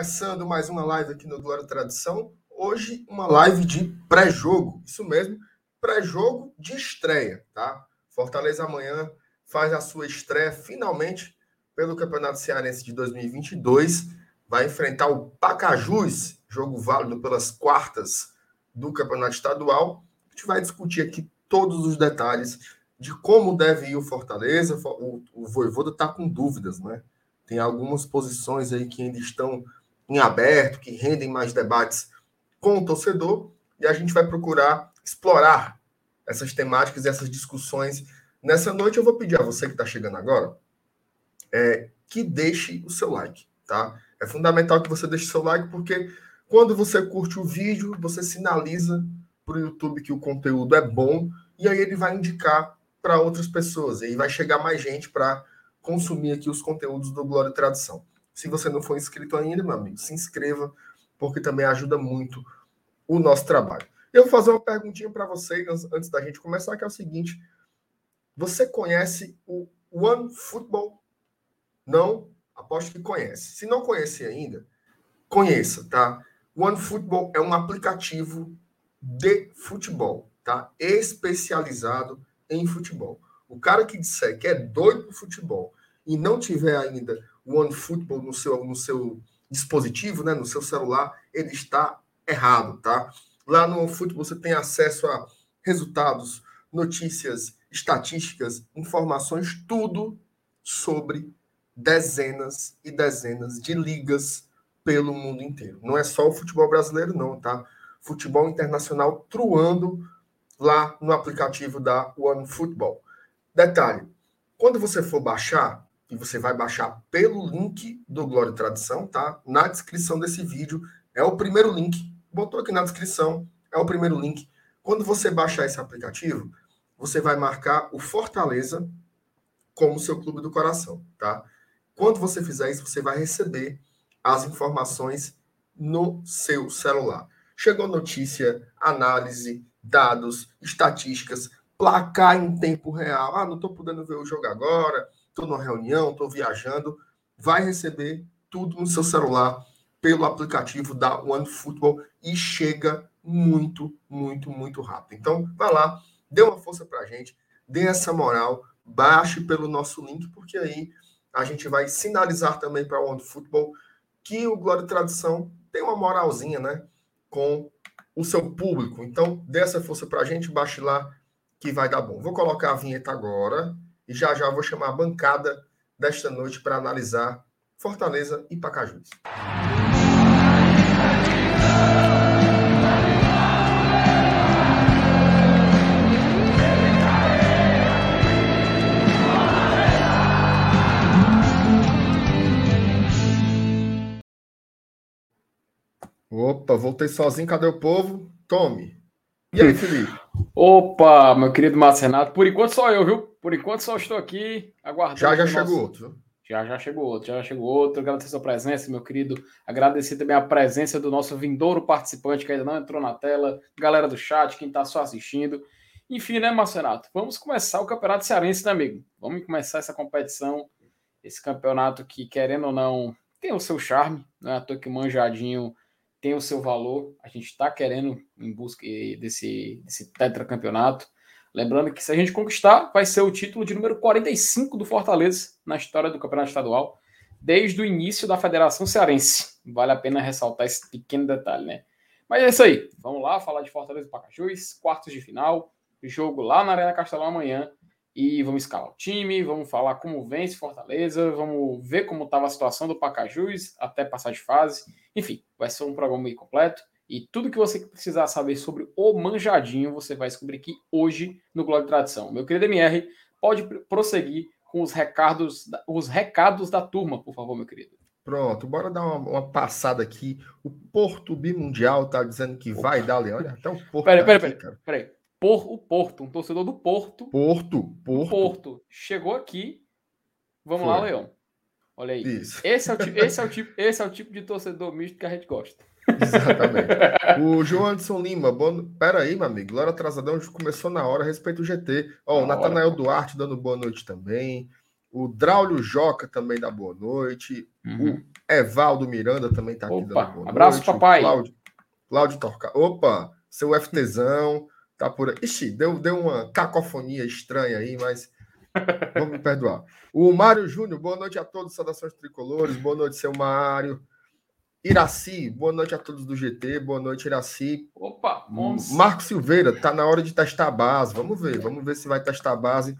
Começando mais uma live aqui no Glória Tradição. Hoje uma live de pré-jogo, isso mesmo, pré-jogo de estreia, tá? Fortaleza amanhã faz a sua estreia finalmente pelo Campeonato Cearense de 2022. Vai enfrentar o Pacajus, jogo válido pelas quartas do Campeonato Estadual. A gente vai discutir aqui todos os detalhes de como deve ir o Fortaleza. O, o Voivoda está com dúvidas, né? Tem algumas posições aí que ainda estão em aberto, que rendem mais debates com o torcedor, e a gente vai procurar explorar essas temáticas e essas discussões. Nessa noite eu vou pedir a você que está chegando agora é, que deixe o seu like, tá? É fundamental que você deixe seu like, porque quando você curte o vídeo, você sinaliza para o YouTube que o conteúdo é bom, e aí ele vai indicar para outras pessoas, e aí vai chegar mais gente para consumir aqui os conteúdos do Glória e Tradição. Se você não for inscrito ainda, meu amigo, se inscreva, porque também ajuda muito o nosso trabalho. Eu vou fazer uma perguntinha para vocês antes da gente começar, que é o seguinte: você conhece o One Football? Não? Aposto que conhece. Se não conhece ainda, conheça, tá? One Football é um aplicativo de futebol, tá? Especializado em futebol. O cara que disser que é doido pro futebol e não tiver ainda o OneFootball no seu, no seu dispositivo, né, no seu celular, ele está errado, tá? Lá no OneFootball você tem acesso a resultados, notícias, estatísticas, informações, tudo sobre dezenas e dezenas de ligas pelo mundo inteiro. Não é só o futebol brasileiro, não, tá? Futebol internacional truando lá no aplicativo da OneFootball. Detalhe: quando você for baixar, e você vai baixar pelo link do Glória e Tradição, tá? Na descrição desse vídeo é o primeiro link. Botou aqui na descrição, é o primeiro link. Quando você baixar esse aplicativo, você vai marcar o Fortaleza como seu clube do coração, tá? Quando você fizer isso, você vai receber as informações no seu celular. Chegou notícia, análise, dados, estatísticas, placar em tempo real. Ah, não estou podendo ver o jogo agora, estou numa reunião, estou viajando. Vai receber tudo no seu celular pelo aplicativo da OneFootball e chega muito, muito, muito rápido. Então, vai lá, dê uma força para a gente, dê essa moral, baixe pelo nosso link, porque aí a gente vai sinalizar também para a OneFootball que o Glória e Tradição tem uma moralzinha, né, com o seu público. Então, dê essa força para a gente, baixe lá, que vai dar bom. Vou colocar a vinheta agora e já já vou chamar a bancada desta noite para analisar Fortaleza e Pacajus. Opa, voltei sozinho. Cadê o povo? Tome. E aí, Felipe? Opa, meu querido Márcio Renato. Por enquanto só eu, viu? Por enquanto só estou aqui aguardando. Já já chegou nosso... outro. Já já chegou outro, já já chegou outro. Agradecer a sua presença, meu querido. Agradecer também a presença do nosso vindouro participante que ainda não entrou na tela, galera do chat, quem está só assistindo. Enfim, né, Márcio Renato? Vamos começar o Campeonato Cearense, né, amigo? Vamos começar essa competição, esse campeonato que, querendo ou não, tem o seu charme, né? Toa que manjadinho tem o seu valor. A gente está querendo em busca desse, desse tetracampeonato. Lembrando que se a gente conquistar, vai ser o título de número 45 do Fortaleza na história do Campeonato Estadual, desde o início da Federação Cearense. Vale a pena ressaltar esse pequeno detalhe, né? Mas é isso aí. Vamos lá falar de Fortaleza e Pacajus, quartos de final, jogo lá na Arena Castelão amanhã. E vamos escalar o time, vamos falar como vence Fortaleza, vamos ver como estava a situação do Pacajus até passar de fase. Enfim, vai ser um programa bem completo. E tudo que você precisar saber sobre o Manjadinho, você vai descobrir aqui hoje no Glória de Tradição. Meu querido MR, pode prosseguir com os recados, os recados da turma, por favor, meu querido. Pronto, bora dar uma, uma passada aqui. O Porto Bimundial tá dizendo que Opa. vai dar, Olha, até o Porto. Peraí, peraí, peraí, peraí. Por, o Porto, um torcedor do Porto. Porto, Porto. Porto. Chegou aqui. Vamos Foi. lá, Leão. Olha aí. Isso. Esse, é o, esse, é o tipo, esse é o tipo de torcedor misto que a gente gosta. Exatamente. o João Anderson Lima, bom... pera aí, meu amigo. Glória Atrasadão começou na hora, respeito o GT. Ó, o Natanael Duarte dando boa noite também. O Draulio Joca também dá boa noite. Uhum. O Evaldo Miranda também está aqui Opa, dando boa abraço, noite. papai. Cláudio, Cláudio Torca. Opa, seu FTzão tá por aí. Ixi, deu, deu uma cacofonia estranha aí, mas vamos me perdoar. O Mário Júnior, boa noite a todos, saudações tricolores. Boa noite, seu Mário. Iraci, boa noite a todos do GT, boa noite, Iraci. Opa, vamos. Marco Silveira, tá na hora de testar a base. Vamos ver, vamos ver se vai testar a base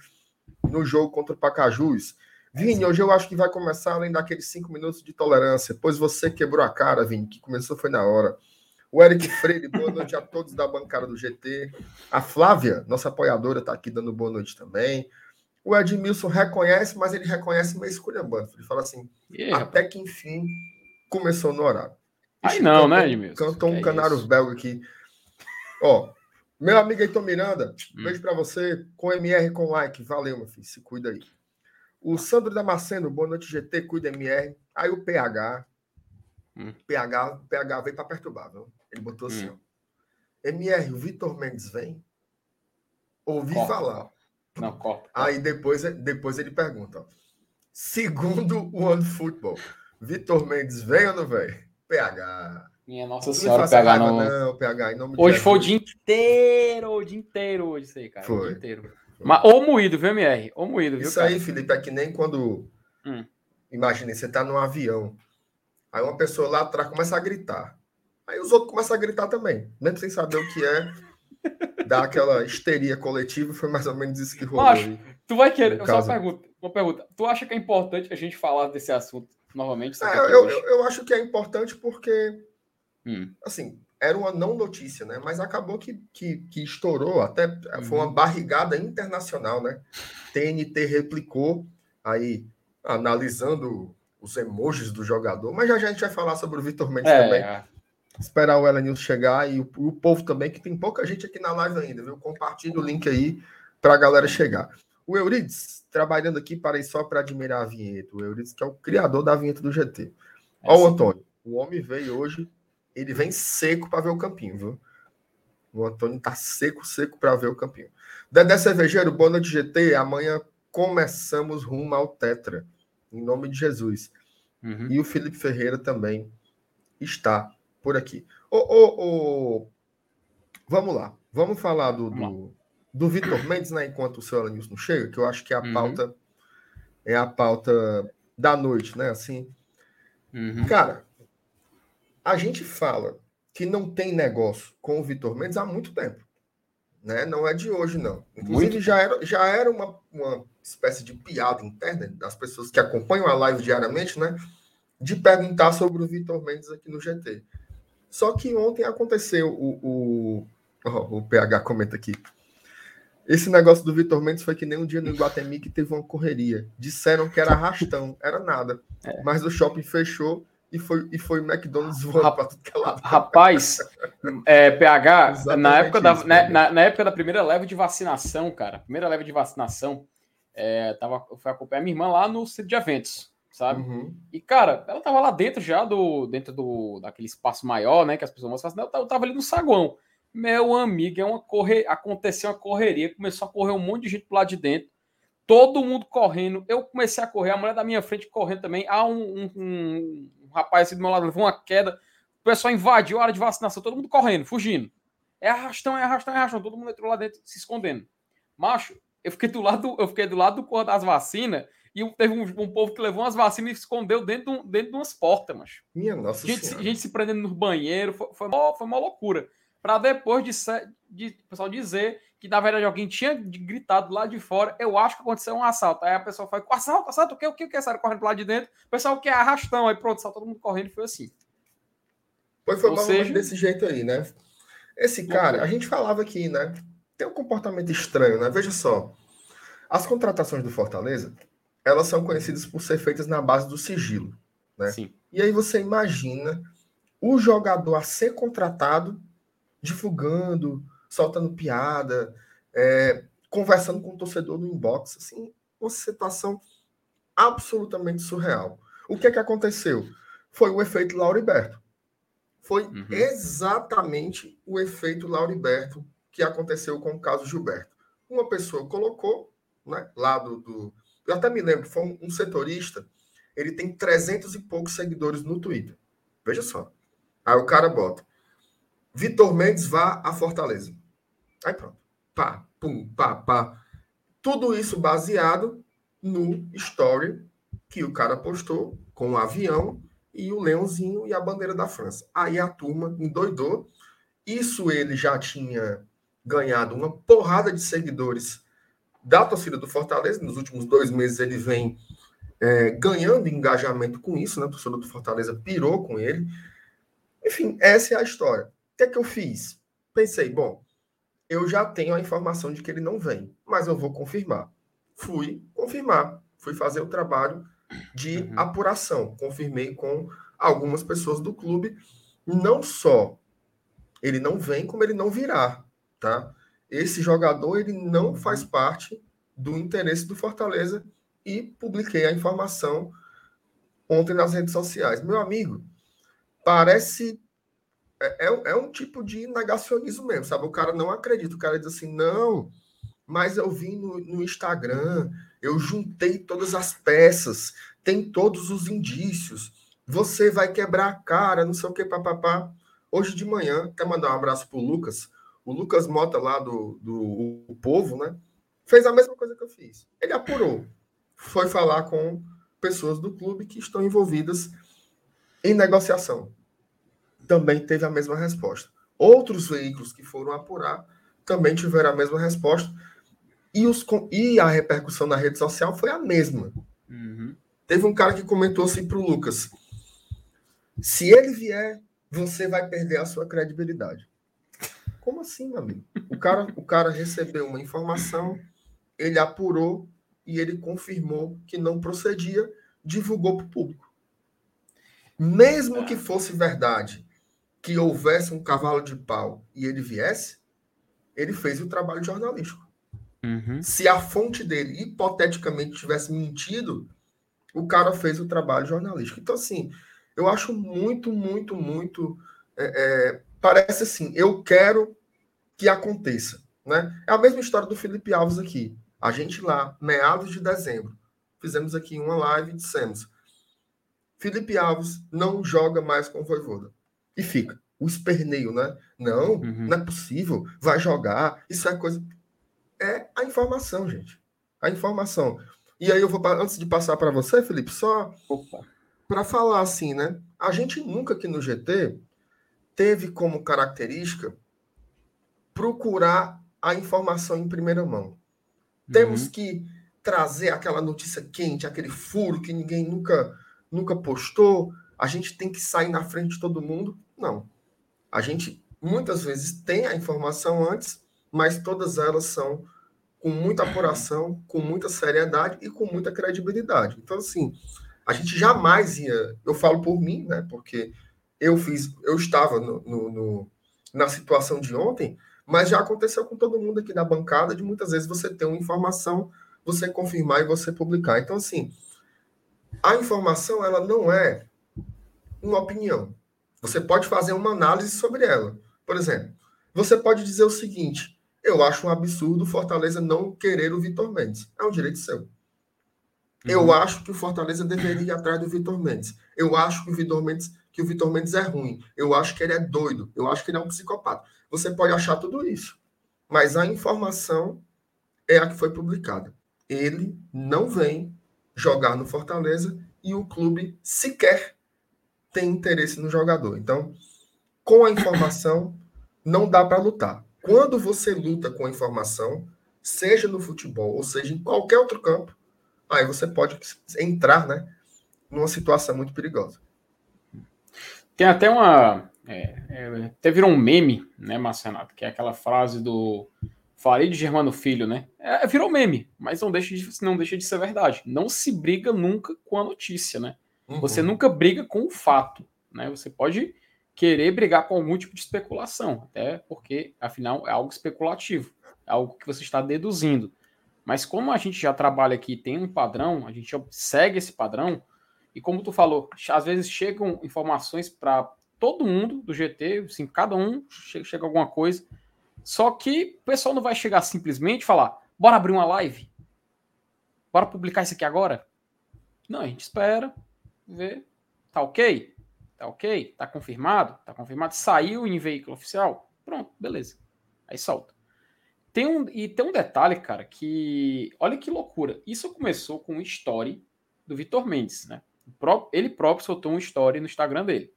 no jogo contra o Pacajus. Vini, hoje eu acho que vai começar além daqueles cinco minutos de tolerância, pois você quebrou a cara, Vini, que começou foi na hora. O Eric Freire, boa noite a todos da bancada do GT. A Flávia, nossa apoiadora, tá aqui dando boa noite também. O Edmilson reconhece, mas ele reconhece meio esculhambando. Ele fala assim, yeah. até que enfim começou no horário. Aí não, né, Edmilson? Cantou um canário isso? belga aqui. Ó, meu amigo Heitor Miranda, hum. beijo para você. Com MR, com like. Valeu, meu filho. Se cuida aí. O Sandro Damasceno, boa noite, GT, cuida MR. Aí o PH. Hum. PH, PH veio para perturbar, viu? Ele botou assim, hum. ó. MR, o Vitor Mendes vem? Ouvi corta, falar. Não, corta. Aí depois, depois ele pergunta, ó. Segundo o One Football, Vitor Mendes vem ou não vem? PH. Minha nossa senhora, PH não. Não, PH, Hoje foi o dia inteiro, o dia inteiro hoje, isso aí, cara. Foi. O dia inteiro. Mas, ou moído, viu, MR? Ou moído, viu? Isso cara? aí, Felipe, é que nem quando. Hum. Imagine, você tá num avião. Aí uma pessoa lá atrás começa a gritar. Aí os outros começam a gritar também. Mesmo sem saber o que é. Dá aquela histeria coletiva, foi mais ou menos isso que rolou. Macho, tu vai querer. Só uma pergunta, uma pergunta. Tu acha que é importante a gente falar desse assunto novamente? É, eu, eu, eu, acho que é importante porque, hum. assim, era uma não notícia, né? Mas acabou que, que, que estourou, até uhum. foi uma uhum. barrigada internacional, né? TNT replicou aí, analisando os emojis do jogador, mas já, já a gente vai falar sobre o Vitor Mendes é, também. É. Esperar o Ela News chegar e o, o, povo também, que tem pouca gente aqui na live ainda, viu? Compartilhe o link aí para a galera chegar. O Eurides, trabalhando aqui para só para admirar a vinheta. O Eurides, que é o criador da vinheta do GT. Ó, o Antônio, o homem veio hoje, ele vem seco para ver o campinho, viu? O Antônio tá seco, seco para ver o campinho. Dedé Cervejeiro, boa noite, GT. Amanhã começamos rumo ao Tetra, em nome de Jesus. Uhum. E o Felipe Ferreira também está por aqui. Ô, ô, ô, vamos lá, vamos falar do, do, do Vitor Mendes, né? Enquanto o seu News não chega, que eu acho que é a uhum. pauta é a pauta da noite, né? Assim, uhum. cara, a gente fala que não tem negócio com o Vitor Mendes há muito tempo, né? Não é de hoje, não. Inclusive muito. já era já era uma, uma espécie de piada interna das pessoas que acompanham a live diariamente, né? De perguntar sobre o Vitor Mendes aqui no GT. Só que ontem aconteceu o, o, oh, o PH comenta aqui. Esse negócio do Vitor Mendes foi que nem um dia no Iguatemi que teve uma correria. Disseram que era arrastão, era nada. É. Mas o shopping fechou e foi, e foi McDonald's voando para tudo que é lado. Rapaz, é, PH, na época, da, né, na, na, época da primeira leva de vacinação, cara, primeira leva de vacinação, é, tava, eu fui acompanhar minha irmã lá no centro de eventos, sabe? Uhum. E, cara, ela tava lá dentro já, do, dentro do, daquele espaço maior, né, que as pessoas vão vacinar, eu tava ali no saguão. Meu amigo, é uma corre... aconteceu uma correria, começou a correr um monte de gente lá de dentro, todo mundo correndo. Eu comecei a correr, a mulher da minha frente correndo também. Há um, um, um, um rapaz assim do meu lado levou uma queda. O pessoal invadiu a área de vacinação, todo mundo correndo, fugindo. É arrastão, é arrastão, é arrastão. Todo mundo entrou lá dentro se escondendo. Macho, eu fiquei do lado, eu fiquei do lado do corpo das vacinas e teve um, um, povo que levou umas vacinas e se escondeu dentro, dentro de umas portas, macho. Minha nossa gente, gente se prendendo no banheiro, foi, foi, uma, foi uma loucura para depois de, de o pessoal dizer que na verdade alguém tinha gritado lá de fora, eu acho que aconteceu um assalto. Aí a pessoa foi, assalto, assalto, o que, o que, o que? Saíram correndo lá de dentro, o pessoal quer arrastão, aí pronto, saiu todo mundo correndo e foi assim. Pois foi seja... desse jeito aí, né? Esse cara, a gente falava aqui, né? Tem um comportamento estranho, né? Veja só. As contratações do Fortaleza, elas são conhecidas por ser feitas na base do sigilo, né? Sim. E aí você imagina o jogador a ser contratado divulgando, soltando piada, é, conversando com o torcedor no inbox, assim, uma situação absolutamente surreal. O que é que aconteceu? Foi o efeito Lauriberto. Foi uhum. exatamente o efeito Lauriberto que aconteceu com o caso Gilberto. Uma pessoa colocou, né, lá do, do Eu até me lembro, foi um, um setorista, ele tem 300 e poucos seguidores no Twitter. Veja só. Aí o cara bota: Vitor Mendes vá a Fortaleza. Aí pronto. Pá, pum, pá, pá. Tudo isso baseado no story que o cara postou com o avião e o leãozinho e a bandeira da França. Aí a turma endoidou. Isso ele já tinha ganhado uma porrada de seguidores da torcida do Fortaleza. Nos últimos dois meses ele vem é, ganhando engajamento com isso, né? A torcida do Fortaleza pirou com ele. Enfim, essa é a história. O que é que eu fiz? Pensei, bom, eu já tenho a informação de que ele não vem, mas eu vou confirmar. Fui confirmar, fui fazer o trabalho de uhum. apuração. Confirmei com algumas pessoas do clube. Não só ele não vem, como ele não virá, tá? Esse jogador ele não faz parte do interesse do Fortaleza e publiquei a informação ontem nas redes sociais. Meu amigo, parece é, é, é um tipo de negacionismo mesmo, sabe? O cara não acredita, o cara diz assim, não, mas eu vi no, no Instagram, eu juntei todas as peças, tem todos os indícios. Você vai quebrar a cara, não sei o que, papapá. Hoje de manhã, quer mandar um abraço pro Lucas? O Lucas Mota lá do, do o Povo, né? Fez a mesma coisa que eu fiz. Ele apurou. Foi falar com pessoas do clube que estão envolvidas em negociação. Também teve a mesma resposta. Outros veículos que foram apurar também tiveram a mesma resposta. E, os, e a repercussão na rede social foi a mesma. Uhum. Teve um cara que comentou assim para o Lucas: se ele vier, você vai perder a sua credibilidade. Como assim, meu amigo? O cara, o cara recebeu uma informação, ele apurou e ele confirmou que não procedia, divulgou para o público. Mesmo que fosse verdade que houvesse um cavalo de pau e ele viesse, ele fez o trabalho jornalístico. Uhum. Se a fonte dele, hipoteticamente, tivesse mentido, o cara fez o trabalho jornalístico. Então, assim, eu acho muito, muito, muito. É, é, parece assim, eu quero que aconteça. Né? É a mesma história do Felipe Alves aqui. A gente lá, meados de dezembro, fizemos aqui uma live e dissemos: Felipe Alves não joga mais com o Voivoda. E fica. O esperneio, né? Não, uhum. não é possível, vai jogar, isso é coisa é a informação, gente. A informação. E aí eu vou, antes de passar para você, Felipe, só para falar assim, né? A gente nunca aqui no GT teve como característica procurar a informação em primeira mão. Uhum. Temos que trazer aquela notícia quente, aquele furo que ninguém nunca nunca postou. A gente tem que sair na frente de todo mundo. Não. A gente muitas vezes tem a informação antes mas todas elas são com muita apuração, com muita seriedade e com muita credibilidade. Então, assim, a gente jamais ia. Eu falo por mim, né? Porque eu fiz, eu estava no, no, no, na situação de ontem, mas já aconteceu com todo mundo aqui na bancada de muitas vezes você ter uma informação, você confirmar e você publicar. Então, assim, a informação ela não é uma opinião. Você pode fazer uma análise sobre ela. Por exemplo, você pode dizer o seguinte: eu acho um absurdo o Fortaleza não querer o Vitor Mendes. É um direito seu. Uhum. Eu acho que o Fortaleza deveria ir atrás do Vitor Mendes. Eu acho que o Vitor Mendes, que o Vitor Mendes é ruim. Eu acho que ele é doido. Eu acho que ele é um psicopata. Você pode achar tudo isso. Mas a informação é a que foi publicada. Ele não vem jogar no Fortaleza e o clube sequer tem interesse no jogador. Então, com a informação, não dá para lutar. Quando você luta com a informação, seja no futebol ou seja em qualquer outro campo, aí você pode entrar, né, numa situação muito perigosa. Tem até uma. É, é, até virou um meme, né, Marcenato? Que é aquela frase do Farid Germano Filho, né? É, virou meme, mas não deixa, de, não deixa de ser verdade. Não se briga nunca com a notícia, né? Uhum. Você nunca briga com o fato, né? Você pode querer brigar com algum tipo de especulação, até porque, afinal, é algo especulativo, é algo que você está deduzindo. Mas como a gente já trabalha aqui tem um padrão, a gente segue esse padrão, e como tu falou, às vezes chegam informações para todo mundo do GT, assim, cada um chega, chega alguma coisa, só que o pessoal não vai chegar simplesmente e falar, bora abrir uma live. Bora publicar isso aqui agora? Não, a gente espera, vê. Tá ok? Tá ok? Tá confirmado? Tá confirmado? Saiu em veículo oficial? Pronto, beleza. Aí solta. Tem um, e tem um detalhe, cara, que. Olha que loucura. Isso começou com um story do Vitor Mendes, né? Ele próprio soltou um story no Instagram dele.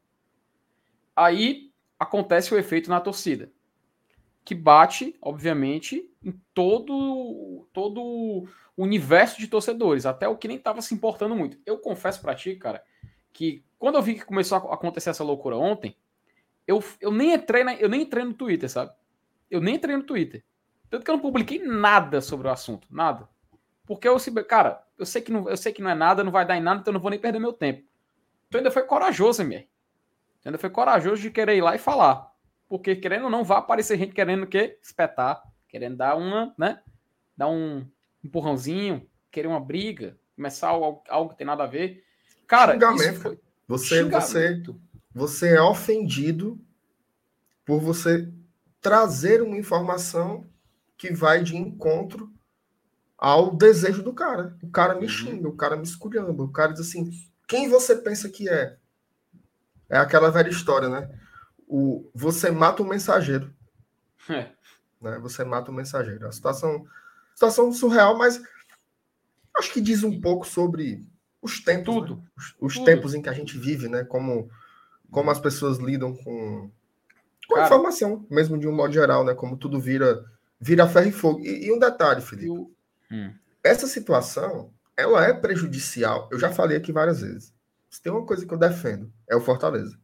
Aí acontece o efeito na torcida, que bate, obviamente, em todo todo o universo de torcedores, até o que nem estava se importando muito. Eu confesso para ti, cara, que quando eu vi que começou a acontecer essa loucura ontem, eu, eu nem entrei na, eu nem entrei no Twitter, sabe? Eu nem entrei no Twitter. Tanto que eu não publiquei nada sobre o assunto, nada. Porque eu, cara, eu sei que não, eu sei que não é nada, não vai dar em nada, então eu não vou nem perder meu tempo. Então ainda foi corajoso, minha. Ainda foi corajoso de querer ir lá e falar. Porque querendo ou não, vai aparecer gente querendo o quê? Espetar, querendo dar uma, né? Dar um empurrãozinho, querer uma briga, começar algo, algo que tem nada a ver. Cara, Xingamento. Foi... Você, você, você é ofendido por você trazer uma informação que vai de encontro ao desejo do cara. O cara me uhum. xinga, o cara me esculhamba, o cara diz assim: quem você pensa que é? É aquela velha história, né? O, você mata o mensageiro. É. Né? Você mata o mensageiro. A situação, situação surreal, mas acho que diz um pouco sobre os tempos. Tudo. Né? Os, os Tudo. tempos em que a gente vive, né? Como, como as pessoas lidam com, com a informação, mesmo de um modo geral, né? Como tudo vira vira ferro e fogo. E, e um detalhe, Felipe. Hum. Essa situação, ela é prejudicial. Eu já falei aqui várias vezes. Se tem uma coisa que eu defendo, é o Fortaleza.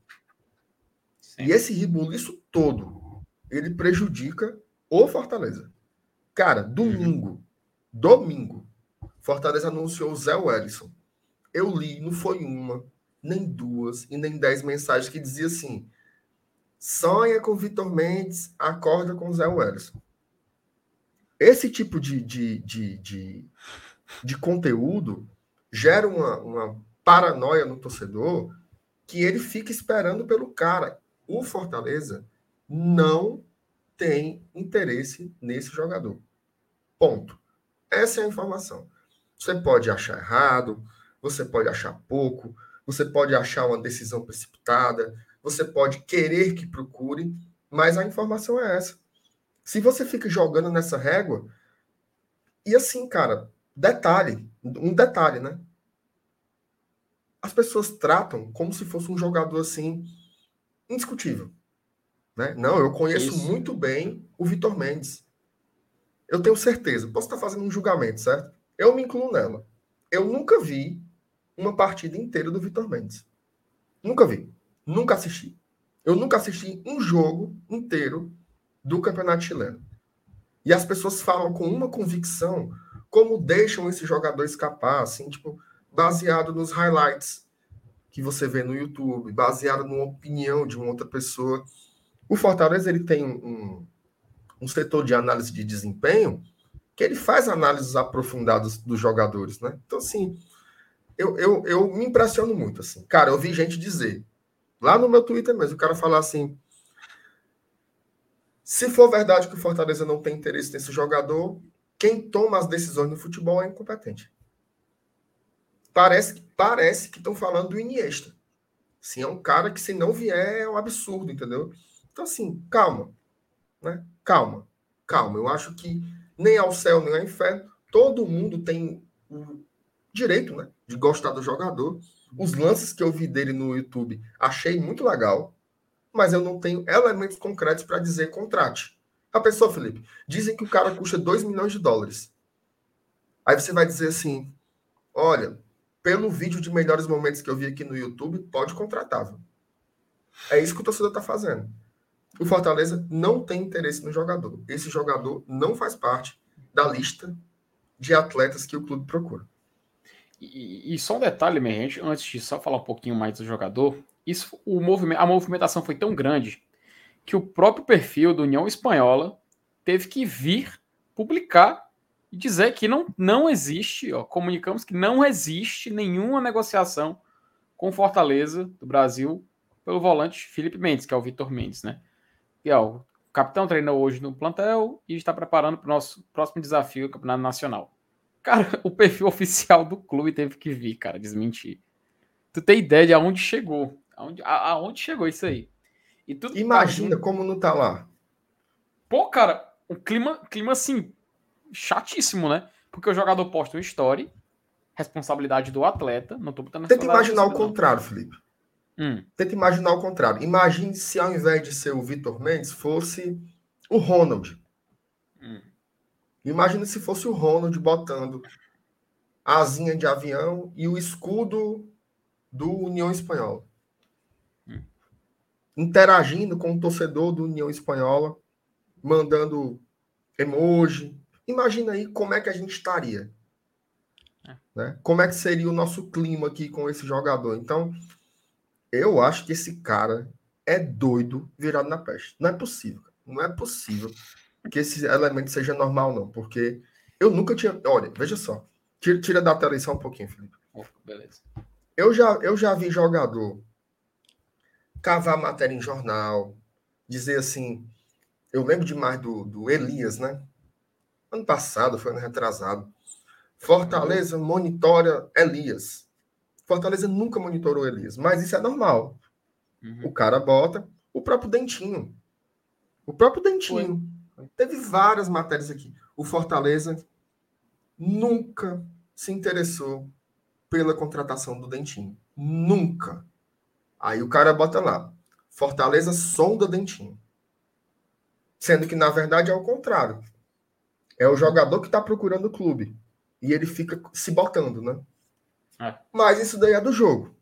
Sim. E esse rebuliço todo, ele prejudica o Fortaleza. Cara, domingo, domingo, Fortaleza anunciou o Zé Wellison. Eu li, não foi uma, nem duas e nem dez mensagens que dizia assim: sonha com Vitor Mendes, acorda com Zé Wellison. Esse tipo de, de, de, de, de conteúdo gera uma, uma paranoia no torcedor que ele fica esperando pelo cara. O Fortaleza não tem interesse nesse jogador. Ponto. Essa é a informação. Você pode achar errado, você pode achar pouco, você pode achar uma decisão precipitada, você pode querer que procure, mas a informação é essa. Se você fica jogando nessa régua, e assim, cara, detalhe, um detalhe, né? As pessoas tratam como se fosse um jogador assim indiscutível, né? Não, eu conheço Isso. muito bem o Vitor Mendes. Eu tenho certeza, posso estar fazendo um julgamento, certo? Eu me incluo nela. Eu nunca vi uma partida inteira do Vitor Mendes. Nunca vi. Nunca assisti. Eu nunca assisti um jogo inteiro do campeonato chileno. E as pessoas falam com uma convicção como deixam esse jogador escapar, assim, tipo, baseado nos highlights que você vê no YouTube, baseado numa opinião de uma outra pessoa. O Fortaleza ele tem um, um setor de análise de desempenho que ele faz análises aprofundadas dos jogadores, né? Então, assim, eu, eu, eu me impressiono muito, assim. Cara, eu vi gente dizer, lá no meu Twitter mesmo, o cara falar assim, se for verdade que o Fortaleza não tem interesse nesse jogador, quem toma as decisões no futebol é incompetente. Parece, parece que estão falando do Iniesta. Sim, é um cara que se não vier é um absurdo, entendeu? Então, assim, calma. Né? Calma. Calma. Eu acho que nem ao céu, nem ao inferno, todo mundo tem o direito né, de gostar do jogador. Os lances que eu vi dele no YouTube, achei muito legal mas eu não tenho elementos concretos para dizer contrate. A pessoa, Felipe, dizem que o cara custa 2 milhões de dólares. Aí você vai dizer assim: olha, pelo vídeo de melhores momentos que eu vi aqui no YouTube, pode contratar. Viu? É isso que o torcedor está fazendo. O Fortaleza não tem interesse no jogador. Esse jogador não faz parte da lista de atletas que o clube procura. E, e só um detalhe, minha gente, antes de só falar um pouquinho mais do jogador, isso, o movimento, a movimentação foi tão grande que o próprio perfil da União Espanhola teve que vir publicar e dizer que não, não existe, ó, comunicamos que não existe nenhuma negociação com Fortaleza do Brasil pelo volante Felipe Mendes, que é o Vitor Mendes, né? E ó, o capitão treinou hoje no plantel e está preparando para o nosso próximo desafio, o Campeonato Nacional. Cara, o perfil oficial do clube teve que vir, cara, desmentir. Tu tem ideia de aonde chegou? Aonde, a, aonde chegou isso aí? E tu, Imagina tá, como não tá lá. Pô, cara, o clima, clima assim, chatíssimo, né? Porque o jogador posta um story, responsabilidade do atleta, não tô botando Tenta imaginar o contrário, Felipe. Hum. Tenta imaginar o contrário. Imagine se ao invés de ser o Vitor Mendes, fosse o Ronald. Hum. Imagina se fosse o Ronald botando a asinha de avião e o escudo do União Espanhola. Hum. Interagindo com o torcedor do União Espanhola, mandando emoji. Imagina aí como é que a gente estaria. É. Né? Como é que seria o nosso clima aqui com esse jogador. Então, eu acho que esse cara é doido virado na peste. Não é possível. Não é possível que esse elemento seja normal, não. Porque eu nunca tinha. Olha, veja só. Tira, tira da tela só um pouquinho, Felipe. Beleza. Eu já, eu já vi jogador cavar matéria em jornal, dizer assim. Eu lembro demais do, do Elias, né? Ano passado, foi ano retrasado. Fortaleza monitora Elias. Fortaleza nunca monitorou Elias, mas isso é normal. Uhum. O cara bota o próprio Dentinho. O próprio Dentinho. Foi. Teve várias matérias aqui. O Fortaleza nunca se interessou pela contratação do Dentinho. Nunca. Aí o cara bota lá. Fortaleza sonda Dentinho. Sendo que, na verdade, é o contrário. É o jogador que está procurando o clube. E ele fica se botando, né? É. Mas isso daí é do jogo.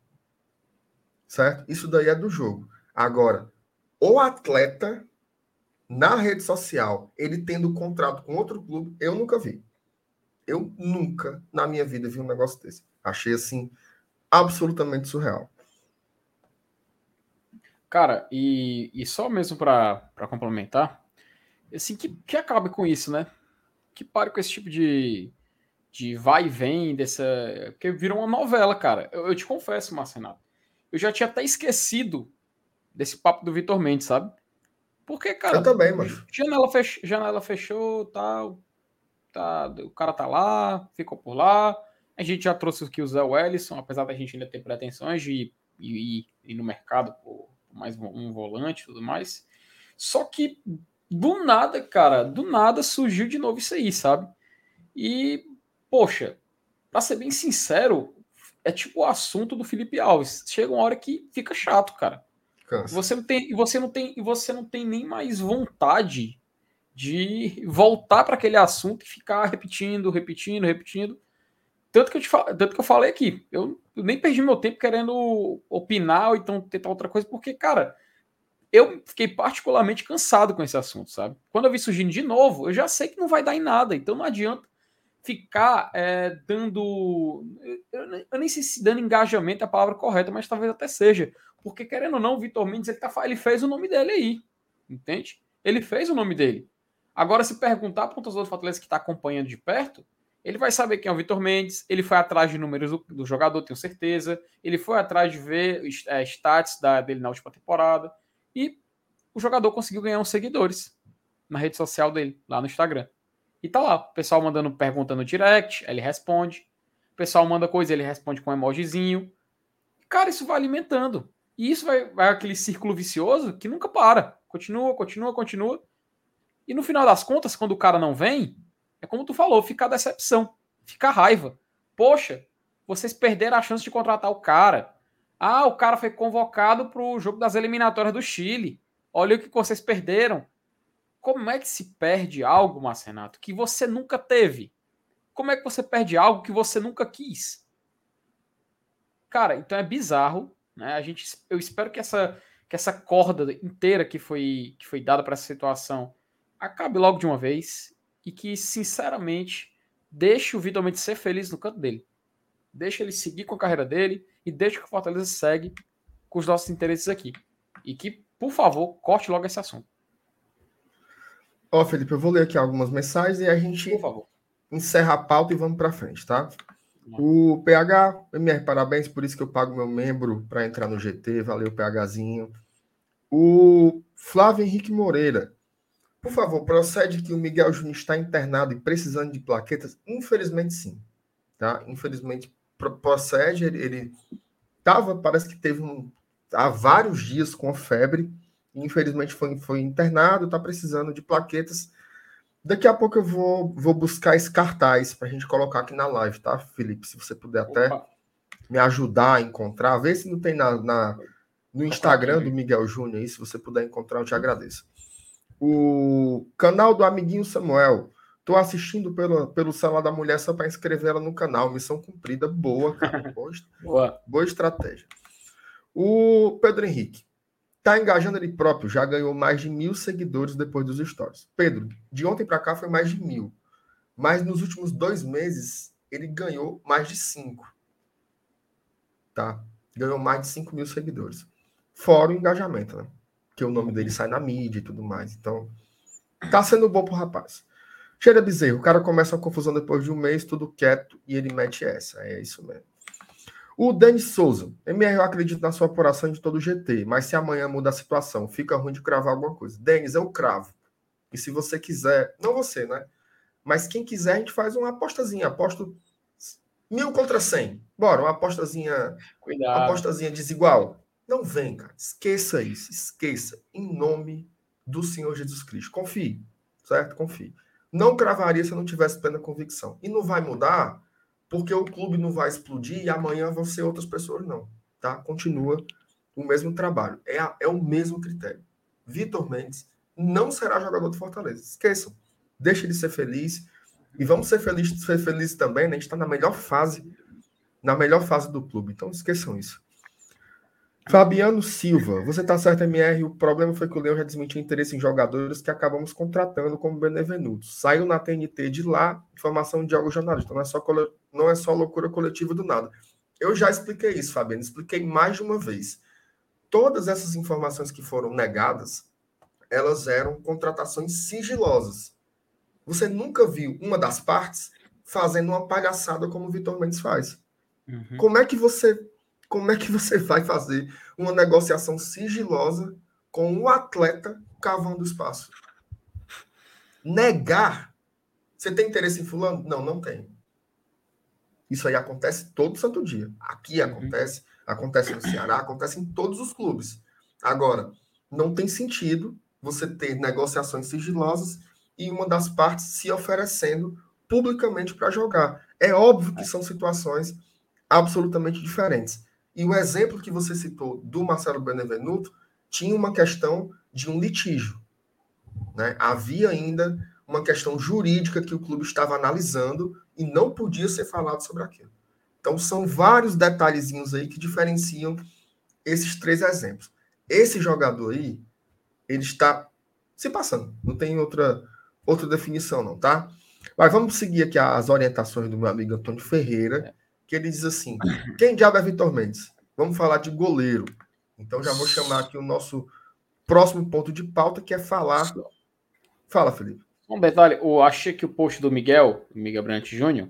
Certo? Isso daí é do jogo. Agora, o atleta na rede social, ele tendo contrato com outro clube, eu nunca vi. Eu nunca na minha vida vi um negócio desse. Achei assim absolutamente surreal. Cara, e, e só mesmo para complementar, assim, que, que acabe com isso, né? Que pare com esse tipo de, de vai e vem dessa. Porque virou uma novela, cara. Eu, eu te confesso, Marcenato. Eu já tinha até esquecido desse papo do Vitor Mendes, sabe? Porque, cara. Eu também, mano. Janela, fech... janela fechou, tal. Tá, o cara tá lá, ficou por lá. A gente já trouxe aqui o Zé Wellison, apesar da gente ainda ter pretensões de ir, ir no mercado por mais um volante e tudo mais. Só que do nada, cara, do nada surgiu de novo isso aí, sabe? E poxa, para ser bem sincero, é tipo o assunto do Felipe Alves. Chega uma hora que fica chato, cara. Cansa. Você não tem, você não tem, você não tem nem mais vontade de voltar para aquele assunto e ficar repetindo, repetindo, repetindo. Tanto que eu te tanto que eu falei aqui, eu, eu nem perdi meu tempo querendo opinar ou então tentar outra coisa, porque cara, eu fiquei particularmente cansado com esse assunto, sabe? Quando eu vi surgindo de novo, eu já sei que não vai dar em nada, então não adianta ficar é, dando. Eu, eu, nem sei se dando engajamento é a palavra correta, mas talvez até seja. Porque, querendo ou não, o Vitor Mendes ele, tá, ele fez o nome dele aí. Entende? Ele fez o nome dele. Agora, se perguntar para o torcedor do Fortaleza que está acompanhando de perto, ele vai saber quem é o Vitor Mendes. Ele foi atrás de números do, do jogador, tenho certeza. Ele foi atrás de ver é, stats da, dele na última temporada. E o jogador conseguiu ganhar uns seguidores na rede social dele, lá no Instagram. E tá lá, o pessoal mandando pergunta no direct, ele responde. O pessoal manda coisa, ele responde com um emojizinho. Cara, isso vai alimentando. E isso vai, vai aquele círculo vicioso que nunca para. Continua, continua, continua. E no final das contas, quando o cara não vem, é como tu falou, fica a decepção, fica a raiva. Poxa, vocês perderam a chance de contratar o cara. Ah, o cara foi convocado para o jogo das eliminatórias do Chile. Olha o que vocês perderam. Como é que se perde algo, Marcenato, que você nunca teve? Como é que você perde algo que você nunca quis? Cara, então é bizarro, né? A gente, eu espero que essa, que essa corda inteira que foi, que foi dada para essa situação acabe logo de uma vez e que, sinceramente, deixe o Vitor Mendes ser feliz no canto dele. Deixe ele seguir com a carreira dele e deixe que o Fortaleza segue com os nossos interesses aqui. E que, por favor, corte logo esse assunto. Ó, Felipe, eu vou ler aqui algumas mensagens e a gente encerra a pauta e vamos para frente, tá? O PH, MR, parabéns, por isso que eu pago meu membro para entrar no GT, valeu, PHzinho. O Flávio Henrique Moreira, Por favor, procede que o Miguel Júnior está internado e precisando de plaquetas? Infelizmente, sim. Tá? Infelizmente, procede. Ele estava, parece que teve um, há vários dias com febre. Infelizmente foi, foi internado, está precisando de plaquetas. Daqui a pouco eu vou, vou buscar esse cartaz para a gente colocar aqui na live, tá, Felipe? Se você puder até Opa. me ajudar a encontrar, ver se não tem na, na no Instagram do Miguel Júnior aí, se você puder encontrar, eu te agradeço. O canal do amiguinho Samuel. Tô assistindo pelo, pelo celular da mulher só para inscrever ela no canal. Missão cumprida. Boa, cara. Boa, boa. boa estratégia. O Pedro Henrique. Tá engajando ele próprio. Já ganhou mais de mil seguidores depois dos stories. Pedro, de ontem para cá foi mais de mil. Mas nos últimos dois meses ele ganhou mais de cinco. Tá? Ganhou mais de cinco mil seguidores. Fora o engajamento, né? Que o nome dele sai na mídia e tudo mais. Então, tá sendo bom pro rapaz. Cheira bezerro, o cara começa uma confusão depois de um mês, tudo quieto, e ele mete essa. É isso mesmo. O Denis Souza. MR, eu acredito na sua apuração de todo o GT, mas se amanhã muda a situação, fica ruim de cravar alguma coisa. Denis, eu cravo. E se você quiser, não você, né? Mas quem quiser, a gente faz uma apostazinha. Aposto mil contra cem. Bora, uma apostazinha. Cuidado. Uma apostazinha desigual. Não vem, cara. Esqueça isso. Esqueça. Em nome do Senhor Jesus Cristo. Confie. Certo? Confie. Não cravaria se eu não tivesse plena convicção. E não vai mudar porque o clube não vai explodir e amanhã vão ser outras pessoas, não. Tá? Continua o mesmo trabalho. É, a, é o mesmo critério. Vitor Mendes não será jogador do Fortaleza. Esqueçam. Deixa ele ser feliz. E vamos ser felizes ser também, né? A gente está na melhor fase, na melhor fase do clube. Então esqueçam isso. Fabiano Silva, você está certo, MR. O problema foi que o Leão já desmentiu interesse em jogadores que acabamos contratando como benevenutos. Saiu na TNT de lá, informação de algo jornalista. Não é só, não é só loucura coletiva do nada. Eu já expliquei isso, Fabiano. Expliquei mais de uma vez. Todas essas informações que foram negadas, elas eram contratações sigilosas. Você nunca viu uma das partes fazendo uma palhaçada como o Vitor Mendes faz. Uhum. Como é que você como é que você vai fazer uma negociação sigilosa com um atleta cavando espaço? Negar. Você tem interesse em fulano? Não, não tem. Isso aí acontece todo santo dia. Aqui uhum. acontece, acontece no Ceará, acontece em todos os clubes. Agora, não tem sentido você ter negociações sigilosas e uma das partes se oferecendo publicamente para jogar. É óbvio que são situações absolutamente diferentes. E o exemplo que você citou do Marcelo Benevenuto tinha uma questão de um litígio. Né? Havia ainda uma questão jurídica que o clube estava analisando e não podia ser falado sobre aquilo. Então, são vários detalhezinhos aí que diferenciam esses três exemplos. Esse jogador aí, ele está se passando. Não tem outra, outra definição, não, tá? Mas vamos seguir aqui as orientações do meu amigo Antônio Ferreira que ele diz assim: quem diabo é Vitor Mendes? Vamos falar de goleiro. Então já vou chamar aqui o nosso próximo ponto de pauta, que é falar. Fala, Felipe. Bom, Beto, olha, eu achei que o post do Miguel, Miguel Brant Júnior,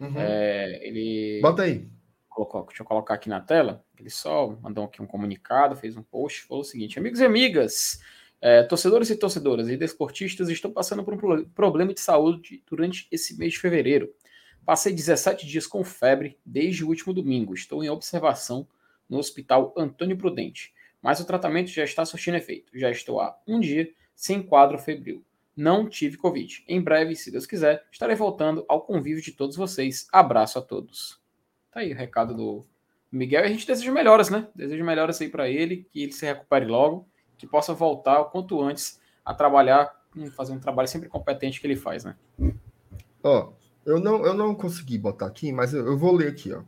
uhum. é, ele. Bota aí. Colocou, deixa eu colocar aqui na tela. Ele só mandou aqui um comunicado, fez um post, falou o seguinte: amigos e amigas, é, torcedores e torcedoras e desportistas estão passando por um problema de saúde durante esse mês de fevereiro. Passei 17 dias com febre desde o último domingo. Estou em observação no Hospital Antônio Prudente, mas o tratamento já está surtindo efeito. Já estou há um dia sem quadro febril. Não tive Covid. Em breve, se Deus quiser, estarei voltando ao convívio de todos vocês. Abraço a todos. Tá aí o recado do Miguel. E a gente deseja melhoras, né? Deseja melhoras aí para ele, que ele se recupere logo, que possa voltar o quanto antes a trabalhar, fazer um trabalho sempre competente que ele faz, né? Ó, oh, eu não, eu não consegui botar aqui, mas eu, eu vou ler aqui, ó.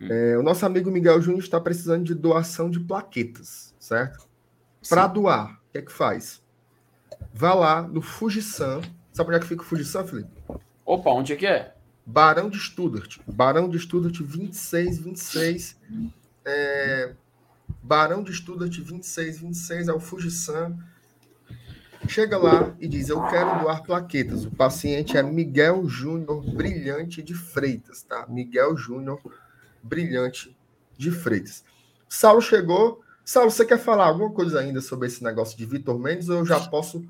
Hum. É, o nosso amigo Miguel Júnior está precisando de doação de plaquetas, certo? Para doar, o que é que faz? Vá lá no Fujisan. Sabe onde é que fica o Fujisan, Felipe? Opa, onde é que é? Barão de Studart. Barão de Studart 26, 26. É... Barão de Studart 26, 26 é o Fujisan Chega lá e diz: Eu quero doar plaquetas. O paciente é Miguel Júnior Brilhante de Freitas, tá? Miguel Júnior Brilhante de Freitas. Saulo chegou. Saulo, você quer falar alguma coisa ainda sobre esse negócio de Vitor Mendes ou eu já posso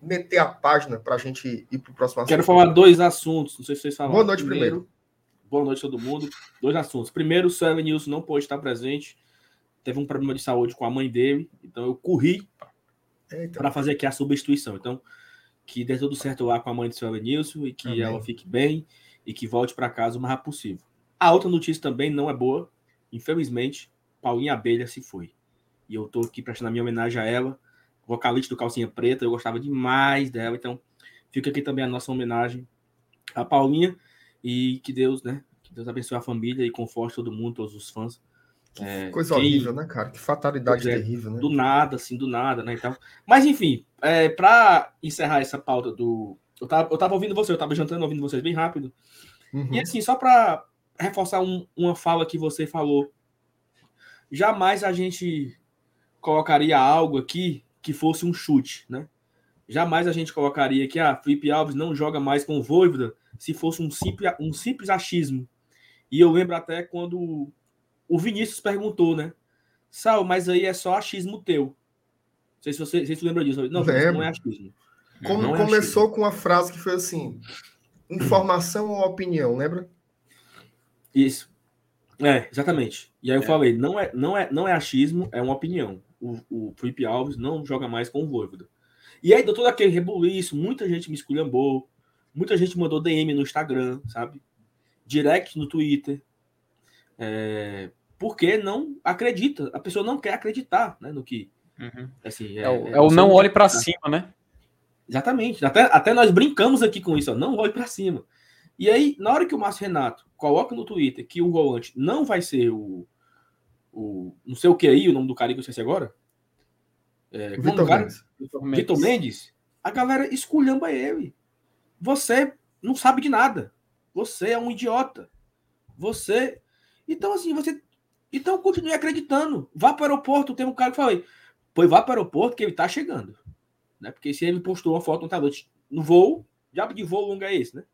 meter a página para a gente ir para o próximo assunto. Quero falar dois assuntos, não sei se vocês falaram. Boa noite primeiro. primeiro. Boa noite todo mundo. Dois assuntos. Primeiro, o Suelen Nilson não pôde estar presente. Teve um problema de saúde com a mãe dele, então eu corri para fazer aqui a substituição. Então, que dê tudo certo lá com a mãe do Suelen Nilson e que Amém. ela fique bem e que volte para casa o mais rápido possível. A outra notícia também não é boa. Infelizmente, Paulinha Abelha se foi. E eu estou aqui prestando a minha homenagem a ela, vocalista do Calcinha Preta. Eu gostava demais dela, então fica aqui também a nossa homenagem a Paulinha e que Deus, né? Que Deus abençoe a família e conforte todo mundo, todos os fãs. É, coisa quem... horrível, né, cara? Que fatalidade é, terrível, né? Do nada, assim, do nada, né? Então, mas enfim, é, para encerrar essa pauta do. Eu tava, eu tava ouvindo você, eu tava jantando, ouvindo vocês bem rápido. Uhum. E assim, só para reforçar um, uma fala que você falou, jamais a gente colocaria algo aqui que fosse um chute, né? Jamais a gente colocaria que a ah, Felipe Alves não joga mais com o Voivoda se fosse um simples, um simples achismo. E eu lembro até quando o Vinícius perguntou, né? Sal, mas aí é só achismo teu. Não sei se você, se você lembra disso. Não, não é achismo. Como, não é começou achismo. com uma frase que foi assim: informação ou opinião, lembra? Isso. É, exatamente. E aí eu é. falei, não é, não, é, não é achismo, é uma opinião. O, o Felipe Alves não joga mais com o Voivoda. E aí deu todo aquele rebuliço, muita gente me esculhambou, Muita gente mandou DM no Instagram, sabe? Direct no Twitter. É, porque não acredita. A pessoa não quer acreditar né, no que. Uhum. Assim, é, é, o, é, é o não olhe para cima, né? Exatamente. Até, até nós brincamos aqui com isso, ó, não olhe para cima. E aí, na hora que o Márcio Renato coloca no Twitter que o volante não vai ser o. o não sei o que aí, o nome do cara que eu esqueci agora. É, Vitor, Mendes. Vitor Mendes. A galera esculhamba ele. Você não sabe de nada. Você é um idiota. Você. Então, assim, você. Então, continue acreditando. Vá para o aeroporto. Tem um cara que falei. Pois vá para o aeroporto que ele está chegando. Né? Porque se ele postou uma foto no no voo, diabo de voo longo é esse, né?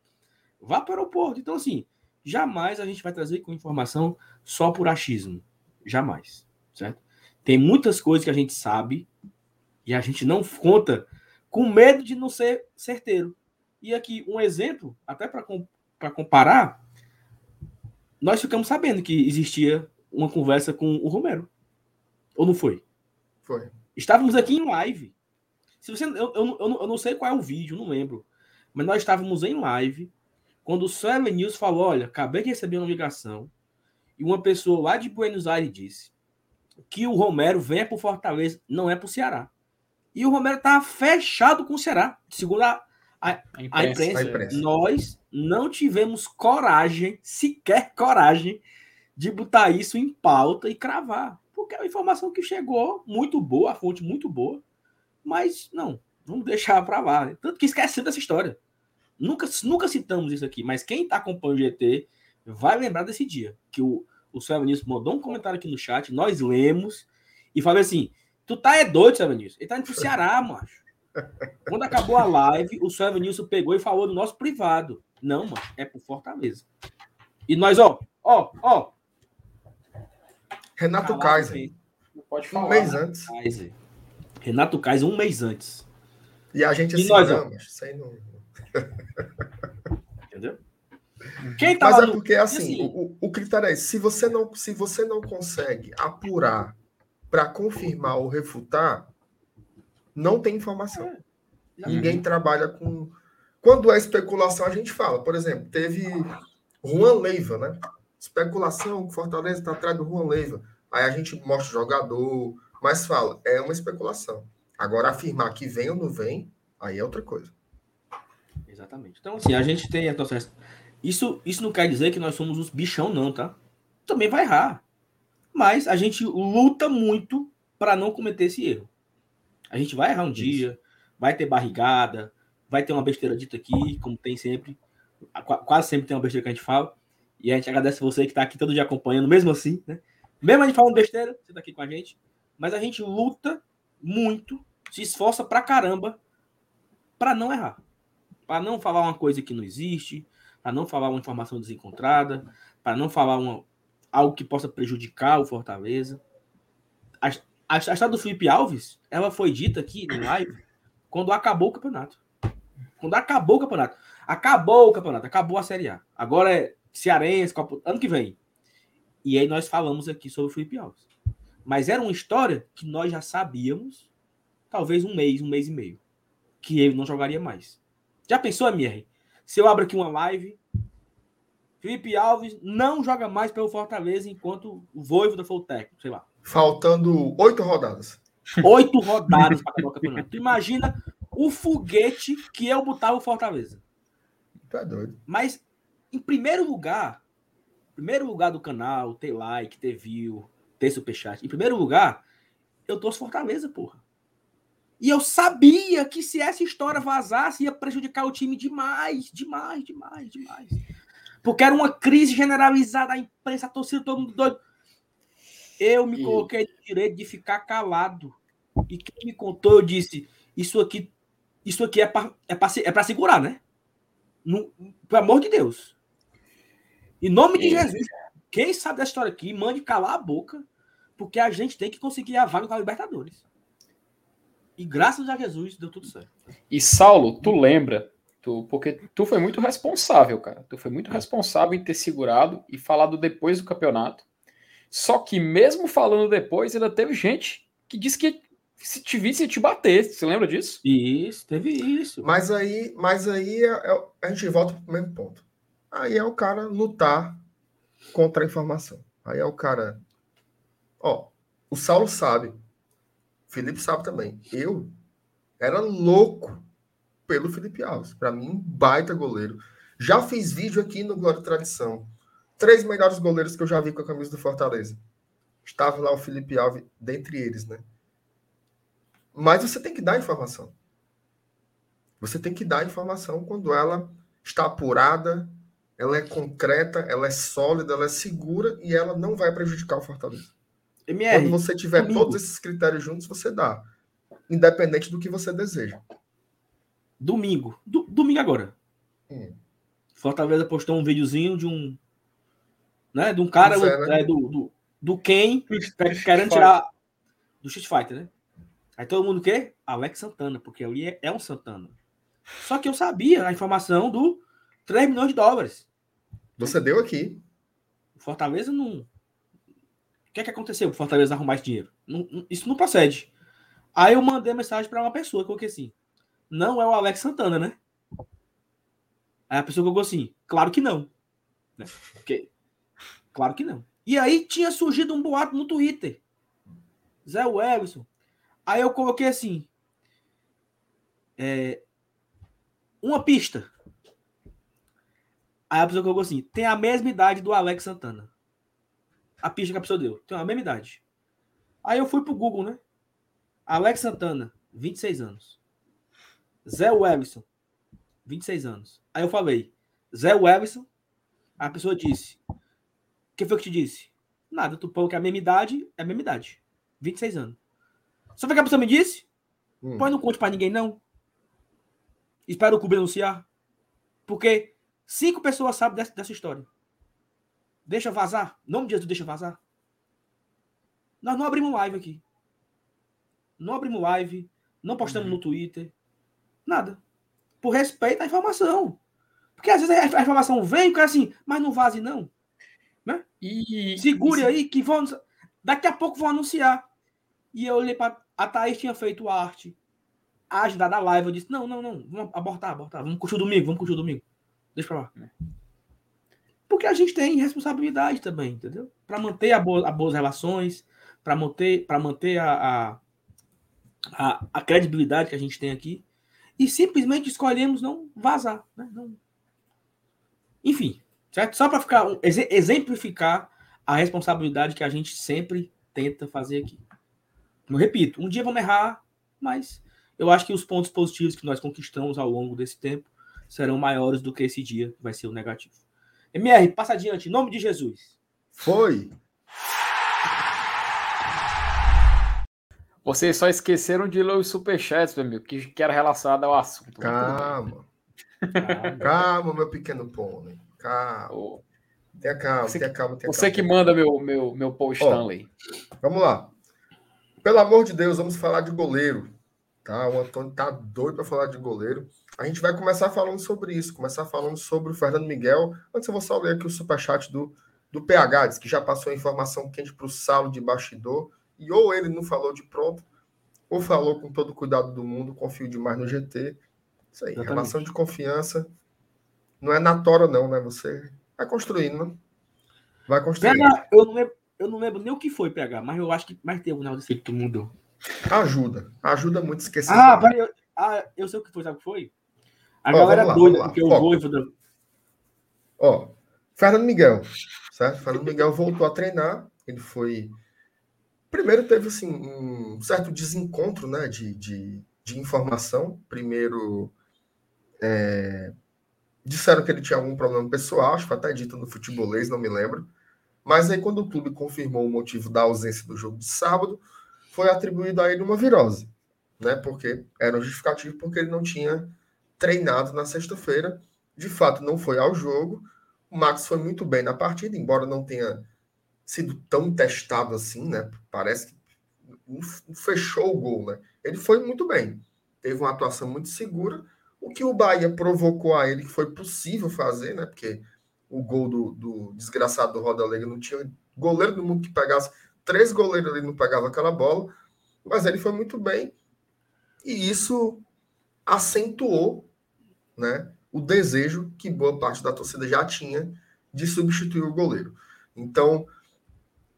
Vá para o aeroporto. Então, assim, jamais a gente vai trazer com informação só por achismo. Jamais. Certo? Tem muitas coisas que a gente sabe e a gente não conta com medo de não ser certeiro. E aqui um exemplo, até para comparar, nós ficamos sabendo que existia uma conversa com o Romero. Ou não foi? Foi. Estávamos aqui em live. Se você, eu, eu, eu, eu não sei qual é o vídeo, não lembro. Mas nós estávamos em live quando o Suelen News falou: olha, acabei de receber uma ligação e uma pessoa lá de Buenos Aires disse que o Romero venha para o Fortaleza, não é para o Ceará. E o Romero estava fechado com o Ceará, segundo a, a, a, imprensa, a, imprensa, a imprensa, nós não tivemos coragem, sequer coragem, de botar isso em pauta e cravar. Porque é uma informação que chegou muito boa, a fonte muito boa, mas não, vamos deixar para lá. Né? Tanto que esquecemos dessa história. Nunca, nunca citamos isso aqui, mas quem está acompanhando o GT vai lembrar desse dia. Que o, o Sérgio mandou um comentário aqui no chat, nós lemos e falou assim: Tu tá é doido, Sérgio Vinícius? Ele tá indo pro Ceará, macho. Quando acabou a live, o Sérgio Nilson pegou e falou do nosso privado. Não, mano, é pro Fortaleza. E nós, ó, ó, ó. Renato Kaiser. Pode falar. Um mês Renato antes. Kaiser. Renato Kaiser, um mês antes. E a gente assim, nós, não, mas isso aí não. Entendeu? Quem tá mas é porque, assim, assim... O, o critério é esse. Se você não, se você não consegue apurar para confirmar ou refutar, não tem informação. É, Ninguém trabalha com. Quando é especulação, a gente fala. Por exemplo, teve Juan Leiva, né? Especulação, Fortaleza está atrás do Juan Leiva. Aí a gente mostra o jogador, mas fala, é uma especulação. Agora, afirmar que vem ou não vem, aí é outra coisa. Exatamente. Então, assim, a gente tem. Isso, isso não quer dizer que nós somos os bichão, não, tá? Também vai errar. Mas a gente luta muito para não cometer esse erro. A gente vai errar um Isso. dia, vai ter barrigada, vai ter uma besteira dita aqui, como tem sempre. Quase sempre tem uma besteira que a gente fala. E a gente agradece você que está aqui todo dia acompanhando, mesmo assim, né? Mesmo a gente falando besteira, você está aqui com a gente. Mas a gente luta muito, se esforça pra caramba para não errar. Para não falar uma coisa que não existe, para não falar uma informação desencontrada, para não falar uma, algo que possa prejudicar o Fortaleza. A, história do Felipe Alves, ela foi dita aqui em live quando acabou o campeonato. Quando acabou o campeonato. Acabou o campeonato, acabou a Série A. Agora é Cearense, Copa... ano que vem. E aí nós falamos aqui sobre o Felipe Alves. Mas era uma história que nós já sabíamos, talvez um mês, um mês e meio, que ele não jogaria mais. Já pensou, MR? Se eu abro aqui uma live, Felipe Alves não joga mais pelo Fortaleza enquanto o Voivoda for o técnico, sei lá. Faltando oito rodadas. Oito rodadas para acabar o campeonato. Tu imagina o foguete que eu botava o Fortaleza. É doido. Mas, em primeiro lugar, primeiro lugar do canal, ter like, ter view, ter superchat. Em primeiro lugar, eu torço Fortaleza, porra. E eu sabia que se essa história vazasse, ia prejudicar o time demais, demais, demais, demais. Porque era uma crise generalizada, a imprensa, a torcida, todo mundo doido. Eu me coloquei no direito de ficar calado. E quem me contou, eu disse: Isso aqui, isso aqui é para é é pra segurar, né? No, pelo amor de Deus. Em nome de Jesus, quem sabe da história aqui, mande calar a boca, porque a gente tem que conseguir a vaga com a Libertadores. E graças a Jesus deu tudo certo. E Saulo, tu lembra? Tu, porque tu foi muito responsável, cara. Tu foi muito responsável em ter segurado e falado depois do campeonato. Só que mesmo falando depois, ainda teve gente que disse que se te visse te bater. Você lembra disso? Isso, teve isso. Mas aí, mas aí é, é, a gente volta para o mesmo ponto. Aí é o cara lutar contra a informação. Aí é o cara. Ó, o Saulo sabe. O Felipe sabe também. Eu era louco pelo Felipe Alves. Para mim, um baita goleiro. Já fiz vídeo aqui no Glória Tradição. Três melhores goleiros que eu já vi com a camisa do Fortaleza. Estava lá o Felipe Alves dentre eles, né? Mas você tem que dar informação. Você tem que dar informação quando ela está apurada, ela é concreta, ela é sólida, ela é segura e ela não vai prejudicar o Fortaleza. MR, Quando você tiver domingo. todos esses critérios juntos, você dá. Independente do que você deseja. Domingo. Do, domingo agora. Hum. Fortaleza postou um videozinho de um. Né, de um cara é, né? é, do, do, do Ken querendo tirar. Do Street Fighter, né? Aí todo mundo o quê? Alex Santana, porque ali é, é um Santana. Só que eu sabia a informação do 3 milhões de dólares. Você deu aqui. Fortaleza não. O que é que aconteceu para Fortaleza arrumar esse dinheiro? Não, isso não procede. Aí eu mandei mensagem para uma pessoa, coloquei assim: não é o Alex Santana, né? Aí a pessoa colocou assim: claro que não. Né? Porque, claro que não. E aí tinha surgido um boato no Twitter. Zé Wellison. Aí eu coloquei assim: é, uma pista. Aí a pessoa colocou assim: tem a mesma idade do Alex Santana. A pista que a pessoa deu. Tem a mesma idade. Aí eu fui pro Google, né? Alex Santana, 26 anos. Zé Wellison, 26 anos. Aí eu falei, Zé Wellison. A pessoa disse: Quem foi que te disse? Nada, tu falou que é a mesma idade é a mesma idade. 26 anos. Só foi que a pessoa me disse? Hum. Pois não conte pra ninguém, não. Espera o clube anunciar. Porque Cinco pessoas sabem dessa, dessa história. Deixa vazar. Em nome de Jesus, deixa vazar. Nós não abrimos live aqui. Não abrimos live. Não postamos uhum. no Twitter. Nada. Por respeito à informação. Porque às vezes a informação vem e assim, mas não vaze não. Né? E, Segure e... aí que vão. Daqui a pouco vão anunciar. E eu olhei para. A Thaís tinha feito arte. A ajudar da live. Eu disse: não, não, não. Vamos abortar, abortar. Vamos curtir o domingo, vamos curtir o domingo. Deixa pra lá. É. Porque a gente tem responsabilidade também, entendeu? Para manter a, boa, a boas relações, para manter, pra manter a, a, a, a, credibilidade que a gente tem aqui. E simplesmente escolhemos não vazar. Né? Não... Enfim, certo? Só para ficar exemplificar a responsabilidade que a gente sempre tenta fazer aqui. Eu repito, um dia vamos errar, mas eu acho que os pontos positivos que nós conquistamos ao longo desse tempo serão maiores do que esse dia, que vai ser o negativo. MR, passa adiante, em nome de Jesus. Foi. Vocês só esqueceram de ler os superchats, meu amigo, que, que era relacionado ao assunto. Calma. calma, meu pequeno pônei. Calma. Oh. Tenha calma, você, tenha calma, tenha Você calma. que manda meu, meu, meu Paul Stanley. vamos lá. Pelo amor de Deus, vamos falar de goleiro. Tá? O Antônio tá doido para falar de goleiro. A gente vai começar falando sobre isso, começar falando sobre o Fernando Miguel. Antes eu vou só ler aqui o superchat do, do PH, diz que já passou a informação quente para o Salo de bastidor, e ou ele não falou de pronto, ou falou com todo o cuidado do mundo, confio demais no GT. Isso aí, Exatamente. relação de confiança não é na tora, não, né? Você vai construindo, né? Vai construindo. PH, eu não, lembro, eu não lembro nem o que foi, PH, mas eu acho que mais teve um Naldo que mudou. Ajuda. Ajuda muito esquecer. Ah, peraí, eu, ah, eu sei o que foi, sabe o que foi? A Ó, galera lá, doida, porque Foco. o Voivoda... Ó, Fernando Miguel, certo? Fernando Miguel voltou a treinar, ele foi... Primeiro teve, assim, um certo desencontro, né, de, de, de informação. Primeiro, é... disseram que ele tinha algum problema pessoal, acho que foi até dito no futebolês, não me lembro. Mas aí, quando o clube confirmou o motivo da ausência do jogo de sábado, foi atribuído a ele uma virose, né? Porque era um justificativo porque ele não tinha treinado na sexta-feira. De fato, não foi ao jogo. O Max foi muito bem na partida, embora não tenha sido tão testado assim, né? Parece que fechou o gol, né? Ele foi muito bem. Teve uma atuação muito segura. O que o Bahia provocou a ele que foi possível fazer, né? Porque o gol do, do desgraçado do Roda Alegre não tinha goleiro do mundo que pegasse três goleiros ali não pegavam aquela bola, mas ele foi muito bem e isso acentuou né, o desejo que boa parte da torcida já tinha de substituir o goleiro. Então, o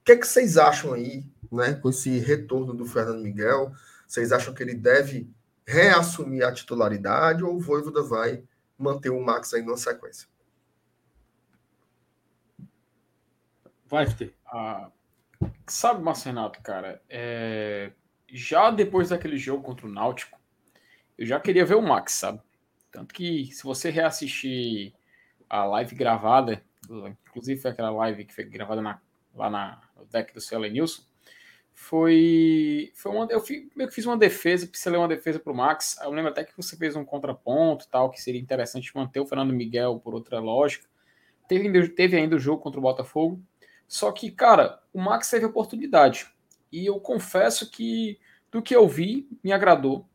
que, é que vocês acham aí né, com esse retorno do Fernando Miguel? Vocês acham que ele deve reassumir a titularidade ou o Voivoda vai manter o Max aí na sequência? Vai, ter. Ah, Sabe, Marcenato, cara, é... já depois daquele jogo contra o Náutico, eu já queria ver o Max, sabe? Tanto que se você reassistir a live gravada, inclusive foi aquela live que foi gravada na, lá na, no deck do Celo Nilson, foi, foi uma, eu fiz, meio que fiz uma defesa, pincelei uma defesa para o Max. Eu lembro até que você fez um contraponto, tal, que seria interessante manter o Fernando Miguel por outra lógica. Teve, teve ainda o jogo contra o Botafogo, só que, cara, o Max teve oportunidade. E eu confesso que do que eu vi, me agradou.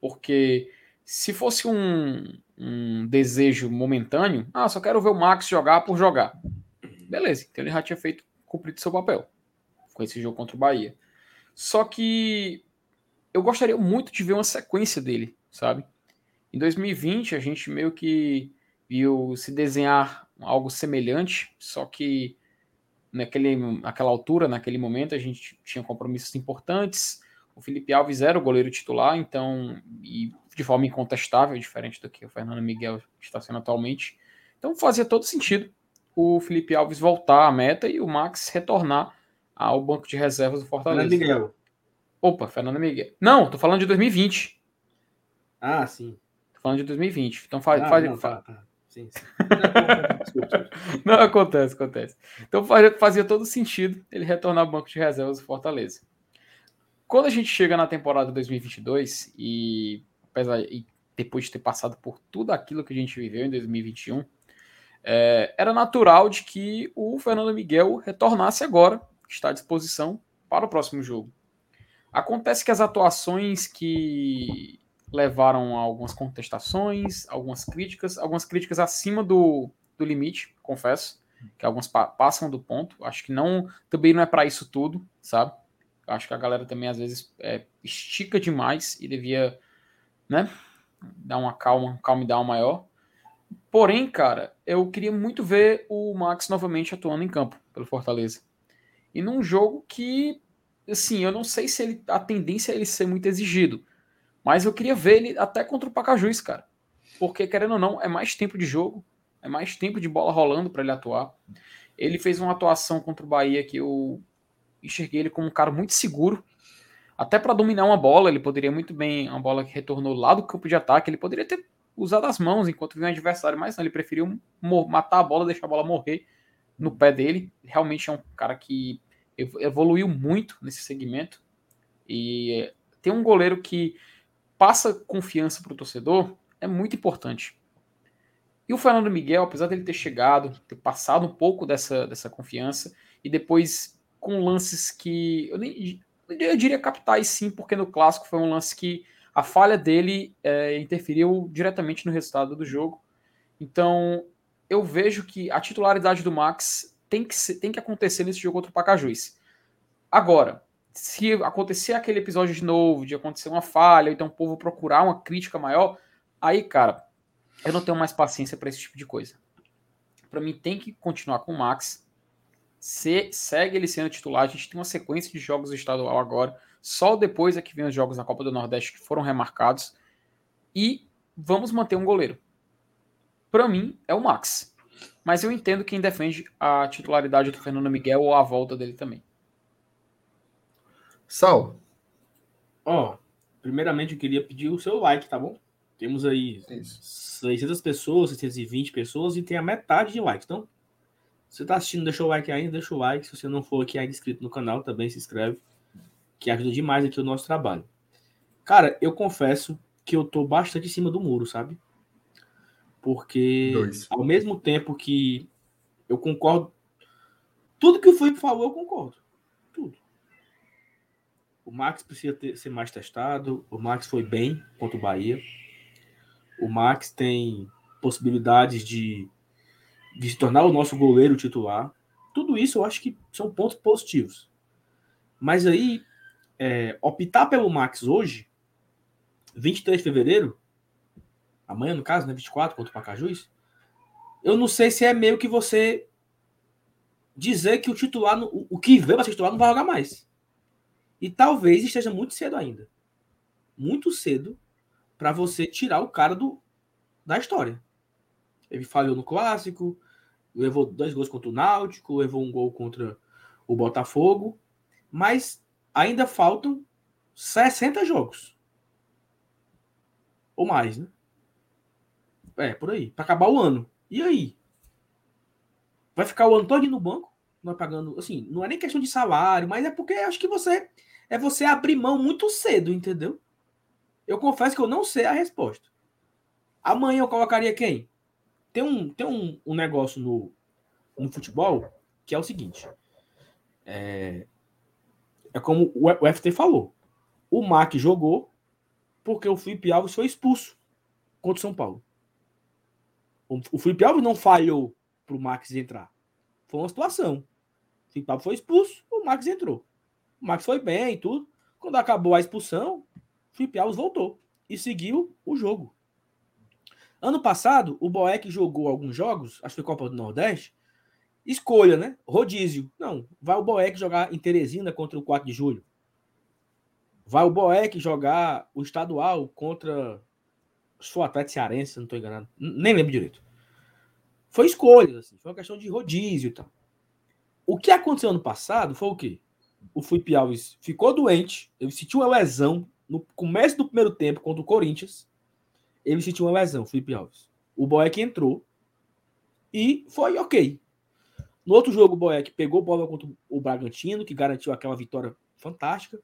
Porque se fosse um, um desejo momentâneo, ah, só quero ver o Max jogar por jogar. Beleza, então ele já tinha feito, cumprido seu papel com esse jogo contra o Bahia. Só que eu gostaria muito de ver uma sequência dele, sabe? Em 2020, a gente meio que viu se desenhar algo semelhante, só que naquele, naquela altura, naquele momento, a gente tinha compromissos importantes. O Felipe Alves era o goleiro titular, então, e de forma incontestável, diferente do que o Fernando Miguel está sendo atualmente. Então fazia todo sentido o Felipe Alves voltar à meta e o Max retornar ao banco de reservas do Fortaleza. Fernando Miguel. Opa, Fernando Miguel. Não, tô falando de 2020. Ah, sim. Tô falando de 2020. Então faz. Ah, faz, não, faz... Tá, tá. Sim. Não, acontece, acontece. Então fazia todo sentido ele retornar ao banco de reservas do Fortaleza. Quando a gente chega na temporada 2022 e apesar e depois de ter passado por tudo aquilo que a gente viveu em 2021, é, era natural de que o Fernando Miguel retornasse agora, está à disposição para o próximo jogo. Acontece que as atuações que levaram a algumas contestações, algumas críticas, algumas críticas acima do, do limite, confesso, que algumas pa passam do ponto. Acho que não, também não é para isso tudo, sabe? Acho que a galera também às vezes é, estica demais e devia, né, dar uma calma, um calma e down maior. Porém, cara, eu queria muito ver o Max novamente atuando em campo pelo Fortaleza. E num jogo que, assim, eu não sei se ele, a tendência é ele ser muito exigido. Mas eu queria ver ele até contra o Pacajus, cara. Porque, querendo ou não, é mais tempo de jogo, é mais tempo de bola rolando para ele atuar. Ele fez uma atuação contra o Bahia que eu enxerguei ele como um cara muito seguro. Até para dominar uma bola, ele poderia muito bem, uma bola que retornou lá do campo de ataque, ele poderia ter usado as mãos enquanto vinha o adversário, mas não, ele preferiu matar a bola, deixar a bola morrer no pé dele. Realmente é um cara que evoluiu muito nesse segmento. E tem um goleiro que passa confiança para o torcedor é muito importante. E o Fernando Miguel, apesar dele ter chegado, ter passado um pouco dessa, dessa confiança, e depois com lances que eu, nem, eu diria capitais sim, porque no clássico foi um lance que a falha dele é, interferiu diretamente no resultado do jogo. Então, eu vejo que a titularidade do Max tem que, ser, tem que acontecer nesse jogo contra o Pacajus. Agora, se acontecer aquele episódio de novo, de acontecer uma falha, então o povo procurar uma crítica maior, aí, cara, eu não tenho mais paciência para esse tipo de coisa. Para mim, tem que continuar com o Max. Se, segue ele sendo titular. A gente tem uma sequência de jogos estadual agora. Só depois é que vem os jogos na Copa do Nordeste que foram remarcados. E vamos manter um goleiro. Para mim, é o Max. Mas eu entendo quem defende a titularidade do Fernando Miguel ou a volta dele também. Sal. Ó, oh, primeiramente eu queria pedir o seu like, tá bom? Temos aí Isso. 600 pessoas, 620 pessoas e tem a metade de likes. Então, se você está assistindo, deixa o like ainda, deixa o like. Se você não for aqui ainda inscrito no canal, também se inscreve, que ajuda demais aqui o nosso trabalho. Cara, eu confesso que eu tô bastante em cima do muro, sabe? Porque Dois. ao mesmo tempo que eu concordo, tudo que o Felipe falou, eu concordo. O Max precisa ter, ser mais testado. O Max foi bem contra o Bahia. O Max tem possibilidades de, de se tornar o nosso goleiro titular. Tudo isso eu acho que são pontos positivos. Mas aí, é, optar pelo Max hoje, 23 de fevereiro, amanhã no caso, né, 24 contra o Pacajus, eu não sei se é meio que você dizer que o titular, o, o que veio para ser titular não vai jogar mais. E talvez esteja muito cedo ainda. Muito cedo para você tirar o cara do, da história. Ele falhou no clássico, levou dois gols contra o Náutico, levou um gol contra o Botafogo, mas ainda faltam 60 jogos. Ou mais, né? É, por aí. Para acabar o ano. E aí? Vai ficar o todo no banco? Não é pagando. Assim, não é nem questão de salário, mas é porque acho que você. É você abrir mão muito cedo, entendeu? Eu confesso que eu não sei a resposta. Amanhã eu colocaria quem? Tem um, tem um, um negócio no, no futebol que é o seguinte. É, é como o, o FT falou. O Mac jogou porque o Felipe Alves foi expulso contra o São Paulo. O, o Felipe Alves não falhou para o Max entrar. Foi uma situação. O Felipe Alves foi expulso, o Max entrou. O Max foi bem e tudo. Quando acabou a expulsão, Felipe Alves voltou e seguiu o jogo. Ano passado, o Boeck jogou alguns jogos, acho que foi Copa do Nordeste. Escolha, né? Rodízio. Não, vai o Boeck jogar em Teresina contra o 4 de julho. Vai o Boeck jogar o estadual contra o Atlético Cearense, não estou enganado. Nem lembro direito. Foi escolha, assim, foi uma questão de rodízio e tal. O que aconteceu ano passado foi o quê? O Felipe Alves ficou doente, ele sentiu uma lesão no começo do primeiro tempo contra o Corinthians, ele sentiu uma lesão, Felipe Alves. O Boeck entrou e foi ok. No outro jogo, o Boeck pegou bola contra o Bragantino, que garantiu aquela vitória fantástica.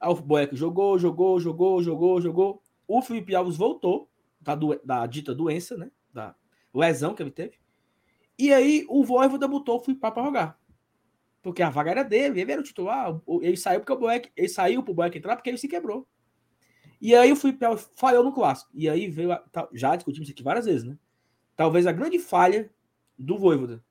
Aí o Boeck jogou, jogou, jogou, jogou, jogou. O Felipe Alves voltou da, do, da dita doença, né? Da lesão que ele teve. E aí o Voivoda botou o Felipe para jogar. Porque a vaga era dele, ele era o titular. Ele saiu porque o Boeck, ele saiu pro Boeck entrar porque ele se quebrou. E aí o Felipe Alves falhou no clássico. E aí veio. A, já discutimos isso aqui várias vezes, né? Talvez a grande falha do Voivoda.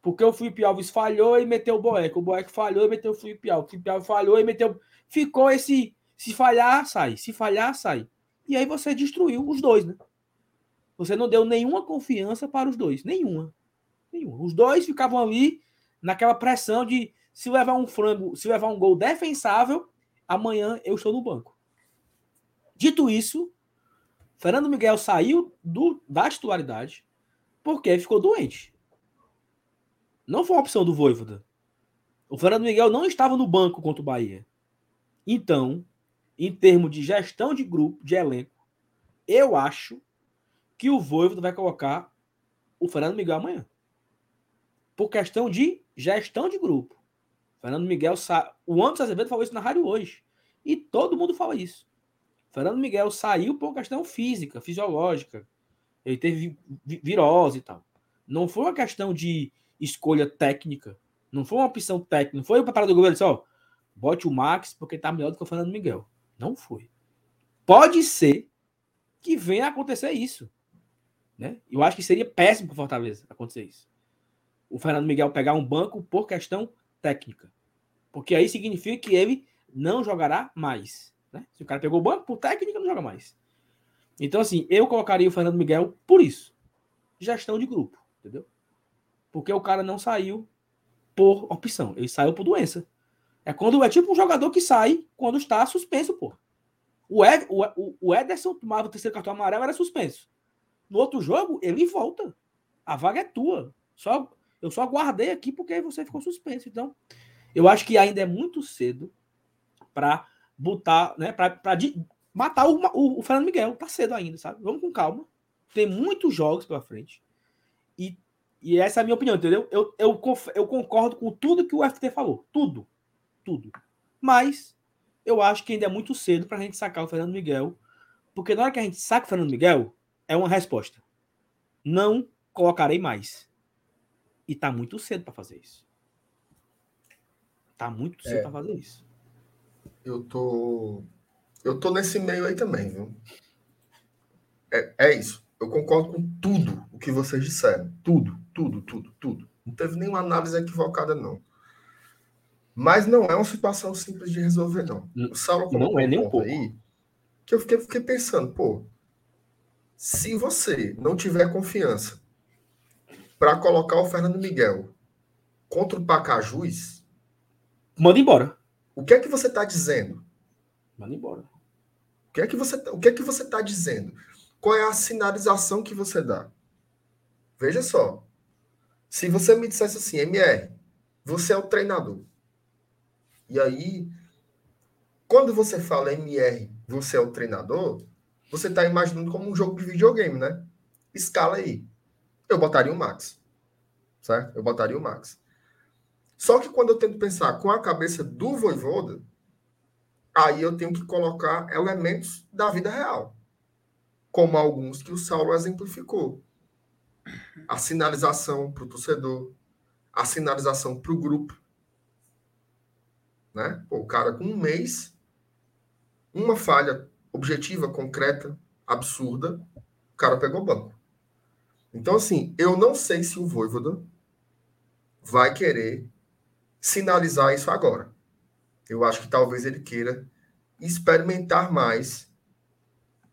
Porque o Felipe Alves falhou e meteu o Boeck. O Boeck falhou e meteu o Felipe Alves. O Felipe Alves falhou e meteu. Ficou esse. Se falhar, sai. Se falhar, sai. E aí você destruiu os dois, né? Você não deu nenhuma confiança para os dois. Nenhuma. Nenhuma. Os dois ficavam ali naquela pressão de se levar um frango, se levar um gol defensável, amanhã eu estou no banco. Dito isso, Fernando Miguel saiu do, da titularidade porque ficou doente. Não foi uma opção do Voivoda. O Fernando Miguel não estava no banco contra o Bahia. Então, em termos de gestão de grupo, de elenco, eu acho que o Voivoda vai colocar o Fernando Miguel amanhã. Por questão de gestão de grupo. Fernando Miguel, sa... o Anderson Azevedo falou isso na rádio hoje. E todo mundo fala isso. Fernando Miguel saiu por uma questão física, fisiológica. Ele teve virose e tal. Não foi uma questão de escolha técnica. Não foi uma opção técnica. Não foi o preparador do governo disse, bote o Max porque tá melhor do que o Fernando Miguel. Não foi. pode ser que venha a acontecer isso. Né? Eu acho que seria péssimo para Fortaleza acontecer isso. O Fernando Miguel pegar um banco por questão técnica. Porque aí significa que ele não jogará mais. Né? Se o cara pegou o banco por técnica, não joga mais. Então, assim, eu colocaria o Fernando Miguel por isso. Gestão de grupo, entendeu? Porque o cara não saiu por opção, ele saiu por doença. É quando é tipo um jogador que sai quando está suspenso, pô. O, Ed, o, o Ederson tomava o terceiro cartão amarelo, era suspenso. No outro jogo, ele volta. A vaga é tua. Só, eu só guardei aqui porque você ficou suspenso. Então, eu acho que ainda é muito cedo para botar, né, para matar o, o, o, Fernando Miguel. Tá cedo ainda, sabe? Vamos com calma. Tem muitos jogos pela frente. E, e essa é a minha opinião, entendeu? Eu, eu, eu concordo com tudo que o FT falou. Tudo. Tudo. Mas eu acho que ainda é muito cedo para a gente sacar o Fernando Miguel. Porque na hora que a gente saca o Fernando Miguel, é uma resposta. Não colocarei mais. E tá muito cedo para fazer isso. Tá muito cedo é, para fazer isso. Eu tô. Eu tô nesse meio aí também, viu? É, é isso. Eu concordo com tudo o que vocês disseram. Tudo, tudo, tudo, tudo. Não teve nenhuma análise equivocada, não. Mas não é uma situação simples de resolver, não. O Saulo não é nem um pouco. Aí, que eu fiquei, fiquei pensando, pô, se você não tiver confiança para colocar o Fernando Miguel contra o Pacajus, manda embora. O que é que você está dizendo? Manda embora. O que é que você o que é que você está dizendo? Qual é a sinalização que você dá? Veja só. Se você me dissesse assim, MR, você é o treinador. E aí, quando você fala MR, você é o treinador, você está imaginando como um jogo de videogame, né? Escala aí. Eu botaria o Max. Certo? Eu botaria o Max. Só que quando eu tento pensar com a cabeça do Voivoda, aí eu tenho que colocar elementos da vida real. Como alguns que o Saulo exemplificou. A sinalização para o torcedor, a sinalização para o grupo, né? Pô, o cara com um mês, uma falha objetiva, concreta, absurda, o cara pegou banco. Então, assim, eu não sei se o Voivoda vai querer sinalizar isso agora. Eu acho que talvez ele queira experimentar mais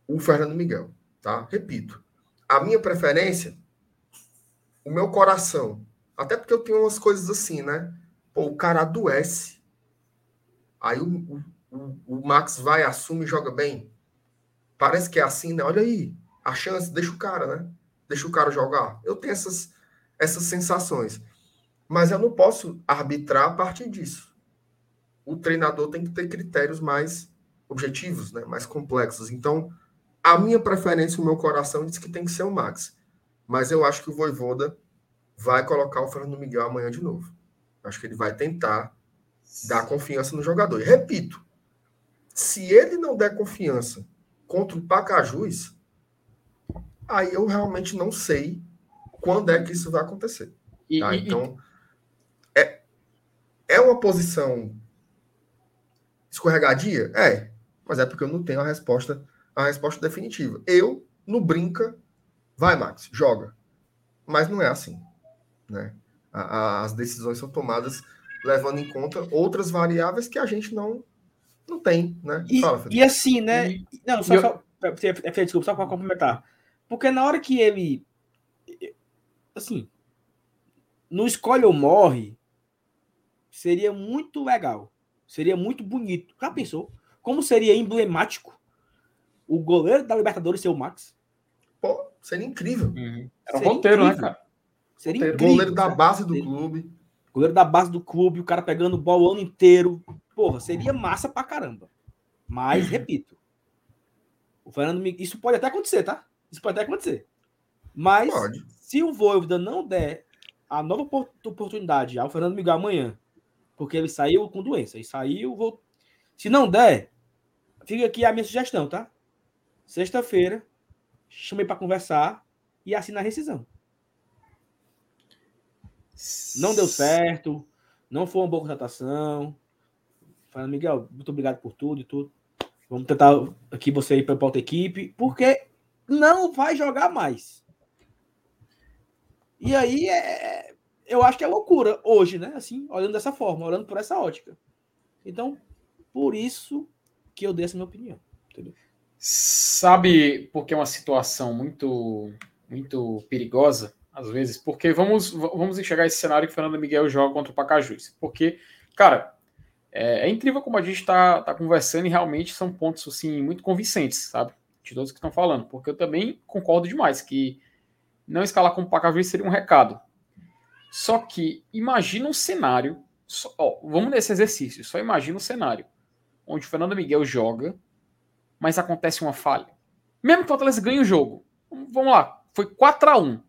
o Fernando Miguel, tá? Repito, a minha preferência, o meu coração, até porque eu tenho umas coisas assim, né? Pô, o cara adoece Aí o, o, o Max vai, assume e joga bem. Parece que é assim, né? Olha aí, a chance, deixa o cara, né? Deixa o cara jogar. Eu tenho essas, essas sensações. Mas eu não posso arbitrar a partir disso. O treinador tem que ter critérios mais objetivos, né? mais complexos. Então, a minha preferência, o meu coração diz que tem que ser o Max. Mas eu acho que o Voivoda vai colocar o Fernando Miguel amanhã de novo. Acho que ele vai tentar dar confiança no jogador. E repito, se ele não der confiança contra o Pacajus, aí eu realmente não sei quando é que isso vai acontecer. E, tá? e, então, e... é, é uma posição escorregadia? É, mas é porque eu não tenho a resposta, a resposta definitiva. Eu, no brinca, vai, Max, joga. Mas não é assim. Né? A, a, as decisões são tomadas levando em conta outras variáveis que a gente não, não tem, né? E, Fala, e assim, né? E, não, só, eu... só desculpa, só para complementar. Porque na hora que ele assim, no escolhe ou morre, seria muito legal. Seria muito bonito. Já pensou? Como seria emblemático o goleiro da Libertadores ser o Max? Pô, seria incrível. Uhum. Era um roteiro, né, incrível. né, cara? Seria incrível. Goleiro da base do clube. Goleiro da base do clube, o cara pegando bola o ano inteiro. Porra, seria massa pra caramba. Mas, repito, o Fernando Isso pode até acontecer, tá? Isso pode até acontecer. Mas, pode. se o Voivoda não der a nova oportunidade ao Fernando Miguel amanhã, porque ele saiu com doença, e saiu, vou... se não der, fica aqui a minha sugestão, tá? Sexta-feira, chamei para conversar e assina a rescisão. Não deu certo, não foi uma boa contratação. Fala, Miguel, muito obrigado por tudo e tudo. Vamos tentar aqui você ir para outra equipe, porque não vai jogar mais. E aí é, eu acho que é loucura hoje, né? Assim, olhando dessa forma, olhando por essa ótica. Então, por isso que eu dei essa minha opinião. Entendeu? Sabe por que é uma situação muito, muito perigosa, às vezes? Porque vamos, vamos enxergar esse cenário que Fernando Miguel joga contra o Pacajus. Porque, cara, é, é incrível como a gente está tá conversando e realmente são pontos assim, muito convincentes, sabe? De todos que estão falando. Porque eu também concordo demais que não escalar como Pacajus seria um recado. Só que imagina um cenário. Só, ó, vamos nesse exercício. Só imagina um cenário onde o Fernando Miguel joga mas acontece uma falha. Mesmo que o Fortaleza ganhe o jogo, vamos lá, foi 4 a 1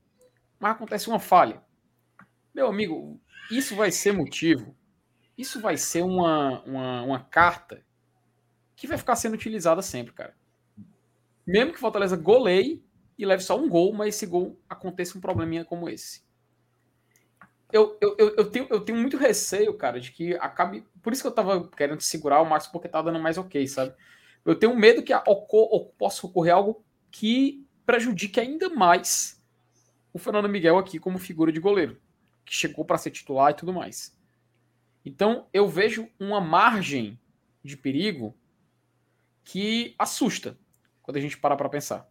mas acontece uma falha. Meu amigo, isso vai ser motivo, isso vai ser uma, uma, uma carta que vai ficar sendo utilizada sempre, cara. Mesmo que o Fortaleza goleie e leve só um gol, mas esse gol aconteça um probleminha como esse. Eu, eu, eu, tenho, eu tenho muito receio, cara, de que acabe. Por isso que eu tava querendo segurar o máximo, porque tá dando mais ok, sabe? Eu tenho medo que possa ocorrer algo que prejudique ainda mais o Fernando Miguel aqui como figura de goleiro, que chegou para ser titular e tudo mais. Então eu vejo uma margem de perigo que assusta quando a gente para para pensar.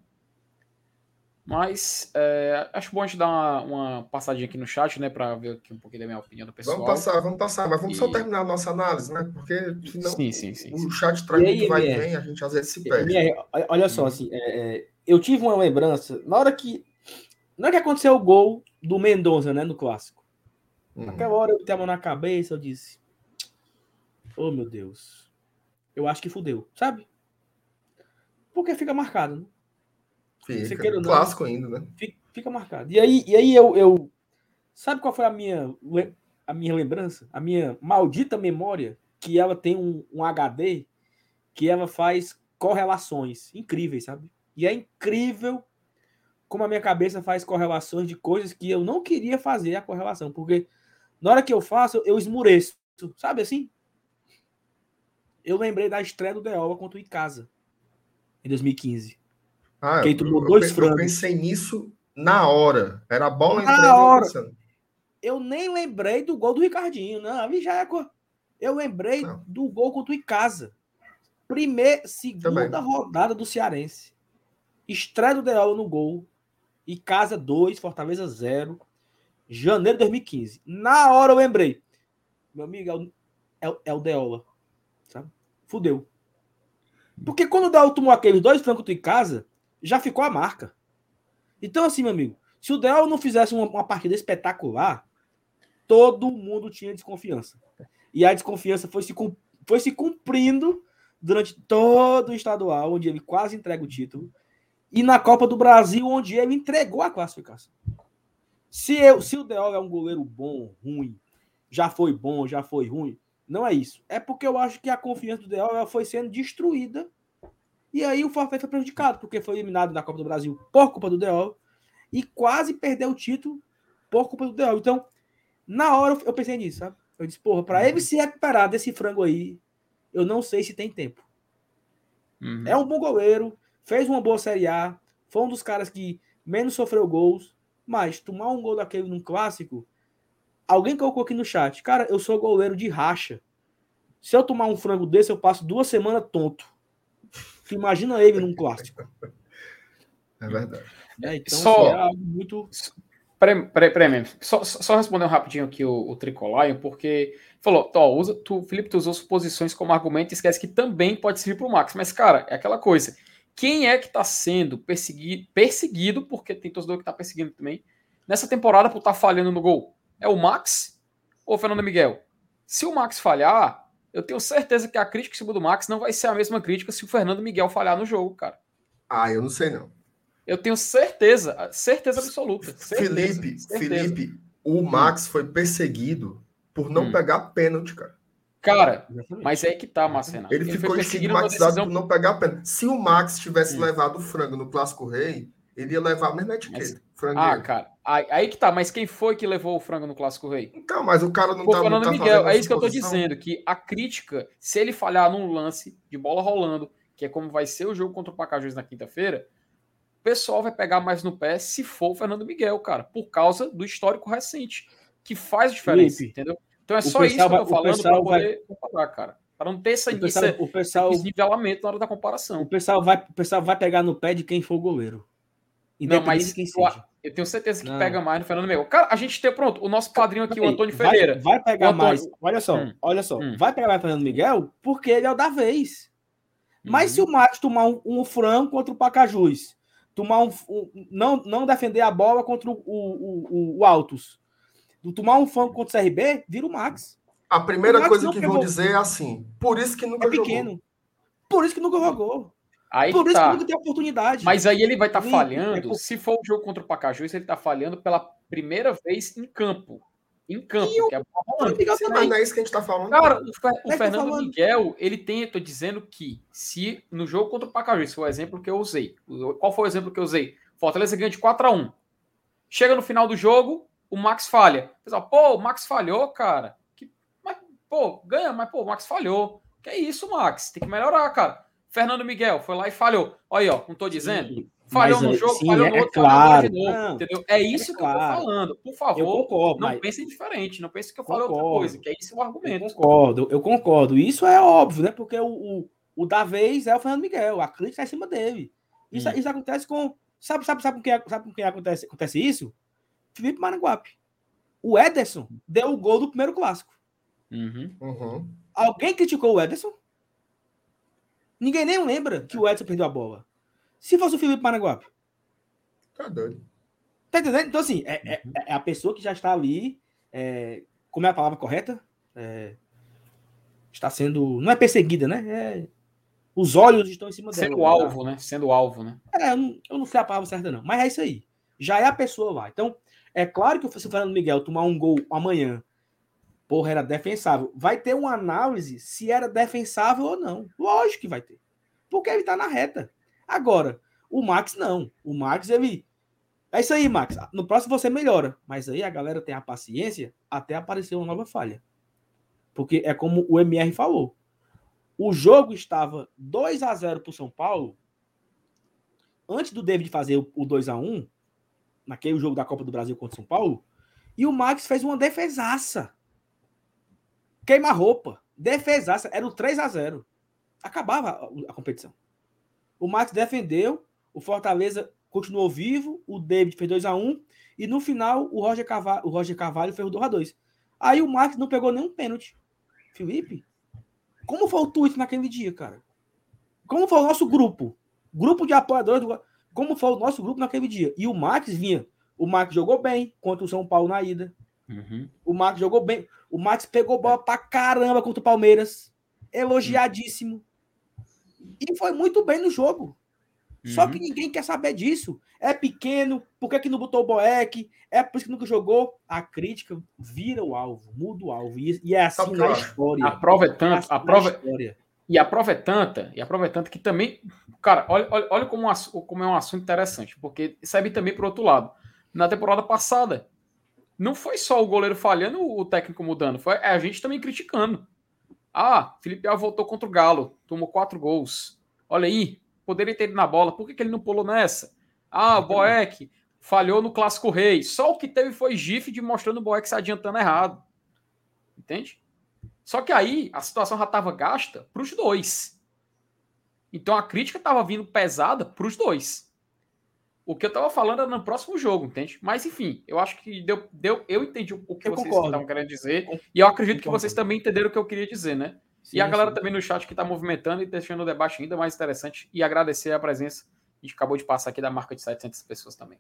Mas é, acho bom a gente dar uma, uma, passadinha aqui no chat, né, para ver aqui um pouquinho da minha opinião do pessoal. Vamos passar, vamos passar, mas vamos e... só terminar a nossa análise, né? Porque senão sim, sim, sim, o chat traz muito vai e vem, a gente às vezes se perde. olha só, assim, é, é, eu tive uma lembrança, na hora que. Na hora que aconteceu o gol do Mendonça, né, no clássico. Uhum. Naquela hora eu botei a mão na cabeça, eu disse. Oh, meu Deus. Eu acho que fudeu, sabe? Porque fica marcado, né? Fica, não, clássico ainda, né? Fica, fica, marcado. E aí, e aí eu, eu. Sabe qual foi a minha, a minha lembrança? A minha maldita memória? Que ela tem um, um HD que ela faz correlações incríveis, sabe? E é incrível como a minha cabeça faz correlações de coisas que eu não queria fazer a correlação, porque na hora que eu faço, eu esmureço, sabe assim? Eu lembrei da estreia do Deola contra o Icasa em 2015. Ah, tomou eu, dois eu, frangos. Eu pensei nisso na hora. Era a bola na entrando. Hora. Eu nem lembrei do gol do Ricardinho. Não, ali já é. Eu lembrei não. do gol contra o Icasa. Primeira, segunda Também. rodada do Cearense. Estreia do Deola no gol. Icasa 2, Fortaleza 0. Janeiro de 2015. Na hora eu lembrei. Meu amigo, é o, é, é o Deola. Sabe? Fudeu. Porque quando o Deola tomou aqueles dois francos em casa, já ficou a marca. Então, assim, meu amigo, se o Del não fizesse uma, uma partida espetacular, todo mundo tinha desconfiança. E a desconfiança foi se, foi se cumprindo durante todo o estadual, onde ele quase entrega o título, e na Copa do Brasil, onde ele entregou a classificação. Se, eu, se o Deol é um goleiro bom, ruim, já foi bom, já foi ruim, não é isso. É porque eu acho que a confiança do Deol foi sendo destruída e aí o Fortaleza foi prejudicado, porque foi eliminado na Copa do Brasil por culpa do Deol e quase perdeu o título por culpa do Deol. Então, na hora eu pensei nisso, sabe? Eu disse, porra, para ele se recuperar desse frango aí, eu não sei se tem tempo. Uhum. É um bom goleiro, fez uma boa Série A, foi um dos caras que menos sofreu gols, mas tomar um gol daquele num clássico, alguém colocou aqui no chat, cara, eu sou goleiro de racha. Se eu tomar um frango desse, eu passo duas semanas tonto. Imagina ele num clássico. É verdade. É, então, só, assim, é algo muito. Peraí, peraí, peraí só, só responder um rapidinho aqui o, o Tricolion, porque falou, ó, usa, tu, Felipe, tu usou suposições como argumento e esquece que também pode servir para o Max. Mas, cara, é aquela coisa. Quem é que está sendo perseguido, perseguido, porque tem torcedor que está perseguindo também, nessa temporada por estar tá falhando no gol? É o Max ou o Fernando Miguel? Se o Max falhar, eu tenho certeza que a crítica em cima do Max não vai ser a mesma crítica se o Fernando Miguel falhar no jogo, cara. Ah, eu não sei não. Eu tenho certeza, certeza absoluta. Certeza, Felipe, certeza. Felipe, o Max hum. foi perseguido por não hum. pegar pênalti, cara. Cara, mas é que tá, Marcelo. Ele, ele ficou estigmatizado decisão... por não pegar pênalti. Se o Max tivesse hum. levado o frango no Clássico Rei, ele ia levar a mesma etiqueta. Mas... Ah, cara, aí, aí, que tá, mas quem foi que levou o frango no Clássico Rei? Então, mas o cara não Pô, tá, Fernando tá Miguel, é isso que eu tô dizendo, que a crítica, se ele falhar num lance de bola rolando, que é como vai ser o jogo contra o Pacajus na quinta-feira, o pessoal vai pegar mais no pé se for o Fernando Miguel, cara, por causa do histórico recente, que faz diferença, Felipe, entendeu? Então é só isso que eu tô falando para poder vai... comparar, cara. Para não ter essa, o pessoal, esse, o pessoal, esse nivelamento na hora da comparação. O pessoal, vai, o pessoal vai pegar no pé de quem for o goleiro. Não, mas quem seja. eu tenho certeza que não. pega mais no Fernando Miguel. Cara, a gente tem, pronto, o nosso padrinho aqui, o Antônio Ferreira. Vai, pegar Antônio... mais. Olha só, hum. olha só. Hum. Vai pegar mais o Fernando Miguel porque ele é o da vez. Mas se uhum. o Matos tomar um, um frango contra o Pacajus, tomar um, um, não, não defender a bola contra o, o, o, o Altos, tomar um frango contra o CRB, vira o Max. A primeira coisa que vão dizer é assim: por isso que nunca é pequeno. Jogou. Por isso que nunca jogou. Aí por tá. isso que nunca tem oportunidade. Mas aí ele vai estar tá falhando. É Se for o jogo contra o Pacajus, ele está falhando pela primeira vez em campo em campo. que é Mas não é isso que a gente tá falando. Cara, o, Fer, o é Fernando Miguel, ele tem, eu tô dizendo que se no jogo contra o Pacajus, foi o exemplo que eu usei. Qual foi o exemplo que eu usei? Fortaleza ganha de 4 a 1 Chega no final do jogo, o Max falha. Pessoal, pô, o Max falhou, cara. Que, mas, pô, ganha, mas pô, o Max falhou. Que é isso, Max? Tem que melhorar, cara. Fernando Miguel foi lá e falhou. Olha aí, ó, não tô dizendo. Sim. Falhou no jogo, sim, falhou no é outro, claro. falhou de novo, entendeu? É isso é que claro. eu tô falando. Por favor, concordo, não mas... pensem diferente, não pensem que eu falei outra coisa, que é isso o argumento. Eu concordo, eu concordo. Isso é óbvio, né? Porque o, o, o da vez é o Fernando Miguel, a crítica é em cima dele. Isso, hum. isso acontece com. Sabe, sabe, sabe com quem, sabe com quem acontece, acontece isso? Felipe Maranguape. O Ederson deu o gol do primeiro clássico. Uhum. Uhum. Alguém criticou o Ederson? Ninguém nem lembra que o Edson perdeu a bola. Se fosse o Felipe Maranguape. Tá doido. Tá entendendo? Então, assim, é, é, é a pessoa que já está ali. É, como é a palavra correta? É, está sendo. Não é perseguida, né? É, os olhos estão em cima dela. Sendo alvo, né? Sendo alvo, né? É, eu não, eu não sei a palavra certa, não. Mas é isso aí. Já é a pessoa lá. Então, é claro que se o Fernando Miguel tomar um gol amanhã, porra, era defensável. Vai ter uma análise se era defensável ou não. Lógico que vai ter. Porque ele tá na reta. Agora, o Max não. O Max, ele. É isso aí, Max. No próximo você melhora. Mas aí a galera tem a paciência até aparecer uma nova falha. Porque é como o MR falou. O jogo estava 2 a 0 para o São Paulo. Antes do David fazer o 2 a 1 naquele jogo da Copa do Brasil contra o São Paulo. E o Max fez uma defesaça. Queima-roupa. Defesaça. Era o 3 a 0 Acabava a competição. O Max defendeu, o Fortaleza continuou vivo, o David fez 2 a 1 e no final o Roger Carvalho, o Roger Carvalho fez o 2 a 2 Aí o Max não pegou nenhum pênalti. Felipe, como foi o tweet naquele dia, cara? Como foi o nosso grupo? Grupo de apoiadores do... Como foi o nosso grupo naquele dia? E o Max vinha. O Max jogou bem contra o São Paulo na ida. Uhum. O Max jogou bem. O Max pegou bola pra caramba contra o Palmeiras. Elogiadíssimo. E foi muito bem no jogo. Uhum. Só que ninguém quer saber disso. É pequeno, por que, que não botou o Boeck? É por isso que nunca jogou. A crítica vira o alvo, muda o alvo. E, e é assim Sabe na história. A prova é tanta. É assim a prova... História. E a prova é tanta, e a prova é tanta que também. Cara, olha, olha, olha como, um, como é um assunto interessante, porque serve também para outro lado. Na temporada passada, não foi só o goleiro falhando, o técnico mudando, foi a gente também criticando. Ah, Felipe Alves voltou contra o Galo, tomou quatro gols. Olha aí, poderia ter ido na bola, por que, que ele não pulou nessa? Ah, o Boeck falhou no Clássico Rei. Só o que teve foi GIF de mostrando o Boeck se adiantando errado. Entende? Só que aí a situação já estava gasta para os dois. Então a crítica estava vindo pesada para os dois. O que eu estava falando era no próximo jogo, entende? Mas enfim, eu acho que deu, deu eu entendi o que eu vocês estavam querendo dizer e eu acredito que vocês também entenderam o que eu queria dizer, né? Sim, e a galera sim. também no chat que está movimentando e deixando o debate ainda mais interessante e agradecer a presença. A gente acabou de passar aqui da marca de 700 pessoas também.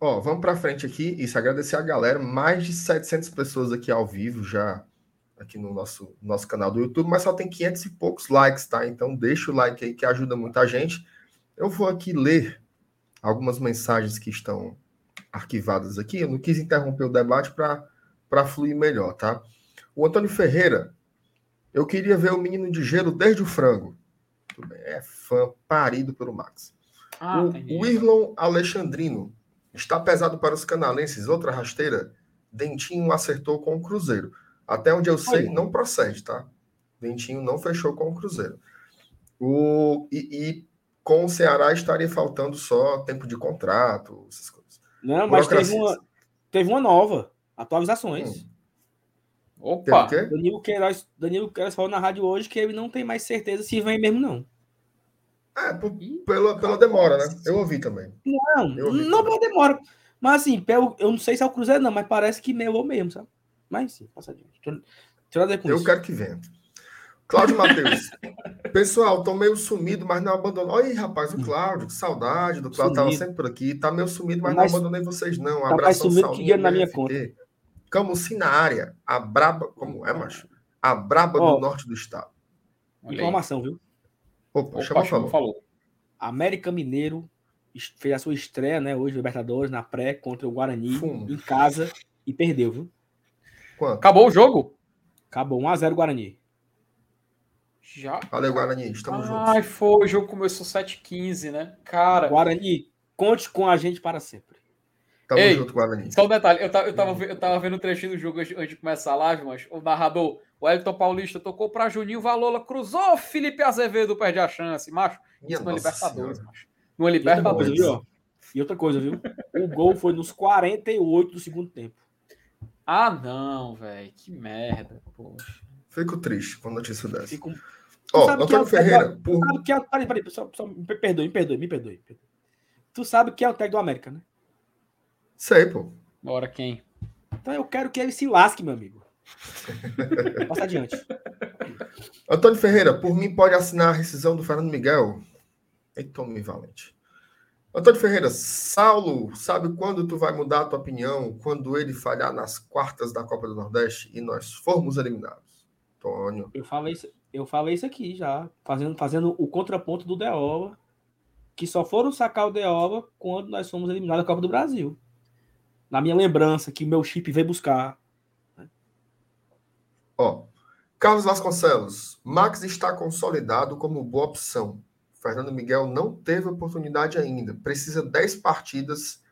Ó, vamos para frente aqui. Isso, agradecer a galera. Mais de 700 pessoas aqui ao vivo já aqui no nosso, nosso canal do YouTube, mas só tem 500 e poucos likes, tá? Então deixa o like aí que ajuda muita gente. Eu vou aqui ler algumas mensagens que estão arquivadas aqui. Eu não quis interromper o debate para fluir melhor, tá? O Antônio Ferreira, eu queria ver o menino de gelo desde o frango. Tudo bem, é fã parido pelo Max. Ah, o, o Irlon Alexandrino está pesado para os canalenses. Outra rasteira, Dentinho acertou com o Cruzeiro. Até onde eu sei, não procede, tá? Dentinho não fechou com o Cruzeiro. O, e, e com o Ceará estaria faltando só tempo de contrato, essas coisas. Não, mas teve uma, teve uma nova. Atualizações. Hum. Opa! Danilo Queiroz, Danilo Queiroz falou na rádio hoje que ele não tem mais certeza se vem mesmo, não. É, por, pela, pela demora, né? Eu ouvi também. Não, ouvi não pela demora. Mas assim, pelo, eu não sei se é o Cruzeiro, não, mas parece que melou mesmo, sabe? Mas sim, passa adiante. Deixa, deixa eu, eu quero que venha. Cláudio Matheus. Pessoal, tô meio sumido, mas não abandonou. Olha aí, rapaz, o hum. Cláudio, que saudade do Cláudio, tava sempre por aqui. Tá meio sumido, mas, mas não abandonei vocês, não. Um tá abraço sumido que na minha conta. Camusim na área. A braba. Como é, macho? A braba oh, do norte do estado. Informação, viu? Opa, Opa chama, falou. falou. América Mineiro fez a sua estreia, né, hoje, Libertadores, na pré, contra o Guarani, em casa, e perdeu, viu? Quanto? Acabou o jogo? Acabou 1x0 Guarani. Já? Valeu, Guarani, estamos juntos. Ai, foi, o jogo começou 7h15, né? Cara. Guarani, conte com a gente para sempre. Tamo Ei, junto, Guarani. Só um detalhe, eu tava, eu tava, eu tava vendo o um trechinho do jogo antes de começar a live, mas o narrador, o Elton Paulista, tocou para Juninho Valola, cruzou, Felipe Azevedo perde a chance, macho. Isso no Libertadores, senhora. macho. No Libertadores. E outra, coisa, viu? e outra coisa, viu? O gol foi nos 48 do segundo tempo. Ah, não, velho. Que merda, poxa. Fico triste com a notícia dessa. Fico... Ó, oh, Antônio é Ferreira. Por... Sabe que é... Peraí, peraí, só, só, me perdoe, me perdoe, me perdoe. Tu sabe que é o tag do América, né? Sei, pô. Bora quem? Então eu quero que ele se lasque, meu amigo. Passa adiante. Antônio Ferreira, por mim pode assinar a rescisão do Fernando Miguel? Eita, me valente. Antônio Ferreira, Saulo, sabe quando tu vai mudar a tua opinião? Quando ele falhar nas quartas da Copa do Nordeste e nós formos eliminados? Antônio. Eu falei isso, eu falei isso aqui já, fazendo, fazendo o contraponto do Deola, que só foram sacar o Deola quando nós fomos eliminados da Copa do Brasil na minha lembrança que o meu chip veio buscar. Ó, Carlos Vasconcelos, Max está consolidado como boa opção. Fernando Miguel não teve oportunidade ainda. Precisa 10 partidas,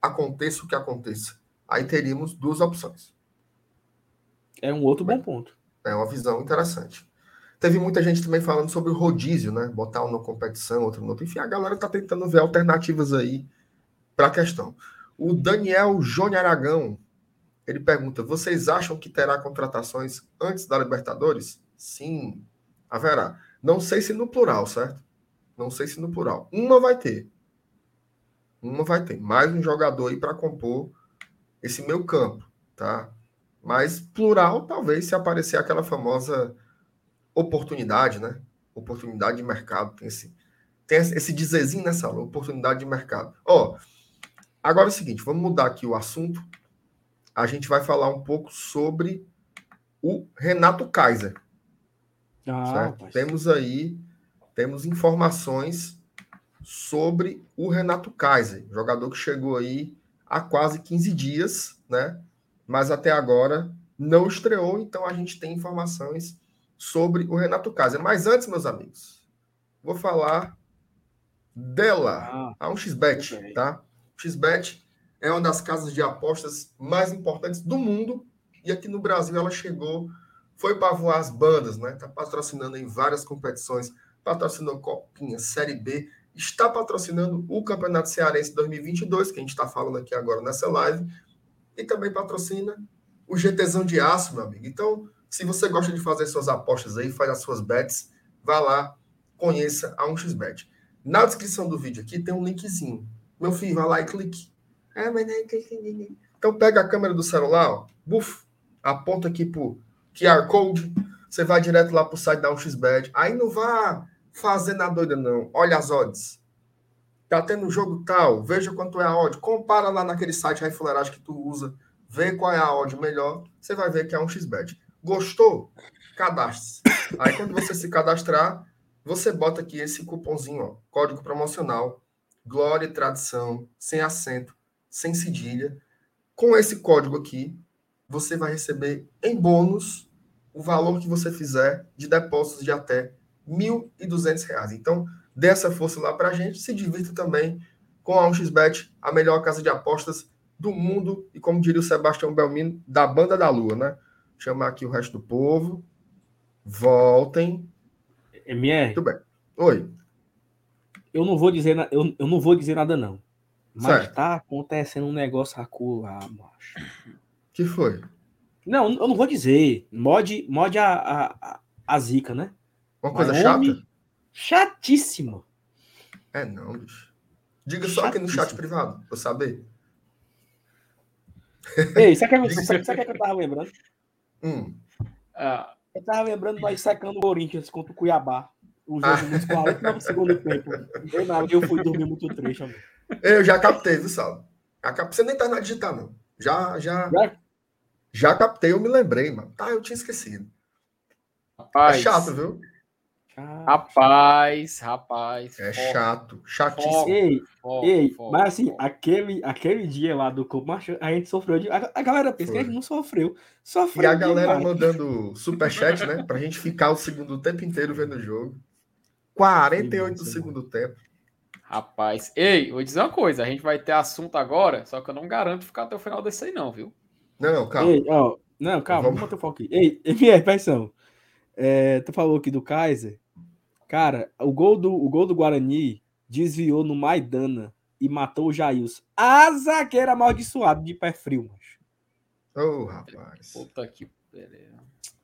aconteça o que aconteça. Aí teríamos duas opções. É um outro bom ponto. É uma visão interessante. Teve muita gente também falando sobre o rodízio, né? Botar um na competição, outro no outro. Enfim, a galera tá tentando ver alternativas aí para a questão. O Daniel Jônio Aragão, ele pergunta: vocês acham que terá contratações antes da Libertadores? Sim, haverá. Não sei se no plural, certo? Não sei se no plural. Uma vai ter. Uma vai ter. Mais um jogador aí para compor esse meu campo, tá? Mas plural, talvez se aparecer aquela famosa oportunidade, né? Oportunidade de mercado. Tem esse, tem esse dizerzinho nessa aula, oportunidade de mercado. Ó, oh, Agora é o seguinte, vamos mudar aqui o assunto. A gente vai falar um pouco sobre o Renato Kaiser. Ah, temos aí, temos informações sobre o Renato Kaiser, jogador que chegou aí há quase 15 dias, né? Mas até agora não estreou, então a gente tem informações sobre o Renato Kaiser. Mas antes, meus amigos, vou falar dela, ah, a 1xBet, okay. tá? XBET é uma das casas de apostas mais importantes do mundo e aqui no Brasil ela chegou, foi para voar as bandas, né? Está patrocinando em várias competições, patrocinou Copinha, Série B, está patrocinando o Campeonato Cearense 2022, que a gente está falando aqui agora nessa live, e também patrocina o GTzão de aço, meu amigo. Então, se você gosta de fazer suas apostas aí, faz as suas bets, vá lá, conheça a 1xBet. Na descrição do vídeo aqui tem um linkzinho. Meu filho, vai lá e clique. Ah, mas não é Então pega a câmera do celular, ó, buf, aponta aqui pro QR Code, você vai direto lá pro site da 1xBet. Aí não vá fazer na doida, não. Olha as odds. Tá tendo jogo tal, veja quanto é a odd. Compara lá naquele site aí fuleiragem que tu usa, vê qual é a odd melhor, você vai ver que é um xbet. Gostou? Cadastre-se. Aí quando você se cadastrar, você bota aqui esse cupomzinho, ó, código promocional glória e tradição, sem acento, sem cedilha. Com esse código aqui, você vai receber em bônus o valor que você fizer de depósitos de até R$ 1.200. Então, dê essa força lá para a gente, se divirta também com a 1xBet, a melhor casa de apostas do mundo e, como diria o Sebastião Belmino, da banda da lua, né? Chamar aqui o resto do povo. Voltem. MR. Muito bem. Oi. Eu não vou dizer, na- eu, eu não vou dizer nada, não. Mas Certo. tá acontecendo um negócio acolá, macho. que foi? Não, eu não vou dizer. Mod, mod a, a, a, zica, né? Uma coisa Mas chata? Chatíssimo. É não, bicho. Diga só aqui no chat privado, pra eu saber. Ei, sabe o que, sabe, sabe o que eu tava lembrando? Hum. Ah, Eu tava lembrando nós secando o Corinthians contra o Cuiabá. O jogo Ah. nos 40 no segundo tempo. Eu, nada, eu fui dormir muito trecho, amigo. Eu já captei, viu, cap- Você nem tá na digital, não. Já, já, Já? já captei, eu me lembrei, mano. Tá, eu tinha esquecido. rapaz, É chato, viu? Rapaz, rapaz. É foco, chato. Chatíssimo. Ei, foco, ei, foco, mas assim, foco. aquele, aquele dia lá do Clube Macho, a gente sofreu de. A, a galera pensa que a gente não sofreu. E Sofreu a galera demais. mandando superchat, né? Pra gente ficar o segundo tempo inteiro vendo o jogo. 48 do segundo tempo. Rapaz, ei, vou dizer uma coisa, a gente vai ter assunto agora, só que eu não garanto ficar até o final desse aí não, viu? Não, calma. Ei, ó, não, calma, Vamos- vamos manter o foco aqui. Ei, MR, pressão. É, tu falou aqui do Kaiser. Cara, o gol do, o gol do Guarani desviou no Maidana e matou o Jailson. A zagueira amaldiçoado de pé frio, macho. Ô, rapaz. Puta que.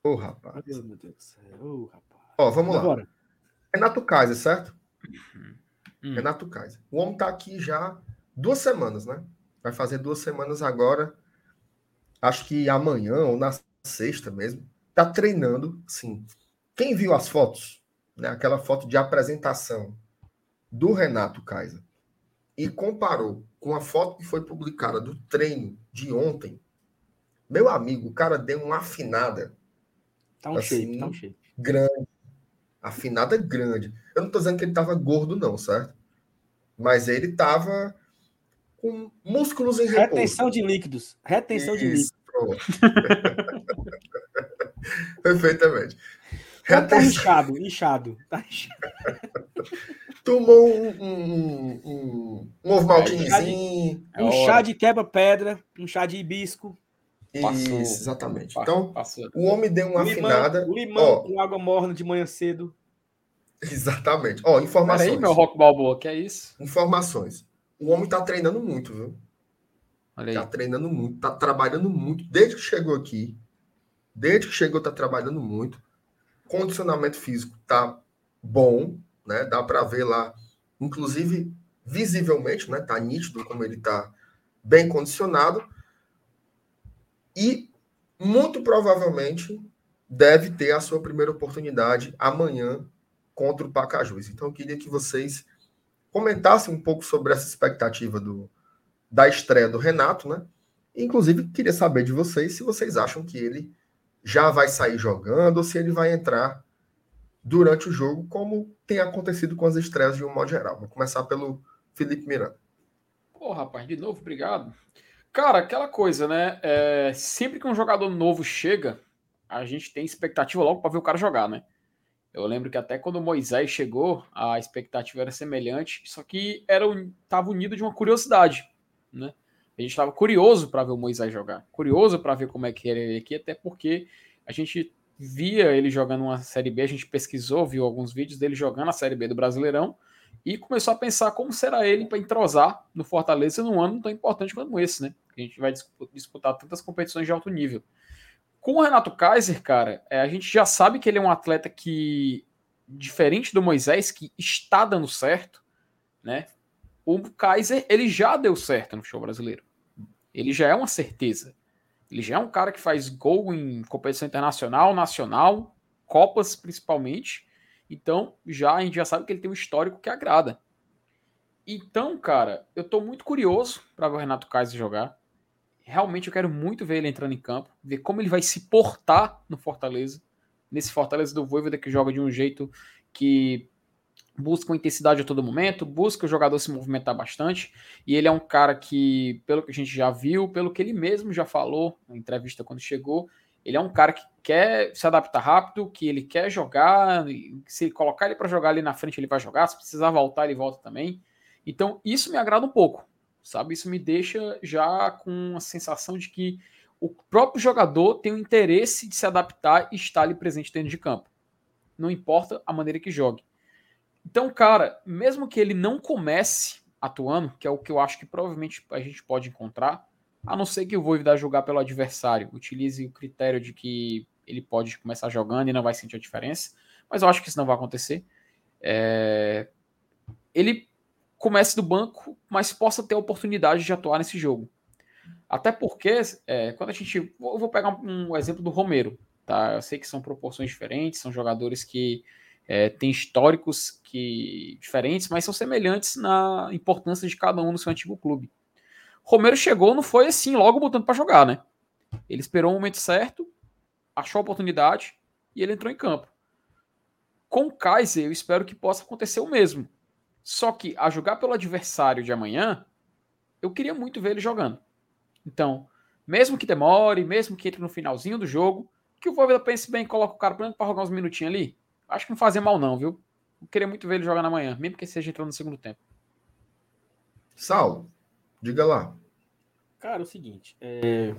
Ô, rapaz. Meu Deus do céu. Ô, rapaz. Ó, vamos lá. Agora, Renato Kaiser, certo? Hum. Renato Kaiser. O homem tá aqui já duas semanas, né? Vai fazer duas semanas agora. Acho que amanhã ou na sexta mesmo. Tá treinando, sim. Quem viu as fotos, né? Aquela foto de apresentação do Renato Kaiser e comparou com a foto que foi publicada do treino de ontem, meu amigo, o cara deu uma afinada tá um Assim, shape, tá um shape. grande. Afinada grande. Eu não tô dizendo que ele tava gordo, não, certo? Mas ele tava com músculos em repouso. Retenção de líquidos. Retenção de líquidos. Isso. Perfeitamente. Tá, tá Retenção- inchado, inchado. Tá inchado. Tomou um, um, um, um ovo maltinezinho. É Um chá de quebra-pedra, um chá de hibisco, Passou. Isso, exatamente. Então, passou. o homem deu uma limão, afinada. limão Ó, com água morna de manhã cedo. exatamente. Ó, Pera informações. aí, meu Rock Balboa, que é isso? Informações. O homem tá treinando muito, viu? Olha Tá treinando muito, tá trabalhando muito. Desde que chegou aqui, desde que chegou, tá trabalhando muito. Condicionamento físico tá bom, né? Dá para ver lá, inclusive visivelmente, né? Tá nítido como ele tá bem condicionado. E muito provavelmente deve ter a sua primeira oportunidade amanhã contra o Pacajus. Então eu queria que vocês comentassem um pouco sobre essa expectativa do, da estreia do Renato, né? Inclusive, queria saber de vocês se vocês acham que ele já vai sair jogando ou se ele vai entrar durante o jogo, como tem acontecido com as estreias de um modo geral. Vou começar pelo Felipe Miranda. Pô, rapaz, de novo, obrigado. Cara, aquela coisa, né? É, sempre que um jogador novo chega, a gente tem expectativa logo para ver o cara jogar, né? Eu lembro que até quando o Moisés chegou, a expectativa era semelhante, só que era estava unido de uma curiosidade, né? A gente estava curioso para ver o Moisés jogar, curioso para ver como é que era ele aqui, até porque a gente via ele jogando uma Série B, a gente pesquisou, viu alguns vídeos dele jogando a Série B do Brasileirão e começou a pensar como será ele para entrosar no Fortaleza num ano tão importante quanto esse, né? A gente vai disputar tantas competições de alto nível. Com o Renato Kaiser, cara, é, a gente já sabe que ele é um atleta que, diferente do Moisés, que está dando certo, né? O Kaiser, ele já deu certo no show brasileiro. Ele já é uma certeza. Ele já é um cara que faz gol em competição internacional, nacional, Copas principalmente. Então, já a gente já sabe que ele tem um histórico que agrada. Então, cara, eu tô muito curioso para ver o Renato Kaiser jogar. Realmente eu quero muito ver ele entrando em campo, ver como ele vai se portar no Fortaleza, nesse Fortaleza do Voivoda que joga de um jeito que busca intensidade a todo momento, busca o jogador se movimentar bastante, e ele é um cara que, pelo que a gente já viu, pelo que ele mesmo já falou na entrevista quando chegou, ele é um cara que quer se adaptar rápido, que ele quer jogar, se colocar ele para jogar ali na frente, ele vai jogar, se precisar voltar, ele volta também. Então, isso me agrada um pouco, sabe? Isso me deixa já com a sensação de que o próprio jogador tem o interesse de se adaptar e estar ali presente dentro de campo. Não importa a maneira que jogue. Então, cara, mesmo que ele não comece atuando, que é o que eu acho que provavelmente a gente pode encontrar, a não ser que o Voivoda jogar pelo adversário, utilize o critério de que ele pode começar jogando e não vai sentir a diferença, mas eu acho que isso não vai acontecer. É... Ele comece do banco, mas possa ter a oportunidade de atuar nesse jogo. Até porque, é, quando a gente. Eu vou pegar um exemplo do Romero, tá? Eu sei que são proporções diferentes, são jogadores que é, têm históricos que diferentes, mas são semelhantes na importância de cada um no seu antigo clube. Romero chegou, não foi assim, logo botando para jogar, né? Ele esperou o momento certo, achou a oportunidade e ele entrou em campo. Com o Kaiser, eu espero que possa acontecer o mesmo. Só que a jogar pelo adversário de amanhã, eu queria muito ver ele jogando. Então, mesmo que demore, mesmo que entre no finalzinho do jogo, que o Voivoda pense bem, coloca o cara para jogar uns minutinhos ali, acho que não fazia mal não, viu? Eu queria muito ver ele jogando amanhã, mesmo que seja entrando no segundo tempo. Sal, diga lá. Cara, é o seguinte, é...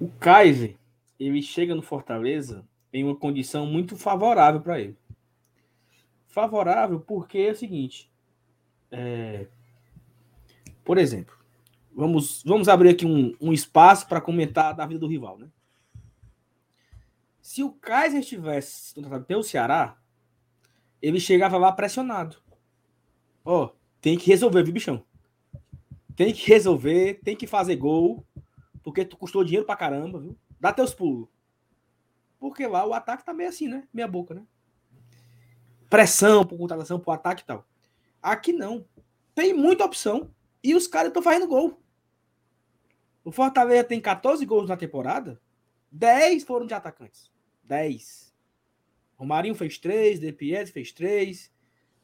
o Kaiser, ele chega no Fortaleza em uma condição muito favorável para ele favorável porque é o seguinte. É, por exemplo, vamos, vamos abrir aqui um, um espaço para comentar da vida do rival, né? Se o Kaiser estivesse contratado pelo Ceará, ele chegava lá pressionado. Ó, oh, tem que resolver, viu, bichão? Tem que resolver, tem que fazer gol, porque tu custou dinheiro pra caramba, viu? Dá teus pulos. Porque lá o ataque tá meio assim, né? Meia boca, né? pressão por contratação, por ataque e tal. Aqui não. Tem muita opção e os caras estão fazendo gol. O Fortaleza tem 14 gols na temporada, 10 foram de atacantes. 10. Romarinho fez 3, De Pietro fez 3,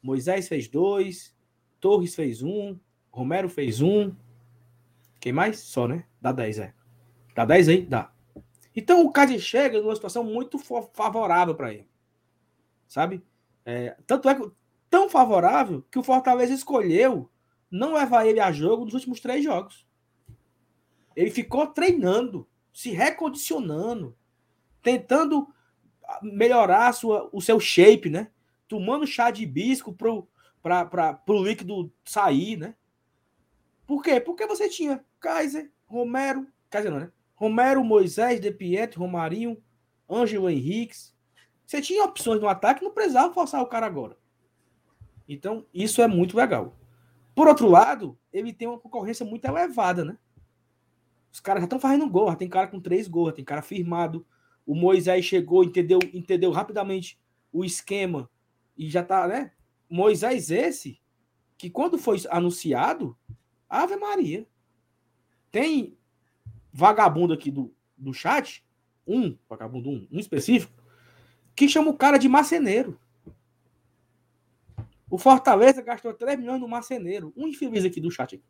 Moisés fez 2, Torres fez 1, Romero fez 1. Quem mais? Só, né? Dá 10, é. Dá 10 aí? Dá. Então o Cádiz chega numa situação muito favorável para ele. Sabe? É, tanto é que tão favorável que o Fortaleza escolheu não levar ele a jogo nos últimos três jogos. Ele ficou treinando, se recondicionando, tentando melhorar sua, o seu shape, né? Tomando chá de hibisco para o líquido sair, né? Por quê? Porque você tinha Kaiser, Romero, Kaiser não, né? Romero, Moisés, De Pietro, Romarinho, Ângelo Henriques, você tinha opções no ataque, não precisava forçar o cara agora. Então, isso é muito legal. Por outro lado, ele tem uma concorrência muito elevada, né? Os caras já estão fazendo gol, já tem cara com três gols, tem cara firmado. O Moisés chegou, entendeu, entendeu rapidamente o esquema e já tá, né? Moisés esse, que quando foi anunciado, Ave Maria. Tem vagabundo aqui do, do chat, um, vagabundo um, um específico, que chama o cara de marceneiro. O Fortaleza gastou 3 milhões no marceneiro. Um infeliz aqui do chat.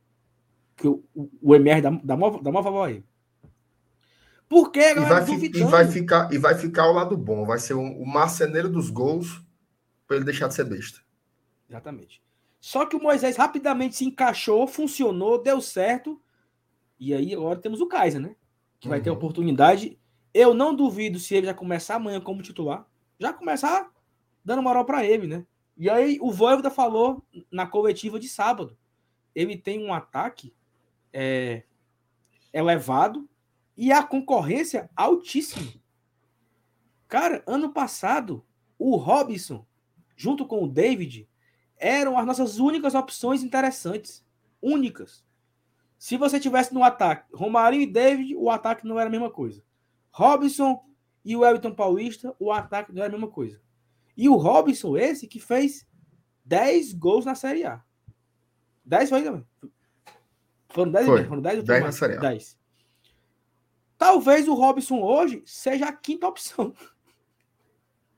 Que o, o, o MR dá, dá, mó, dá mó favor aí. Por que, e vai, e vai, ficar E vai ficar ao lado bom. Vai ser o, o marceneiro dos gols para ele deixar de ser besta. Exatamente. Só que o Moisés rapidamente se encaixou, funcionou, deu certo. E aí agora temos o Kaiser, né? Que vai ter uhum. oportunidade. Eu não duvido se ele já começar amanhã como titular já começar dando moral para ele, né? E aí o Voivoda falou na coletiva de sábado. Ele tem um ataque é, elevado e a concorrência altíssima. Cara, ano passado, o Robson, junto com o David, eram as nossas únicas opções interessantes. Únicas. Se você tivesse no ataque Romarinho e David, o ataque não era a mesma coisa. Robson e o Everton Paulista, o ataque não era a mesma coisa. E o Robson, esse que fez 10 gols na Série A. 10 foi também. Foram 10 foi. Foram 10, 10 na Série A. 10. Talvez o Robson hoje seja a quinta opção.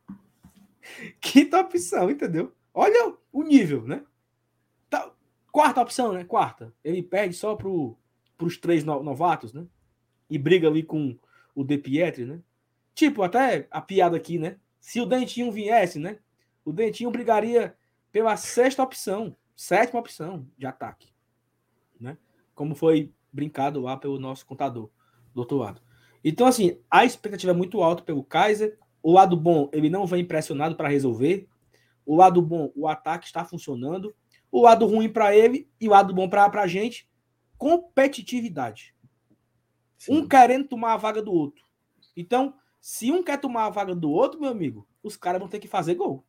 quinta opção, entendeu? Olha o nível, né? Tá, quarta opção, né? Quarta. Ele perde só para os três novatos, né? E briga ali com o De Pietri, né? Tipo, até a piada aqui, né? Se o Dentinho viesse, né? O Dentinho brigaria pela sexta opção, sétima opção de ataque, né? Como foi brincado lá pelo nosso contador do outro lado. Então, assim, a expectativa é muito alta pelo Kaiser. O lado bom, ele não vem impressionado para resolver. O lado bom, o ataque está funcionando. O lado ruim para ele e o lado bom para a gente, competitividade. Sim. Um querendo tomar a vaga do outro. Então, se um quer tomar a vaga do outro, meu amigo, os caras vão ter que fazer gol.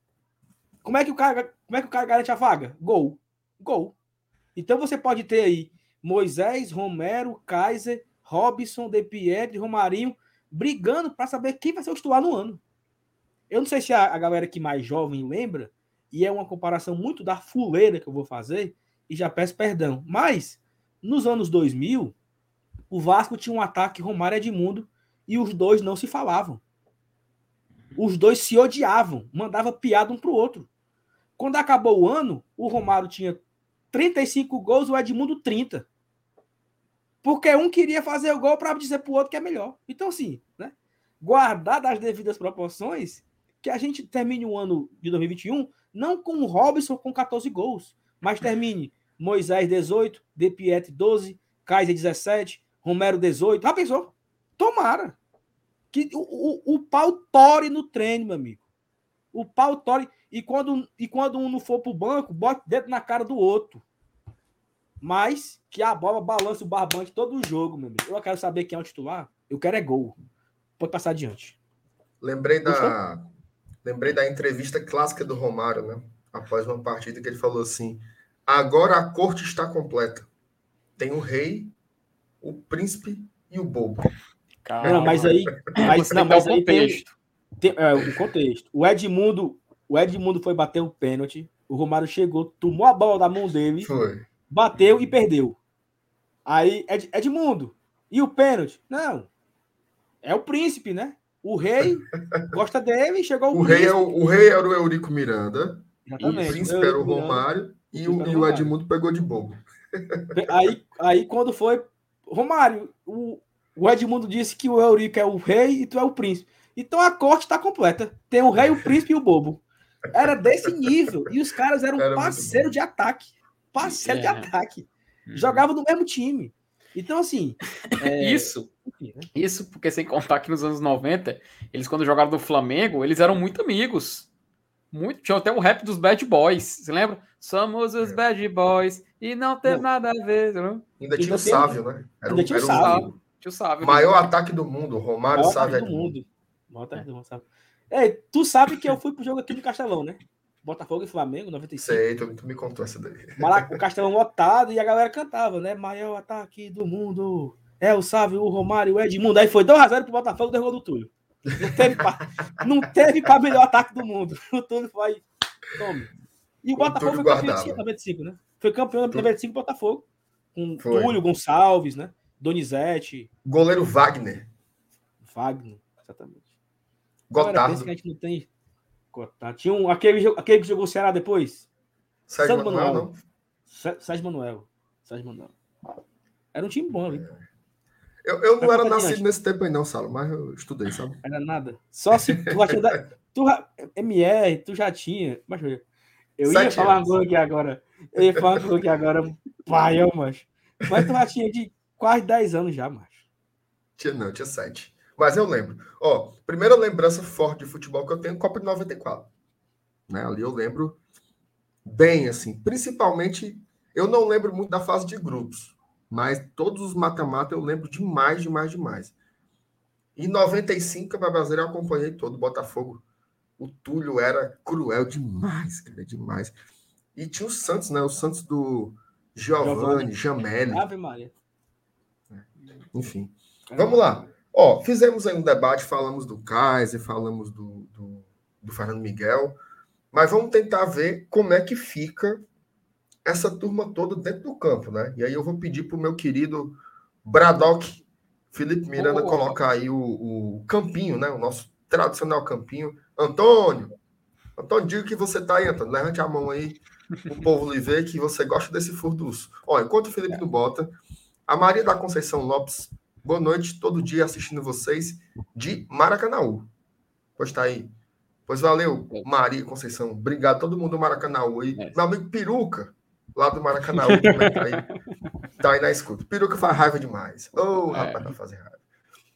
Como é que o cara, como é que o cara garante a vaga? Gol. Gol. Então você pode ter aí Moisés, Romero, Kaiser, Robson, De Pietri, Romarinho brigando para saber quem vai ser o titular no ano. Eu não sei se a, a galera que mais jovem lembra, e é uma comparação muito da fuleira que eu vou fazer, e já peço perdão. Mas, nos anos 2000, o Vasco tinha um ataque Romário Edmundo e os dois não se falavam. Os dois se odiavam, mandava piada um pro outro. Quando acabou o ano, o Romário tinha 35 gols, o Edmundo 30. Porque um queria fazer o gol para dizer pro outro que é melhor. Então, assim, né? Guardar as devidas proporções, que a gente termine o ano de 2021 não com o Robson com 14 gols, mas termine Moisés 18, De Piet 12, Kaiser 17, Romero 18. Já pensou? Tomara. Que o, o, o pau tore no treino, meu amigo. O pau tore. E quando, e quando um não for pro banco, bote dentro na cara do outro. Mas que a bola balance o barbante todo o jogo, meu amigo. Eu quero saber quem é o titular. Eu quero é gol. Pode passar adiante. Lembrei da, lembrei da entrevista clássica do Romário, né? Após uma partida que ele falou assim: agora a corte está completa. Tem o rei, o príncipe e o bobo. Calma. Não, mas aí. Mas, não, mas aí tem, tem, é, o contexto. O Edmundo, o Edmundo foi bater o pênalti. O Romário chegou, tomou a bola da mão dele, foi. Bateu e perdeu. Aí, Ed, Edmundo, e o pênalti? Não. É o príncipe, né? O rei gosta dele, chegou o, o rei é o, o, rei era o Eurico Miranda, Exatamente. o príncipe era o Romário e o, e o Edmundo pegou de bobo. Aí, aí quando foi Romário, o, o Edmundo disse que o Eurico é o rei e tu é o príncipe. Então a corte está completa. Tem o rei, o príncipe e o bobo. Era desse nível. E os caras eram Era parceiro de ataque. Parceiro é. de ataque. Uhum. Jogavam no mesmo time. Então, assim. É... Isso. Né? Isso, porque sem contar que nos anos 90, eles, quando jogaram no Flamengo, eles eram muito amigos. Muito. Tinha até o rap dos Bad Boys. Você lembra? Somos os é. Bad Boys e não tem nada a ver. Não? Ainda tinha o Sávio, né? Era, ainda tinha o Sávio. Tinha o Sávio. Maior ataque do mundo, Romário Maior Sávio. Do mundo. Maior ataque do mundo, Sávio. É, tu sabe que eu fui pro jogo aqui no Castelão, né? Botafogo e Flamengo, 95. Sei, tu, tu me contou essa daí. O Castelão lotado e a galera cantava, né? Maior ataque do mundo. É o Sávio, o Romário, o Edmundo. Aí foi 2x0 pro Botafogo, derrubou do Túlio. Não teve pra, não teve pra melhor ataque do mundo. O Túlio foi. Tome. E o, o Botafogo foi campeão de 95, né? Foi campeão de 95 Botafogo. Com foi. Túlio, Gonçalves, né? Donizete. Goleiro Wagner. Wagner, exatamente. Gotardo. que a gente não tem. Gotardo. Tinha um, aquele, aquele que jogou o Ceará depois. Sérgio Manuel, Manuel. Não? Sérgio Manuel. Sérgio Manuel. Era um time bom ali. Eu, eu não era nascido nesse tempo aí, não, Salo, mas eu estudei, sabe? Era nada. Só se tu já tinha. Tu, MR, tu já tinha. Mas eu, eu ia falar coisa aqui agora. Eu ia falar uma aqui agora. Pai, eu, mas. Mas tu já tinha de quase 10 anos já, macho. Tinha não, tinha 7. Mas eu lembro. Ó, primeira lembrança forte de futebol que eu tenho, Copa de 94. Né? Ali eu lembro bem, assim. Principalmente, eu não lembro muito da fase de grupos. Mas todos os mata-mata eu lembro demais, demais, demais. Em 95, para Brasileiro, eu acompanhei todo o Botafogo. O Túlio era cruel demais, cara, demais. E tinha o Santos, né? O Santos do Giovanni, Giovanni. Ave Maria. Enfim. Vamos lá. Ó, fizemos aí um debate, falamos do Kaiser, falamos do, do, do Fernando Miguel, mas vamos tentar ver como é que fica essa turma toda dentro do campo, né? E aí eu vou pedir para o meu querido Braddock Felipe Miranda oh. colocar aí o, o, campinho, né? O nosso tradicional campinho. Antônio, Antônio, diga que você tá aí, Antônio. Levante a mão aí, o povo lhe ver que você gosta desse furduço. Ó, enquanto o Felipe não bota, a Maria da Conceição Lopes Boa noite, todo dia assistindo vocês de Maracanãú. Pois tá aí. Pois valeu, Maria Conceição. Obrigado todo mundo do Maracanãú aí. É. Meu amigo Peruca, lá do Maracanãú, também tá aí. Tá aí na escuta. Peruca faz raiva demais. Ô, oh, é. rapaz, vai fazer raiva.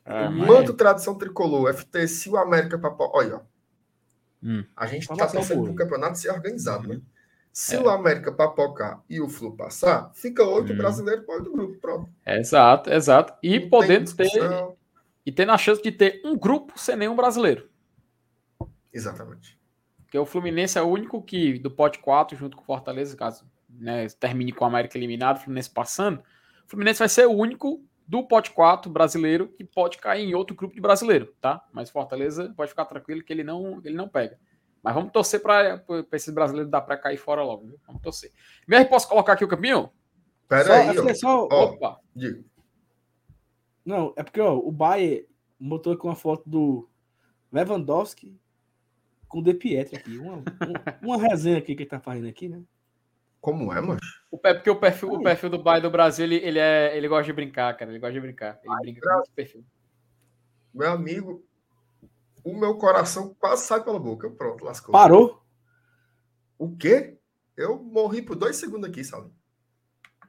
É, Manto Tradição Tricolor, FT, se o América Papo. Olha, ó. Hum. A gente está torcendo para o campeonato ser organizado, né? Se é. o América papocar e o Flu passar, fica oito hum. brasileiros para outro grupo, pronto. Exato, exato. E Não podendo ter. E tendo a chance de ter um grupo sem nenhum brasileiro. Exatamente. Porque o Fluminense é o único que, do pote 4, junto com o Fortaleza, caso né, termine com o América eliminado, o Fluminense passando, o Fluminense vai ser o único do pote 4 brasileiro que pode cair em outro grupo de brasileiro, tá? Mas Fortaleza pode ficar tranquilo que ele não, ele não pega. Mas vamos torcer para esses brasileiros dar para cair fora logo, viu? Vamos torcer. Mesmo posso colocar aqui o caminho? Pera só, aí, ó. Só, Opa. Digo. Não, é porque ó, o Bayer botou aqui uma foto do Lewandowski com o De Pietri aqui. Uma, uma resenha aqui que ele tá fazendo aqui, né? Como é, mano? O, porque o perfil, o perfil do Bayer do Brasil, ele, ele, é, ele gosta de brincar, cara. Ele gosta de brincar. Ele Ai, brinca com esse perfil. Meu amigo, o meu coração quase sai pela boca. Pronto, lascou. Parou? O quê? Eu morri por dois segundos aqui, Saulo.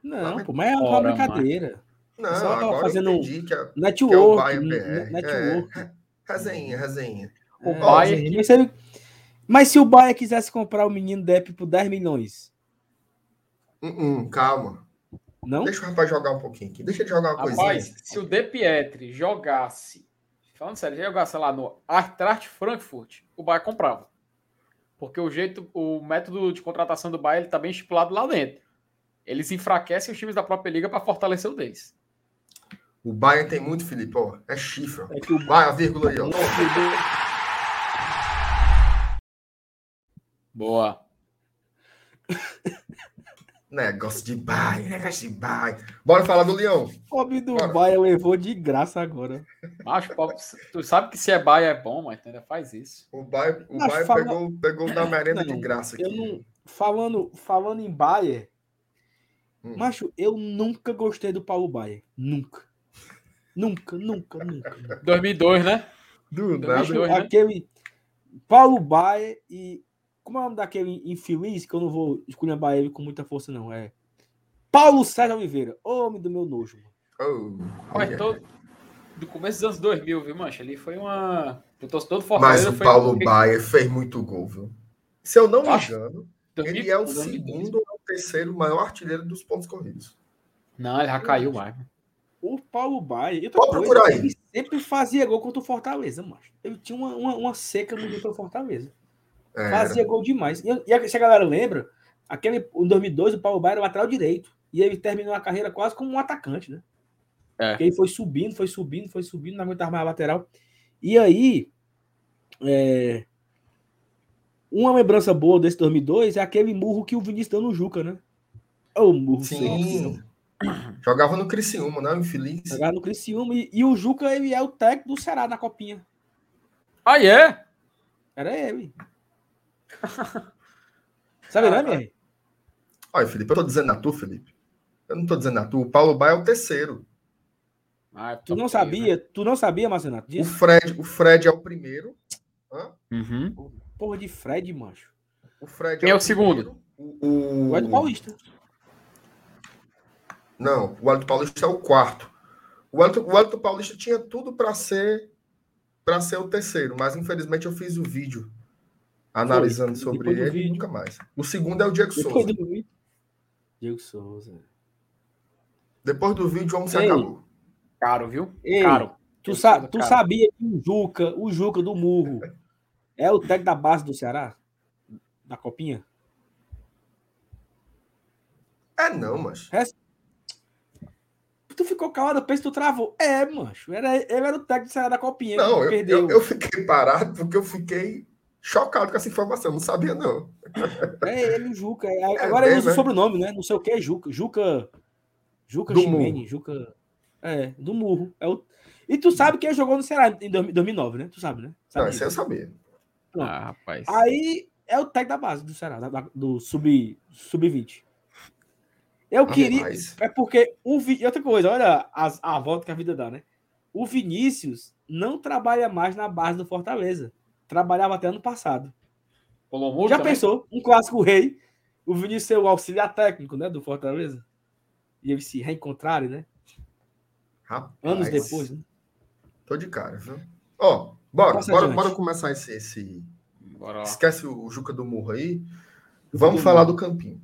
Não, mas... pô, mas é uma Ora, brincadeira. Não, Só agora fazendo eu entendi que é, network, que é o Bayern BR. Network. É, resenha, resenha. O é, Bayern... Mas, se mas se o Bayern quisesse comprar o menino Depp por 10 milhões, Uh -uh, calma. Não? Deixa o rapaz jogar um pouquinho aqui. Deixa ele jogar uma rapaz, coisinha. se o De Pietri jogasse, falando sério, jogasse lá no Eintracht Frankfurt, o Bayern comprava. Porque o jeito, o método de contratação do Bayern está bem estipulado lá dentro. Eles enfraquecem os times da própria liga para fortalecer o deles. O Bayern tem muito, Felipe, ó, é chifre. É que o Vai, a vírgula aí, ó. Boa. Negócio de baia, negócio de baia. Bora falar do Leão. Pobre do Bora. baia levou de graça agora. Macho, pobre, tu sabe que se é baia é bom, mas ainda faz isso. O baia, o baia fala... pegou, pegou da merenda não, de graça aqui. Não... falando, falando em baia, hum. macho, eu nunca gostei do Paulo Baia. Nunca. Nunca, nunca, nunca. 2002, né? Do 2002, nada. Né? Aquele Paulo Baia e como é o nome daquele infeliz que eu não vou esculhambar ele com muita força, não? É Paulo César Oliveira. Homem do meu nojo. Oh, Mas todo, do começo dos anos 2000, viu, mancha? Ali foi uma. todo Mas o Paulo. Baia fez muito gol, viu? Se eu não me engano, 2000, ele é o 2000, segundo ou terceiro maior artilheiro dos pontos corridos. Não, ele já caiu mais. O Paulo Baia. Pode procurar aí. Ele sempre fazia gol contra o Fortaleza, macho. Ele tinha uma, uma, uma seca muito para o Fortaleza. É. Fazia gol demais. E, e se a galera lembra, aquele, em 2002 o Paulo era lateral direito. E ele terminou a carreira quase como um atacante, né? É. Porque ele foi subindo, foi subindo, foi subindo, não aguentava mais a lateral. E aí, é, uma lembrança boa desse 2002 é aquele murro que o Vinícius deu no Juca, né? O murro Sim. Jogava no Criciúma, né? Infeliz. Jogava no Criciúma. E, e o Juca, ele é o técnico do Ceará na copinha. Ah, é? Era ele. Sabe, né, minha? Olha, Felipe, eu tô dizendo a tu, Felipe. Eu não tô dizendo a tu. O Paulo Baia é o terceiro. Ah, tu não sabia? Né? Tu não sabia, Marcenato? O Fred, o Fred é o primeiro. Hã? Uhum. Porra de Fred, macho. O Fred Quem é, é o, o segundo? O, o... Paulista. Não, o Elton Paulista é o quarto. O Elton, o Elton Paulista tinha tudo para ser para ser o terceiro, mas infelizmente eu fiz o vídeo analisando Foi. sobre ele nunca mais. O segundo é o Diego Depois Souza. Do... Diego Souza. Depois do vídeo, vamos se acabou. Caro, viu? Ei, caro. Tu, sa tu sabia que o Juca, o Juca do Murro, é o técnico da base do Ceará? Da Copinha? É não, mas. É... Tu ficou calado, pensa que tu travou. É, mancho. Era, ele era o técnico do Ceará da Copinha. Não, eu, eu, eu, fiquei parado porque eu fiquei chocado com essa informação, não sabia, não. É ele, Juca. É, agora é ele usa o né? sobrenome, né? Não sei o que é Juca. Juca. Juca Ximene, Juca. É, do Murro. É o... E tu sabe que ele jogou no Ceará em 2009, né? Tu sabe, né? Sabe não, isso eu sabia. Ah, rapaz. Aí é o técnico da base do Ceará, do sub-20. Sub eu queria. É porque o Vi... outra coisa, olha a, a volta que a vida dá, né? O Vinícius não trabalha mais na base do Fortaleza trabalhava até ano passado. Já também? pensou? Um clássico rei, o Vinícius ser o auxiliar técnico né, do Fortaleza? E eles se reencontrarem, né? Rapaz, Anos depois, né? Tô de cara, viu? Ó, bora, bora, bora começar esse, esse, Esquece o Juca do Murro aí. Vamos falar do campinho.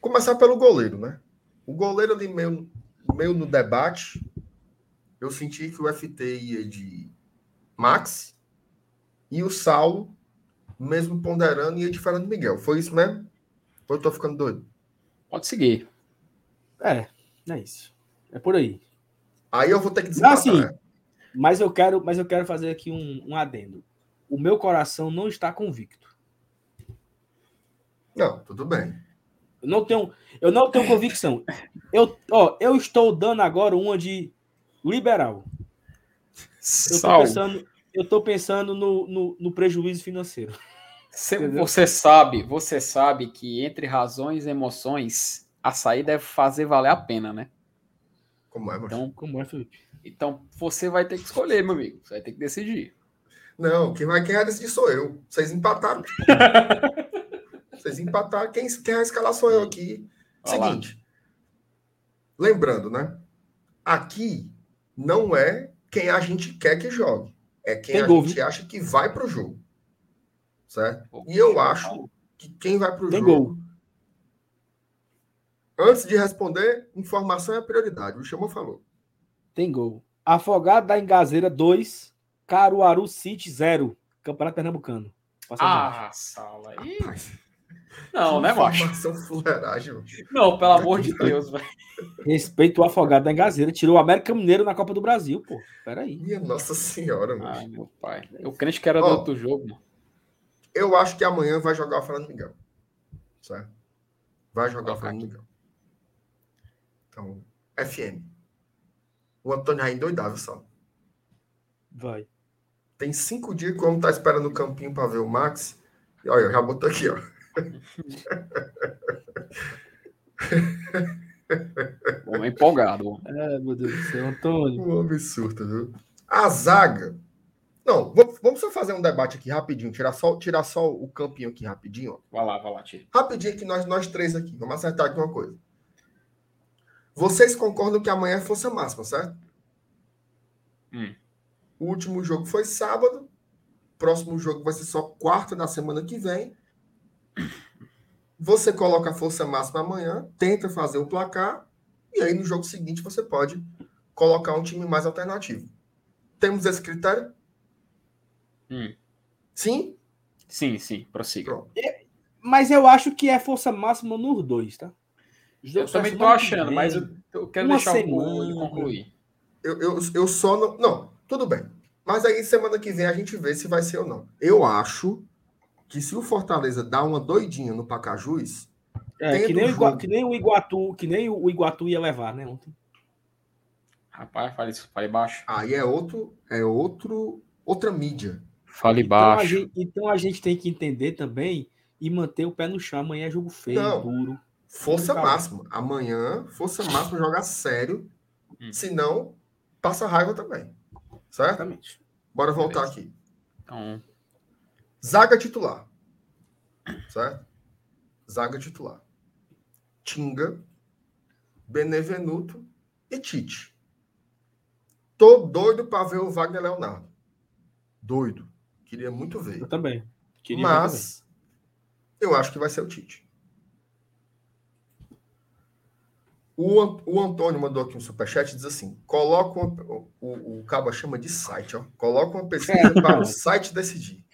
Começar pelo goleiro, né? O goleiro ali meio, meio no debate. Eu senti que o FT ia de Max e o Saulo, mesmo ponderando, ia de Fernando Miguel. Foi isso mesmo? Ou eu tô ficando doido? Pode seguir. É, é isso. É por aí. Aí eu vou ter que desempatar. assim, né? Mas eu quero, mas eu quero fazer aqui um, um adendo. O meu coração não está convicto. Não, tudo bem. Eu não tenho, eu não tenho convicção. Eu, ó, eu estou dando agora uma de liberal. Eu pensando, eu tô pensando no, no, no prejuízo financeiro. Você, você sabe, você sabe que entre razões e emoções, a saída é fazer valer a pena, né? Como é? Então, Como é, Felipe? então você vai ter que escolher, meu amigo. Você vai ter que decidir. Não, quem vai, quem vai decidir sou eu. Vocês empataram. Vocês empataram. Quem, quem vai escalar sou eu aqui. Seguinte. Lembrando, né? Aqui não é quem a gente quer que jogue. É quem Tem a gol, gente viu? acha que vai pro jogo. Certo? E eu acho que quem vai pro Tem jogo. gol. Antes de responder, informação é prioridade. O chamou falou. Tem gol. Afogado da Engazeira 2, Caruaru City 0. Campeonato Pernambucano. Passa. Ah, Sala. Aí. Rapaz, Não, né, macho? Não, pelo amor de Deus, velho. Respeito o Afogado da Engazeira. Tirou o América Mineiro na Copa do Brasil, pô. Peraí. Minha Nossa Senhora, mano. Ai, meu pai. Eu crente que era do Ó. outro jogo, mano. Eu acho que amanhã vai jogar o Fernando Miguel. Certo? Vai jogar o Fernando Miguel. Então, FM. O Antônio aí endoidava só. Vai. Tem cinco dias que o homem tá esperando o campinho para ver o Max. E olha, já botou aqui, ó. Homem empolgado. É, meu Deus do céu, Antônio. Um homem surto, viu? A zaga. Não, vamos só fazer um debate aqui rapidinho. Tirar só, tirar só o campinho aqui rapidinho, ó. Vai lá, vai lá, tio. Rapidinho aqui, nós, nós três aqui. Vamos acertar aqui uma coisa. Vocês concordam que amanhã é força máxima, certo? Hum. O último jogo foi sábado. Próximo jogo vai ser só quarta da semana que vem. Você coloca a força máxima amanhã, tenta fazer o placar, e aí no jogo seguinte você pode colocar um time mais alternativo. Temos esse critério? Hum. Sim? Sim, sim, prossiga. Pronto. Mas eu acho que é força máxima nos dois, tá? Os Eu também que achando, mas eu, eu quero Uma deixar o semana. ele concluir. Eu, eu, eu só não. Não, tudo bem. Mas aí semana que vem a gente vê se vai ser ou não. Eu acho que se o Fortaleza dá uma doidinha no Pacajus, É, que nem, Igua- jogo. que nem o Iguatu, que nem o Iguatu ia levar, né? Ontem. Rapaz, fale, fale baixo. aí é outro, é outro, outra mídia. Fale Então a, baixo. gente, então a gente tem que entender também e manter o pé no chão. Amanhã é jogo feio, Não. duro. Força máxima. Amanhã, força máxima jogar sério. Hum. Senão, passa raiva também. Certo? Exatamente. Bora voltar Beleza. aqui. Então, Zaga titular. Certo? Zaga titular. Tinga, Benevenuto e Tite. Tô doido para ver o Wagner Leonardo. Doido. Queria muito ver. Eu também. Queria ver também. Mas eu acho que vai ser o Tite. O, o Antônio mandou aqui um superchat e diz assim: coloca uma, o, o, o Cabo chama de site, ó. Coloca uma pesquisa para o site decidir.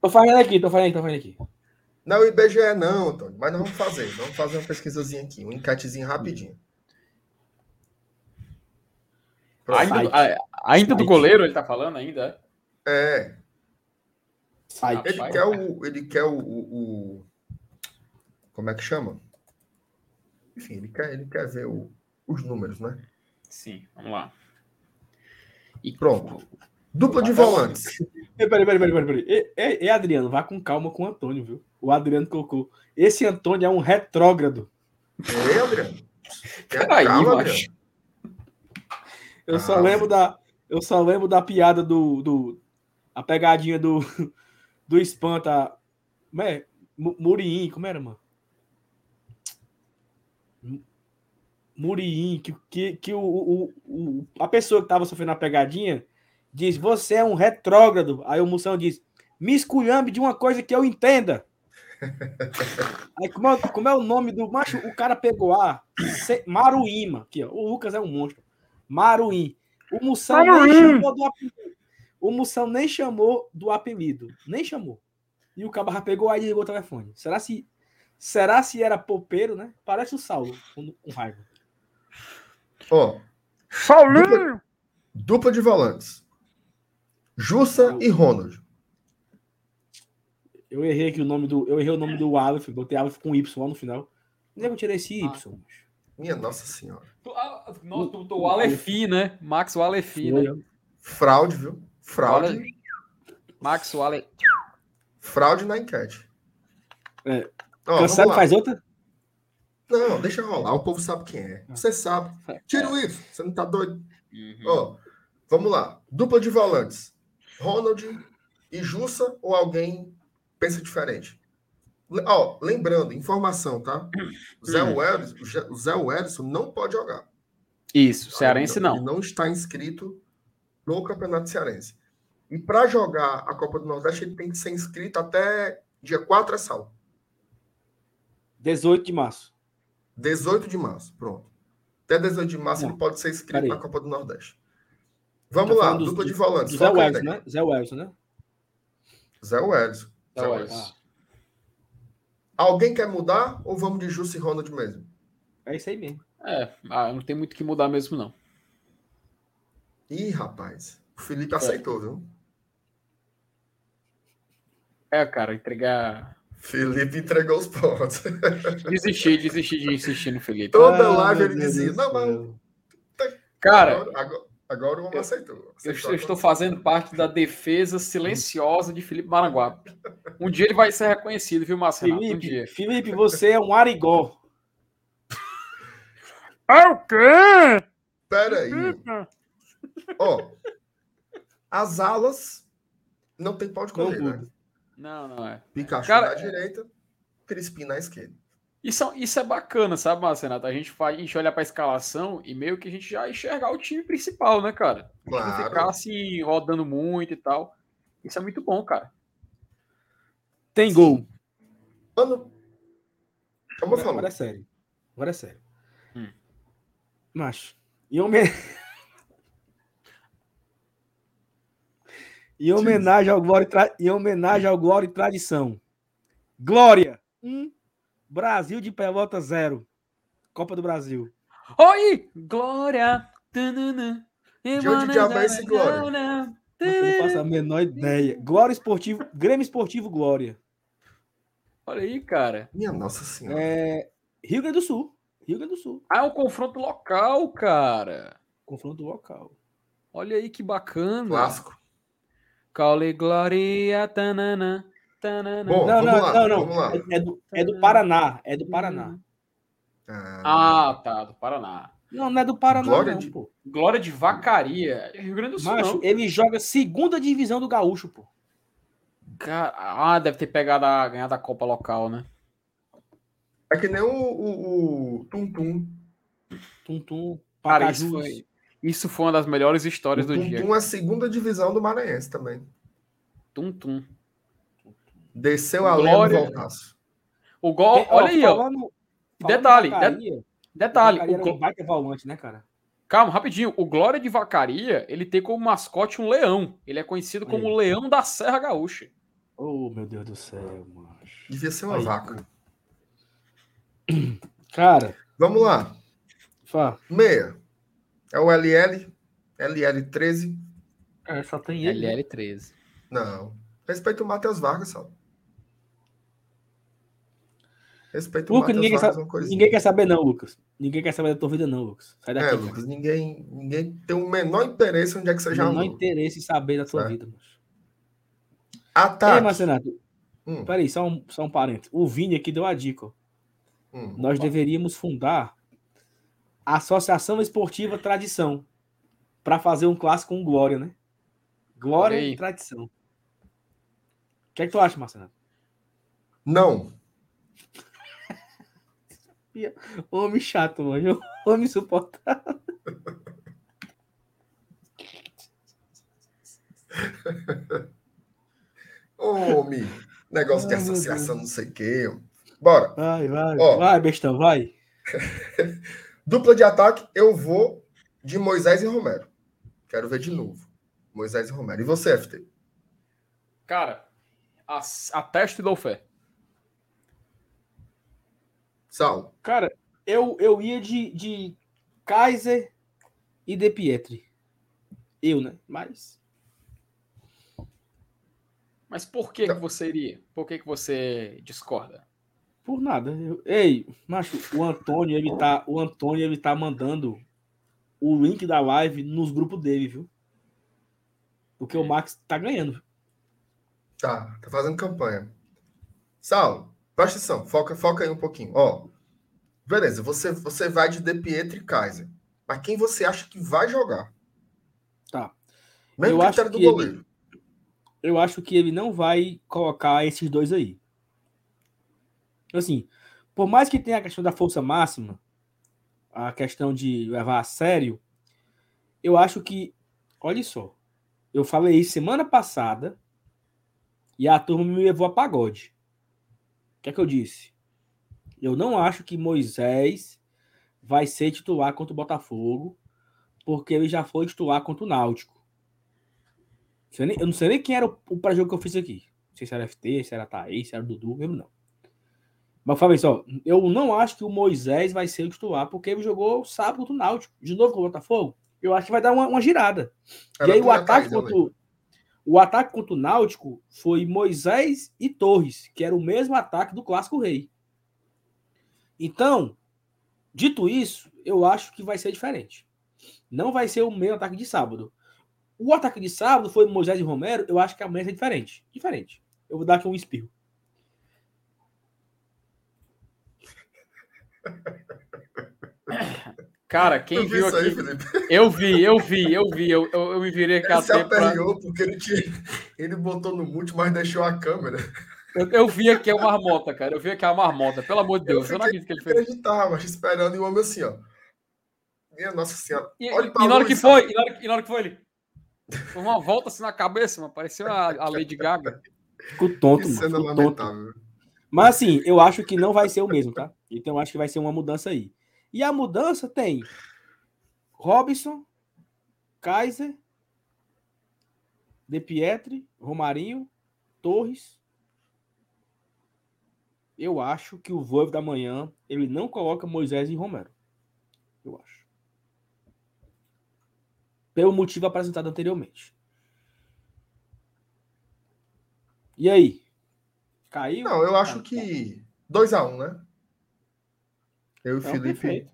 Tô fazendo aqui, tô fazendo aqui, tô fazendo aqui. Não, o IBGE não, Antônio, mas nós vamos fazer. Vamos fazer uma pesquisazinha aqui, uma enquetezinha rapidinho. Pronto. ainda, ainda do goleiro ele tá falando ainda? é? É, Site. ele quer o. Ele quer o, o- o- Como é que chama? Enfim, ele quer, ele quer ver o- os números, né? Sim, vamos lá. E Pronto. Dupla de volantes. Ei, Peraí, peraí, peraí, peraí. ei, Adriano, vá com calma com o Antônio, viu? O Adriano colocou. Esse Antônio é um retrógrado. Ei, Adriano. Peraí, calma, macho. Eu só Ah, lembro da. Eu só lembro da piada do. do a pegadinha do. Do espanta. Como é? Mu- Muriim, como era, mano? Mu- Muriim, que, que, que o, o, o- a pessoa que tava sofrendo a pegadinha diz: Você é um retrógrado. Aí o Moção diz: me esculhambe de uma coisa que eu entenda. Aí, como é, como é o nome do macho? O cara pegou a Maruíma. Aqui, ó. O Lucas é um monstro. Maruim. O Moção nem chamou do apelido. O Moção nem chamou do apelido. Nem chamou. E o Cabarra pegou aí e ligou o telefone. Será se será se era popeiro, né? Parece o Saulo com, com raiva. Ó. Saulinho! Dupla, dupla de volantes. Jussa e Ronald. Eu errei aqui o nome do. Eu errei o nome do Aleph, botei Aleph com Y lá no final. Nem vou tirar esse Y. Ah. Minha Nossa Senhora. Tu, ah, no, tu, tu, o Alefi, né? Max o Alefi, né? Fraude, viu? Fraude. Max o Ale... Fraude na enquete. É. Ó, Cansado faz outra? Não, deixa rolar. O povo sabe quem é. Você sabe. Tira o Y. Você não tá doido? Uhum. Ó, vamos lá. Dupla de volantes. Ronald e Jussa ou alguém pensa diferente? Ó, lembrando, informação, tá? O Zé o Zé Wellison não pode jogar. Isso, cearense não. Ele não está inscrito no Campeonato Cearense. E para jogar a Copa do Nordeste, ele tem que ser inscrito até dia 4 é sal. 18 de março. 18 de março, pronto. Até 18 de março não. ele pode ser inscrito na Copa do Nordeste. Vamos lá, dupla de volantes. Zé Wellison, né? Zé Wellison, né? Zé Wellison. Zé Wellison. Alguém quer mudar ou vamos de Justo e Ronald mesmo? É isso aí mesmo. É, ah, não tem muito que mudar mesmo, não. Ih, rapaz. O Felipe é. aceitou, viu? É, cara, entregar. Felipe entregou os pontos. Desisti, desisti de insistir no Felipe. Toda ah, live ele dizia: Não, mas. Cara, agora, agora, o homem aceitou. aceitou eu, estou fazendo parte da defesa silenciosa de Felipe Maranguape. Um dia ele vai ser reconhecido, viu, Marcelo? Felipe, um Felipe, você é um arigó. É o quê? Pera aí. Ó, as alas não tem pau de correr, não, né? Não, não é. Pikachu Cara, na direita, Crispim na esquerda. Isso, isso é bacana, sabe, Marcenato? A gente, faz, a gente olha para a escalação e meio que a gente já enxergar o time principal, né, cara? Claro. não ficar assim, rodando muito e tal. Isso é muito bom, cara. Tem gol. Mano. Como eu Agora é sério. Agora é sério. Hum. Macho. E. Em homenagem ao Glória, tra... em homenagem ao Glória e Tradição. Glória 1, um, Brasil de Pelota 0. Copa do Brasil. Oi! Glória! De onde diabo é esse Glória? não faço a menor ideia. Glória Esportivo, Grêmio Esportivo Glória. Olha aí, cara. Minha Nossa Senhora. É... Rio Grande do Sul. Rio Grande do Sul. Ah, é um confronto local, cara. Confronto local. Olha aí que bacana. Clássico. Cole tanana, tanana. Bom, não, não, lá, não, não. É, é, do, é do Paraná. É do Paraná. Ah, ah tá, do Paraná. Não, não é do Paraná, Glória não, de... pô. Glória de Vacaria. Rio Grande do Sul. Macho, não. ele joga segunda divisão do Gaúcho, pô. Cara, ah, deve ter pegado a ganhar da Copa local, né? É que nem o, o, o Tum Tum. Tum Tum. Cara, isso foi, isso foi uma das melhores histórias o do tum, dia. Tum é a segunda divisão do Maranhense também. Tum Tum. Desceu a Glória... lenda voltaço. O gol, olha aí, falando, ó. detalhe, de... detalhe. O gol... vai ter volante, né, cara? Calma, rapidinho. O Glória de Vacaria, ele tem como mascote um leão. Ele é conhecido como o Leão da Serra Gaúcha. Oh, meu Deus do céu, mano. Devia ser uma aí, vaca. Cara. Vamos lá. Fá. Meia. É o LL, LL13. É, só tem ele. LL13. Não. Respeito o Matheus Vargas, só. Respeito Lucas, o Matheus Vargas, sabe, Ninguém quer saber, não, Lucas. Ninguém quer saber da tua vida, não, Lucas. Sai daqui. É, Lucas, ninguém, ninguém tem o menor interesse onde é que você já O menor interesse em saber da tua certo. vida, moço. Ataque. Ei, Marcenato. Hum. Peraí, só um, só um parênteses. O Vini aqui deu a dica. Hum. Nós deveríamos fundar Associação Esportiva Tradição. Para fazer um clássico com Glória, né? Glória e Tradição. O que é que tu acha, Marcelo? Não. Homem chato, mano. Homem insuportável. Homem! Negócio de Ai, meu associação, não sei o quê. Bora. Vai, vai, Ó. vai, bestão, vai. Dupla de ataque, eu vou de Moisés e Romero. Quero ver de novo. Moisés e Romero. E você, FT? Cara, a- atesto e dou fé. Sal. Cara, eu, eu ia de, de Kaiser e De Pietri. Eu, né? Mas. Mas por que, que você iria? Por que, que você discorda? Por nada. Eu- ei, macho, o Antônio, ele tá, o Antônio, ele tá mandando o link da live nos grupos dele, viu? Porque o Max tá ganhando. Tá, tá fazendo campanha. Sal, presta atenção, foca, foca aí um pouquinho. Ó, beleza, você, você vai de De Pietro e Kaiser. Mas quem você acha que vai jogar? Tá. Mesmo Eu acho do que ele- goleiro. Eu acho que ele não vai colocar esses dois aí. Assim, por mais que tenha a questão da força máxima, a questão de levar a sério, eu acho que, olha só, eu falei isso semana passada e a turma me levou a pagode. O que é que eu disse? Eu não acho que Moisés vai ser titular contra o Botafogo, porque ele já foi titular contra o Náutico. Eu não sei nem quem era o, pré-jogo que eu fiz aqui. Não sei se era FT, se era Thaís, se era Dudu, lembro não. Mas falei só, eu não acho que o Moisés vai ser o titular, porque ele jogou sábado contra o Náutico, de novo com o Botafogo. Eu acho que vai dar uma, uma girada. Era e aí o ataque, contra, o- o ataque contra o Náutico foi Moisés e Torres, que era o mesmo ataque do Clássico Rei. Então, dito isso, eu acho que vai ser diferente. Não vai ser o mesmo ataque de sábado. O ataque de sábado foi Moisés e Romero, eu acho que amanhã é diferente. Diferente. Eu vou dar aqui um espirro. Cara, quem viu viu aí, aqui. Felipe? Eu vi, eu vi, eu vi. Eu, eu, eu me virei aqui Ele se até pra... aperreou porque ele, tinha, ele botou no mute, mas deixou a câmera. eu, eu vi aqui a marmota, cara. Eu vi aqui a marmota. Pelo amor de Eu Deus, eu, não fiquei- acredito que ele fez. Acreditava, mas esperando e o homem assim, ó. Minha Nossa Senhora. E, Olha e pra na hora que sabe? foi, e na hora, e na hora que foi ele. Foi uma volta assim na cabeça, mano. Pareceu a, a Lady Gaga. Fico tonto, mano. cena Fico tonto. Mas assim, eu acho que não vai ser o mesmo, tá? Então eu acho que vai ser uma mudança aí. E a mudança tem Robson, Kaiser, De Pietri, Romarinho, Torres. Eu acho que o Voivo da manhã ele não coloca Moisés e Romero. Eu acho. Pelo motivo apresentado anteriormente. E aí? Caiu? Não, eu acho que 2x1, né? Eu e o Então, Felipe perfeito.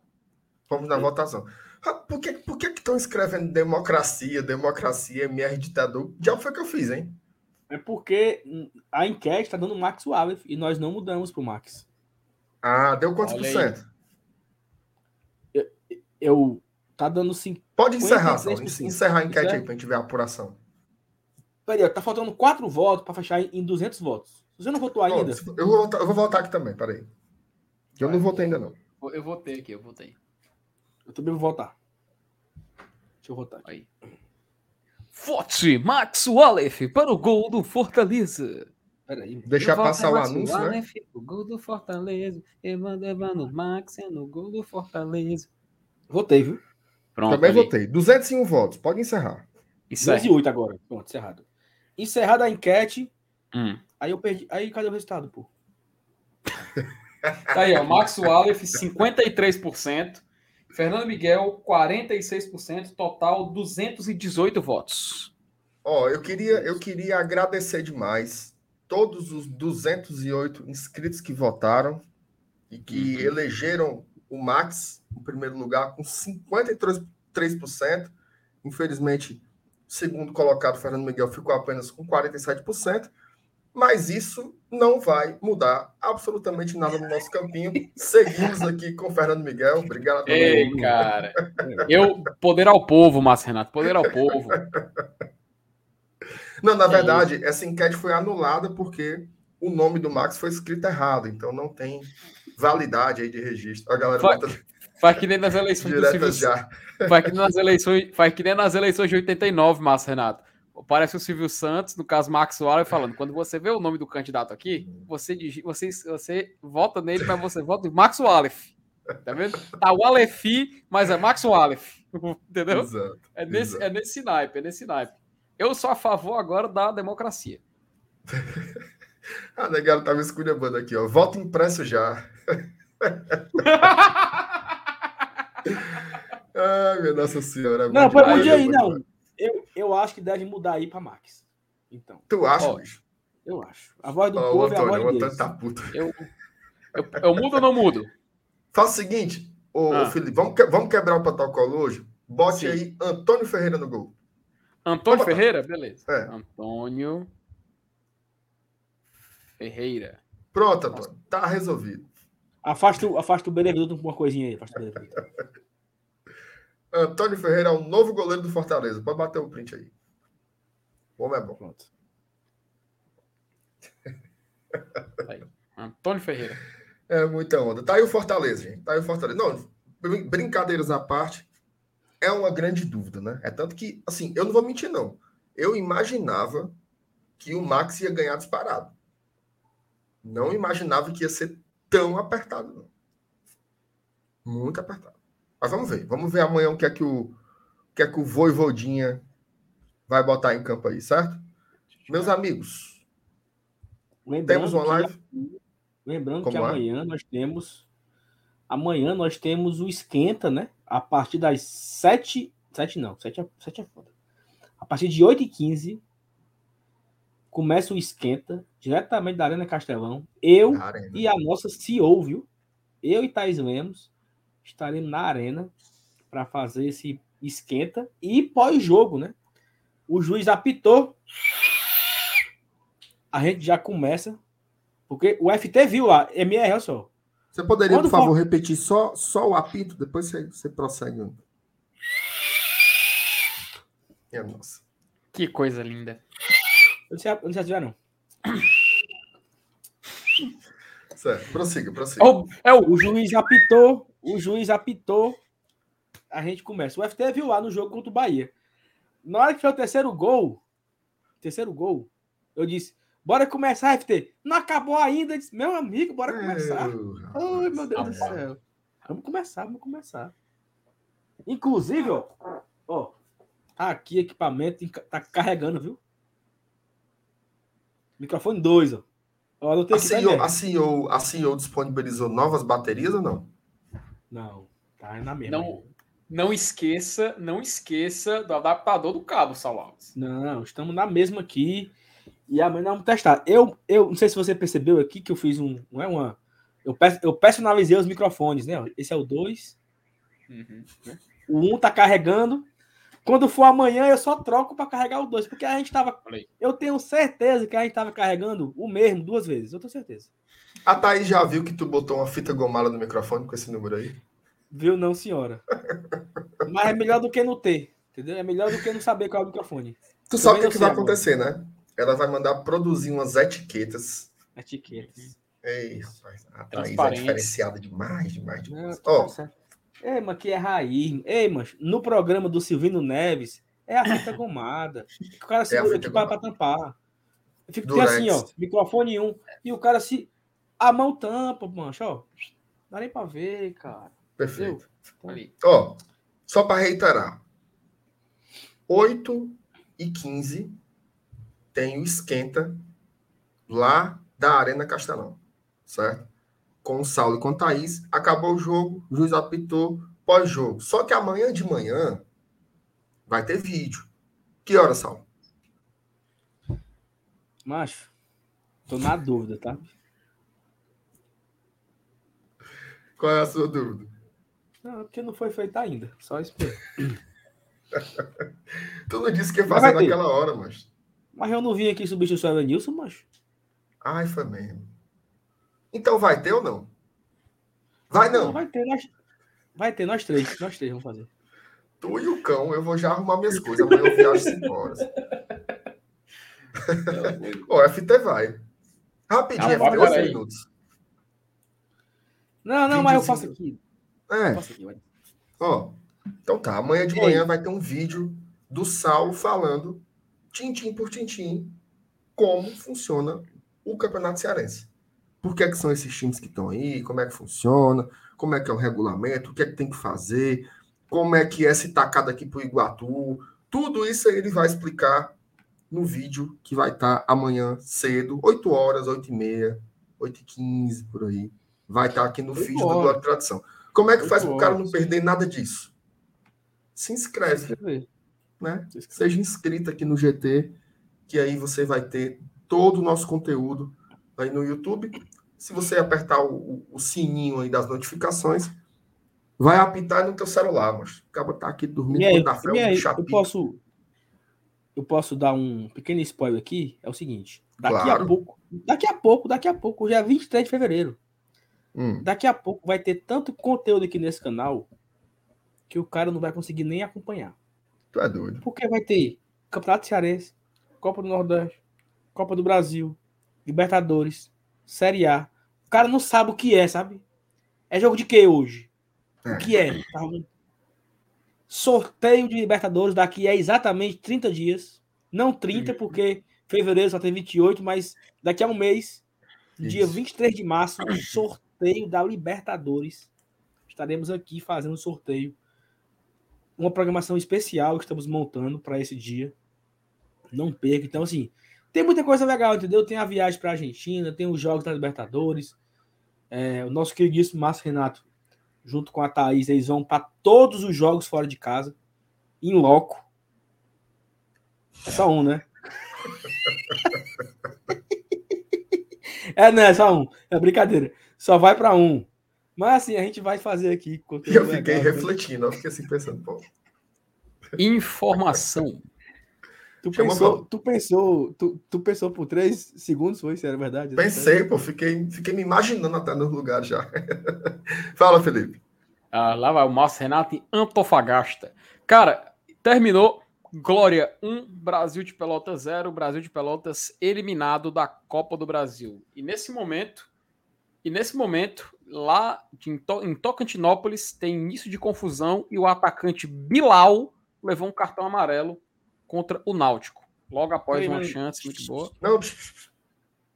fomos na votação. Ah, Por que, por que estão escrevendo democracia, democracia, MR ditador? Já foi que eu fiz, hein? É porque a enquete tá dando Max Wallace e nós não mudamos pro Max. Ah, deu quantos por Olha aí. cento? Eu tá dando sim. Pode encerrar, Sal. 53%. Encerrar a enquete é- aí pra gente ver a apuração. Peraí, tá faltando quatro votos para fechar em- em 200 votos. Você não votou ainda, eu, vou votar, eu vou votar aqui também, peraí. Eu não votei ainda, não. Eu votei aqui, eu votei. eu também vou votar. Deixa eu votar. aqui. Aí. Vote Max Wallace para o gol do Fortaleza. Peraí. Deixar passar o Max anúncio, né? O gol do Fortaleza. Evandro Evandro Max é no gol do Fortaleza. Votei, viu? Pronto. Também ali. votei. 201 votos. Pode encerrar. Isso aí. 208 agora. Pronto, encerrado. Encerrada a enquete, Hum. aí eu perdi. Aí cadê o resultado, pô? Tá aí, ó. Max Wallace, 53%. Fernando Miguel, 46%. Total, 218 votos. Ó, eu queria, eu queria agradecer demais todos os 208 inscritos que votaram e que Uhum. elegeram o Max em primeiro lugar com 53%. Infelizmente, o segundo colocado, Fernando Miguel, ficou apenas com 47%. Mas isso não vai mudar absolutamente nada no nosso campinho. Seguimos aqui com o Fernando Miguel. Obrigado Ei, mundo. cara. Eu, poder ao povo, Márcio Renato. Poder ao povo. Não, na É verdade, essa enquete foi anulada porque o nome do Max foi escrito errado, então não tem validade aí de registro. A galera Fa- bota Faz que nem nas eleições do Silvio já. Faz que nas eleições, faz que nem nas eleições de 89, Márcio Renato. Parece o Silvio Santos, no caso Max Waller, falando: quando você vê o nome do candidato aqui, você, você, você vota nele, mas você vota em Max Waller. Tá vendo? Tá o Alefi, mas é Max Wallace. Entendeu? Exato, é, nesse, exato. é nesse naipe, é nesse naipe. Eu sou a favor agora da democracia. a negada tava esculhambando aqui, ó. Voto impresso já. Ai, minha Nossa Senhora. É não, pode mudar aí, não. Eu, eu acho que deve mudar aí para Max. Então. Tu acha, ó, Eu acho. A voz do oh, povo Antônio, é a voz deles. Tá puto. Eu, eu, eu mudo ou não mudo? Faz o seguinte, ô, ah. Felipe, vamos, vamos quebrar o protocolo hoje? Bote Sim. aí Antônio Ferreira no gol. Antônio Ferreira? Beleza. É. Antônio Ferreira. Pronto, Antônio. Tá resolvido. Afasta, afasta o Benevenuto com uma coisinha aí. Afasta o Antônio Ferreira é o novo goleiro do Fortaleza. Pode bater o print aí. O homem é bom. Pronto. Aí. Antônio Ferreira. É muita onda. Tá aí o Fortaleza, gente. Tá aí o Fortaleza. Não, brincadeiras à parte, é uma grande dúvida, né? É tanto que, assim, eu não vou mentir, não. Eu imaginava que o Max ia ganhar disparado. Não imaginava que ia ser tão apertado, não. Muito apertado. Mas vamos ver. Vamos ver amanhã o que é que o, o que é que o Voivodinha vai botar em campo aí, certo? Meus amigos, Lembrando temos uma live. Que, lembrando Como que é? amanhã nós temos. Amanhã nós temos o esquenta, né? A partir das 7. 7 não, 7 é, 7 é foda. A partir de 8h15 começa o esquenta, diretamente da Arena Castelão. Eu e a nossa CEO, viu? Eu e Thais Lemos estaremos na arena para fazer esse esquenta e pós-jogo, né? O juiz apitou, a gente já começa, porque o FT viu lá, MR só. Você poderia, Quando por favor, for... repetir só, só o apito, depois você, você prossegue. Minha nossa. Que coisa linda. Eu não sei, não sei se já não. Certo, prossiga, prossiga. É, é o, o juiz apitou, o juiz apitou, a gente começa. O FT viu lá no jogo contra o Bahia. Na hora que foi o terceiro gol, terceiro gol, eu disse, bora começar, FT. Não acabou ainda. Eu disse, meu amigo, bora começar. Ai, meu Deus do céu. Vamos começar, vamos começar. Inclusive, ó, ó, tá aqui equipamento, tá carregando, viu? Microfone 2, ó. A, CEO, a, CEO, a CEO disponibilizou novas baterias ou não? Não, tá na mesma. Não, não esqueça, não esqueça do adaptador do cabo, Saulo Não, estamos na mesma aqui. E amanhã vamos testar. Eu, eu não sei se você percebeu aqui que eu fiz um. Não é uma. Eu, eu personalizei os microfones, né? Esse é o 2. Uhum. O 1 um tá carregando. Quando for amanhã, eu só troco para carregar o 2. Porque a gente tava. Eu tenho certeza que a gente tava carregando o mesmo duas vezes. Eu tenho certeza. A Thaís já viu que tu botou uma fita gomada no microfone com esse número aí? Viu, não, senhora. Mas é melhor do que não ter. Entendeu? É melhor do que não saber qual é o microfone. Tu sabe o que, que vai acontecer, né? Ela vai mandar produzir umas etiquetas. Etiquetas. Ei, rapaz, a Thaís é diferenciada demais, demais, demais. Ó. Oh. Ei, mas que é raiz. Ei, mas no programa do Silvino Neves, é a fita gomada. O cara segura é aqui para tampar. Eu fico assim, ó, microfone 1. Um, e o cara se a mão tampa, mancha, ó. Dá nem pra ver, cara. Perfeito. Ó, só para reiterar. 8 e 15 tem o esquenta lá da Arena Castelão, certo? Com o Saulo e com o Thaís. Acabou o jogo, o juiz apitou pós-jogo. Só que amanhã de manhã vai ter vídeo. Que hora, Saulo? Macho, tô na dúvida, tá? Qual é a sua dúvida? Não, porque não foi feita ainda. Só espera. tu não disse que ia fazer naquela hora, mas. Mas eu não vim aqui substituir o Evanilson, mas. Ai, foi mesmo. Então vai ter ou não? Vai não. não vai ter, nós... vai ter, nós três. Nós três vamos fazer. Tu e o cão, eu vou já arrumar minhas coisas. Amanhã eu viajo 5 horas. o FT vai. Rapidinho, FT, 8 minutos. Não, não, mas eu faço aqui. É. Faço aqui, Ó, então tá. Amanhã de manhã vai ter um vídeo do Saulo falando tintim por tintim, como funciona o Campeonato Cearense. Por que, é que são esses times que estão aí? Como é que funciona? Como é que é o regulamento? O que é que tem que fazer? Como é que é se tacar daqui para o Iguatu? Tudo isso ele vai explicar no vídeo que vai estar tá amanhã cedo, 8 horas, 8 e meia, 8 e 15, por aí. Vai estar tá aqui no feed do Glória Tradição. Como é que faz para o cara não perder nada disso? Se inscreve. Né? Seja inscrito aqui no GT, que aí você vai ter todo o nosso conteúdo aí no YouTube. Se você apertar o, o sininho aí das notificações, vai apitar no teu celular, mas acaba tá aqui dormindo aí, um aí, eu posso eu posso dar um pequeno spoiler aqui, é o seguinte, daqui claro. a pouco, daqui a pouco, daqui a pouco, já é 23 de fevereiro. Hum. Daqui a pouco vai ter tanto conteúdo aqui nesse canal que o cara não vai conseguir nem acompanhar. Tu é doido. Porque vai ter Campeonato Cearense, Copa do Nordeste, Copa do Brasil, Libertadores, Série A. O cara não sabe o que é, sabe? É jogo de quê hoje? É. O que é? Tá Sorteio de Libertadores daqui é exatamente 30 dias. Não 30, porque fevereiro só tem 28, mas daqui a um mês, Isso. dia 23 de março, sorteio da Libertadores. Estaremos aqui fazendo sorteio. Uma programação especial que estamos montando para esse dia. Não perca. Então, assim, tem muita coisa legal, entendeu? Tem a viagem para a Argentina, tem os jogos da Libertadores. É, o nosso queridíssimo Márcio Renato, junto com a Thaís, eles vão para todos os jogos fora de casa, em loco. É só um, né? é, não, é só um. É brincadeira. Só vai para um. Mas assim, a gente vai fazer aqui. Eu fiquei legal, refletindo, eu fiquei assim pensando, pô. Informação. Tu pensou, tu pensou, tu, tu pensou por três segundos, foi? Se era verdade? Pensei, pô, fiquei, fiquei me imaginando até nos lugares já. Fala, Felipe. Ah, lá vai o Márcio Renato em Antofagasta. Cara, terminou. Glória 1, Brasil de Pelotas 0, Brasil de Pelotas eliminado da Copa do Brasil. E nesse momento, e nesse momento, lá de, em Tocantinópolis, tem início de confusão e o atacante Bilal levou um cartão amarelo contra o Náutico. Logo após uma chance muito boa. Não,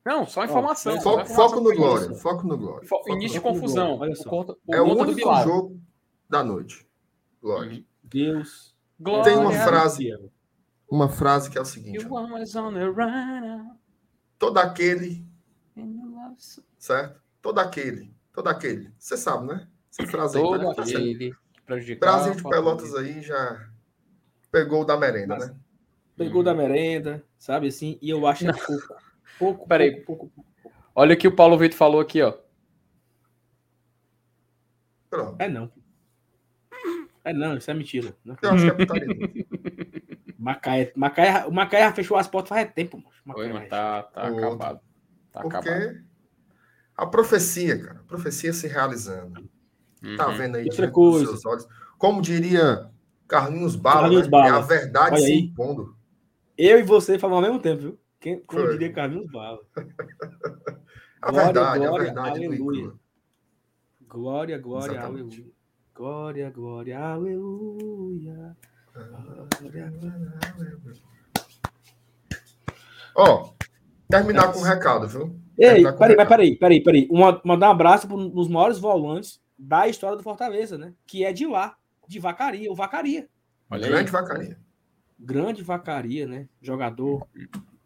não só informação. Foco, informação foco no Glória. Foco no Glória. Fo início de confusão. O, é o único jogo da noite. Glória. Deus. Glória. Tem uma frase. Uma frase que é o seguinte. Todo aquele. Certo? Todo aquele. Todo aquele. Você sabe, né? Essa frase Todo aí. Todo aquele. Brasil de Pelotas aí já pegou da merenda, né? Pegou hum. da merenda, sabe assim? E eu acho é pouco. Pouco, Peraí. Pouco, pouco, pouco. Olha o que o Paulo Vitor falou aqui, ó. Pronto. É não. É não, isso é mentira. Não. Eu acho que é putaria. Macaé, Macaé, o Macaé já fechou as portas faz tempo. Macaé, Oi, tá, tá acabado. Tá Porque acabado. a profecia, cara, a profecia se realizando. Tá uhum. Tá vendo aí Outra coisa. seus olhos. Como diria Carlinhos Bala, Carlinhos né? Bala. é a verdade Olha se aí. impondo. Eu e você falamos ao mesmo tempo, viu? Quem, como diria Carlinhos Bala. a glória, verdade, glória, a verdade aleluia. Glória, glória, Exatamente. aleluia. Glória, glória, aleluia. Glória, glória, aleluia. Ó, terminar com um recado, viu? Ei, peraí, mas peraí, peraí, peraí. Uma, mandar um abraço para um dos maiores volantes da história do Fortaleza, né? Que é de lá, de Vacaria, o Vacaria. Olha Grande. Vacaria grande vacaria, né? Jogador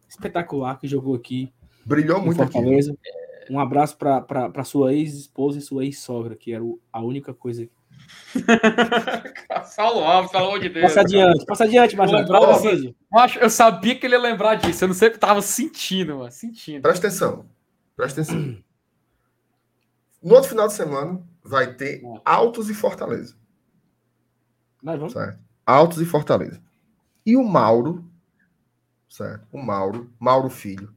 espetacular que jogou aqui. Brilhou muito Fortaleza. Aqui. Um abraço para sua ex-esposa e sua ex-sogra, que era a única coisa. Fala Alves, pelo amor de Deus. Passa adiante, passa adiante, Marcelo. Eu, eu sabia que ele ia lembrar disso. Eu não sei o que tava sentindo, mano. Sentindo. Presta atenção. Presta atenção. No outro final de semana vai ter Altos e Fortaleza. Nós vamos. Certo? Altos e Fortaleza. E o Mauro, certo? O Mauro, Mauro Filho,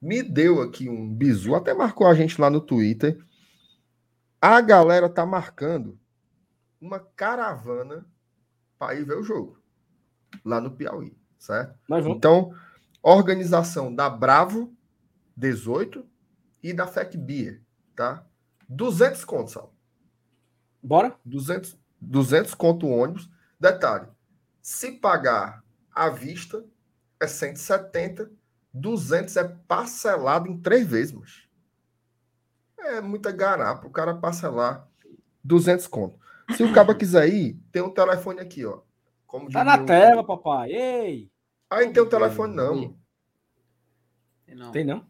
me deu aqui um bizu, até marcou a gente lá no Twitter. A galera tá marcando uma caravana para ir ver o jogo lá no Piauí, certo? Então, organização da Bravo 18 e da FEC Beer, tá? 200 conto, Sal. Bora? 200, 200 conto ônibus. Detalhe, se pagar à vista, é 170, 200 é parcelado em três vezes, mas é muita garapa o cara parcelar 200 conto. Se o cara quiser ir, tem um telefone aqui, ó. Como tá na o... tela, papai. Ei! Aí não tem um telefone, não. Tem não. Tem não?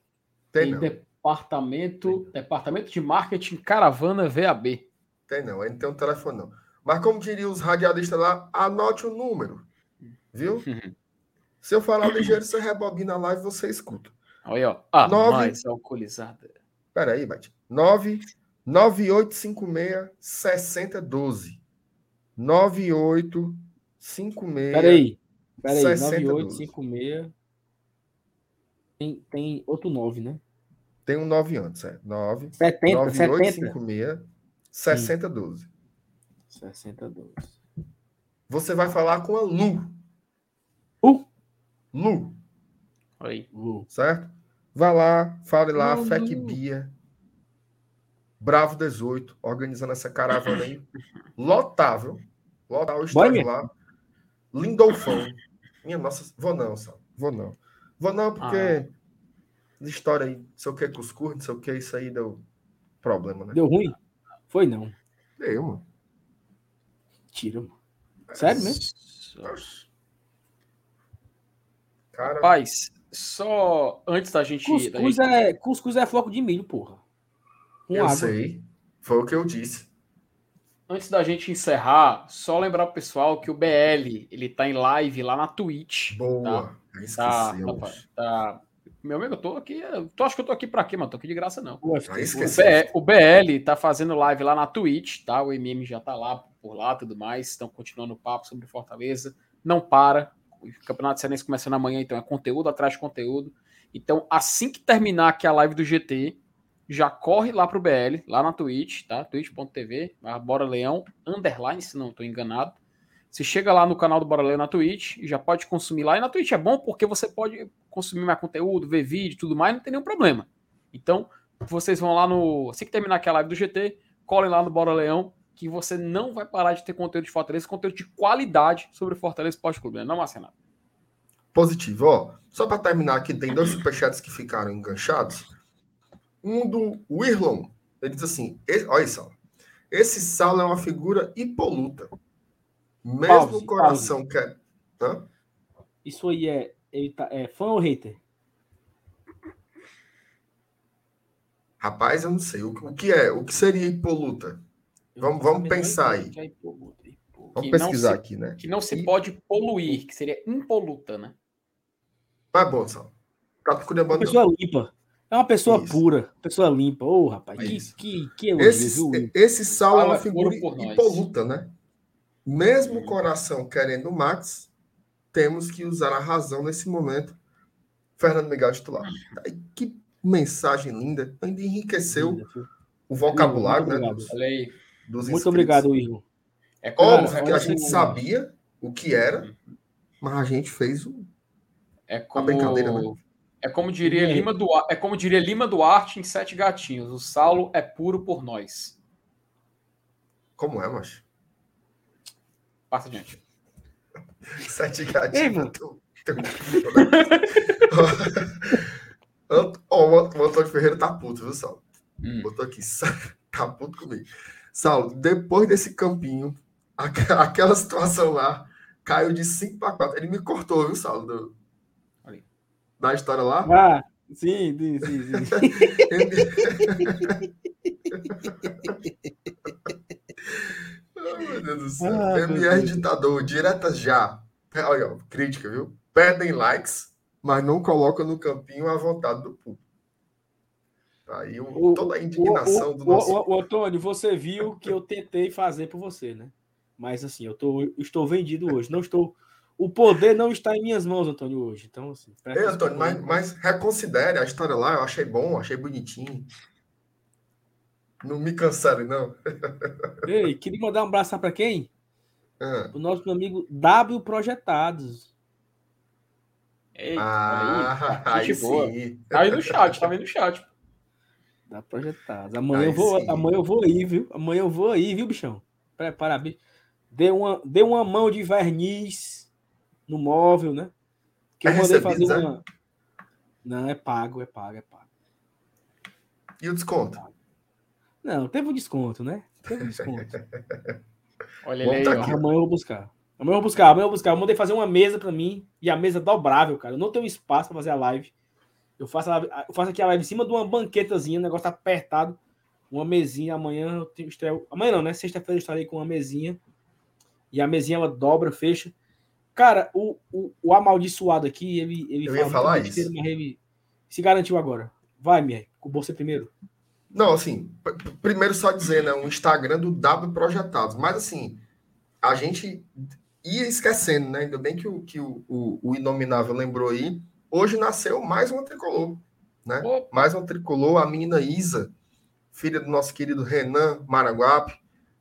Tem, tem não. Departamento, tem. departamento de Marketing Caravana VAB. Tem não, aí não tem um telefone, não. Mas como diria os radialistas lá, anote o número. Viu? Se eu falar ligeiro, você rebobina a live e você escuta. Olha, ó. Ah, Nove... mais alcoolizada. Peraí, Bate. 9 9856 6012. 9856. Peraí. Peraí, 9856. Tem, tem outro 9, né? Tem um 9 antes, é. 9 70, 9856 6012. 6012. Você vai falar com a Lu. Uh. Lu. Oi. Lu. Certo? Vá lá, fale lá, Lu, FEC Bia. Bravo 18, organizando essa caravana aí. Lotável. Lotável, estou lá. Lindolfão. Minha nossa, vou não, só. Vou não. Vou não, porque ah. história aí, sei o que, cuscuz, não sei o que, isso aí deu problema, né? Deu ruim? Foi não. Deu, mano. Tira, mano. Sério mesmo? Cara... Rapaz, só antes da gente. Cuscuz, da gente... É, cuscuz é floco de milho, porra. Com eu água. sei. Foi o que eu disse. Antes da gente encerrar, só lembrar pro pessoal que o BL ele tá em live lá na Twitch. Boa. Tá? Tá, tá, tá, meu amigo, eu tô aqui. Tu acha que eu tô aqui pra quê, mano? Tô aqui de graça, não. Ué, o, BL, o BL tá fazendo live lá na Twitch, tá? O MM já tá lá por lá tudo mais. Estão continuando o papo sobre Fortaleza. Não para. O Campeonato Cearense começando amanhã, então é conteúdo atrás de conteúdo. Então, assim que terminar aqui a live do GT, já corre lá pro BL, lá na Twitch, tá? twitch.tv, Bora Leão, underline, se não estou enganado. Você chega lá no canal do Bora Leão na Twitch e já pode consumir lá. E na Twitch é bom porque você pode consumir mais conteúdo, ver vídeo tudo mais, não tem nenhum problema. Então, vocês vão lá no. Assim que terminar aqui a live do GT, colhem lá no Bora Leão, que você não vai parar de ter conteúdo de Fortaleza, conteúdo de qualidade sobre Fortaleza Esporte Clube, né? Não, Marcenato? Positivo, ó. Só para terminar aqui, tem dois superchats que ficaram enganchados. Um do Wirlon. Ele diz assim: olha só. Esse Saulo é uma figura hipoluta. Mesmo pause, o coração pause. quer. Hã? Isso aí é, tá, é fã ou hater? Rapaz, eu não sei. O, o que é? O que seria hipoluta? Vamos, vamos pensar aí. É vamos pesquisar se, aqui, né? Que não se e... pode poluir, que seria impoluta, né? Tá bom, Sal. Tá procurando pessoa limpa. É uma pessoa Isso. pura, pessoa limpa. Ô, oh, rapaz, que, que, que elogio, esse, esse Sal é uma figura impoluta, né? Mesmo o coração querendo o Max, temos que usar a razão nesse momento. Fernando Miguel titular. Que mensagem linda. Ainda enriqueceu linda, o vocabulário, né? Dos, dos Muito obrigado, Igor. É Óbvio que a gente sabia o que era, mas a gente fez o, é como... a brincadeira, né? É como diria é. Lima Duarte, é como diria Lima Duarte em Sete Gatinhos. O Saulo é puro por nós. Como é, macho? Passa adiante. Sete gatinhos. oh, o Antônio Ferreira tá puto, viu, Saulo? Hum. Botou aqui, tá puto comigo. Saulo, depois desse campinho, aquela situação lá caiu de 5 para 4. Ele me cortou, viu, Saulo? Do, da história lá? Ah, sim, sim, sim. sim. oh, meu Deus do céu. Ah, MR ditador, direta já. Olha, crítica, viu? Pedem likes, mas não colocam no campinho a vontade do público. Tá aí o, toda a indignação o, do nosso. O, o, Antônio, você viu que eu tentei fazer por você, né? Mas assim, eu tô, estou vendido hoje. Não estou o poder não está em minhas mãos, Antônio, hoje. Então, assim. Ei, Antônio, mas, mas, reconsidere a história lá. Eu achei bom, achei bonitinho. Não me cancele, não. Ei, queria mandar um abraço para quem? Ah. O nosso amigo W Projetados. Ei, ah, aí, aí sim. Tá aí no chat, tá aí no chat. Da Projetados. Amanhã eu, vou, amanhã eu vou aí, viu? Amanhã eu vou aí, viu, bichão? Prepara, bicho. Dê uma, dê uma mão de verniz no móvel, né? Que eu é mandei fazer é? uma. Não, é pago, é pago, é pago. E o desconto? Não, teve um desconto, né? Teve um desconto. Olha ele aí, tá Amanhã eu vou buscar. Amanhã eu vou buscar, amanhã eu vou buscar. Eu mandei fazer uma mesa para mim e a mesa dobrável, cara. Eu não tenho espaço para fazer a live. Eu faço, a, eu faço aqui a live em cima de uma banquetazinha, o negócio tá apertado. Uma mesinha. Amanhã eu tenho estreia. Amanhã não, né? Sexta-feira eu estarei com uma mesinha. E a mesinha ela dobra, fecha. Cara, o, o, o amaldiçoado aqui, ele, ele eu ia falar isso. Ele se garantiu agora. Vai, Mier, com você primeiro. Não, assim, primeiro só dizer, né? O Instagram do W Projetados. Mas assim, a gente ia esquecendo, né? Ainda bem que o, que o, o, o Inominável lembrou aí. Hoje nasceu mais uma tricolor, né? Oh. Mais uma tricolor, a menina Isa, filha do nosso querido Renan Maraguape,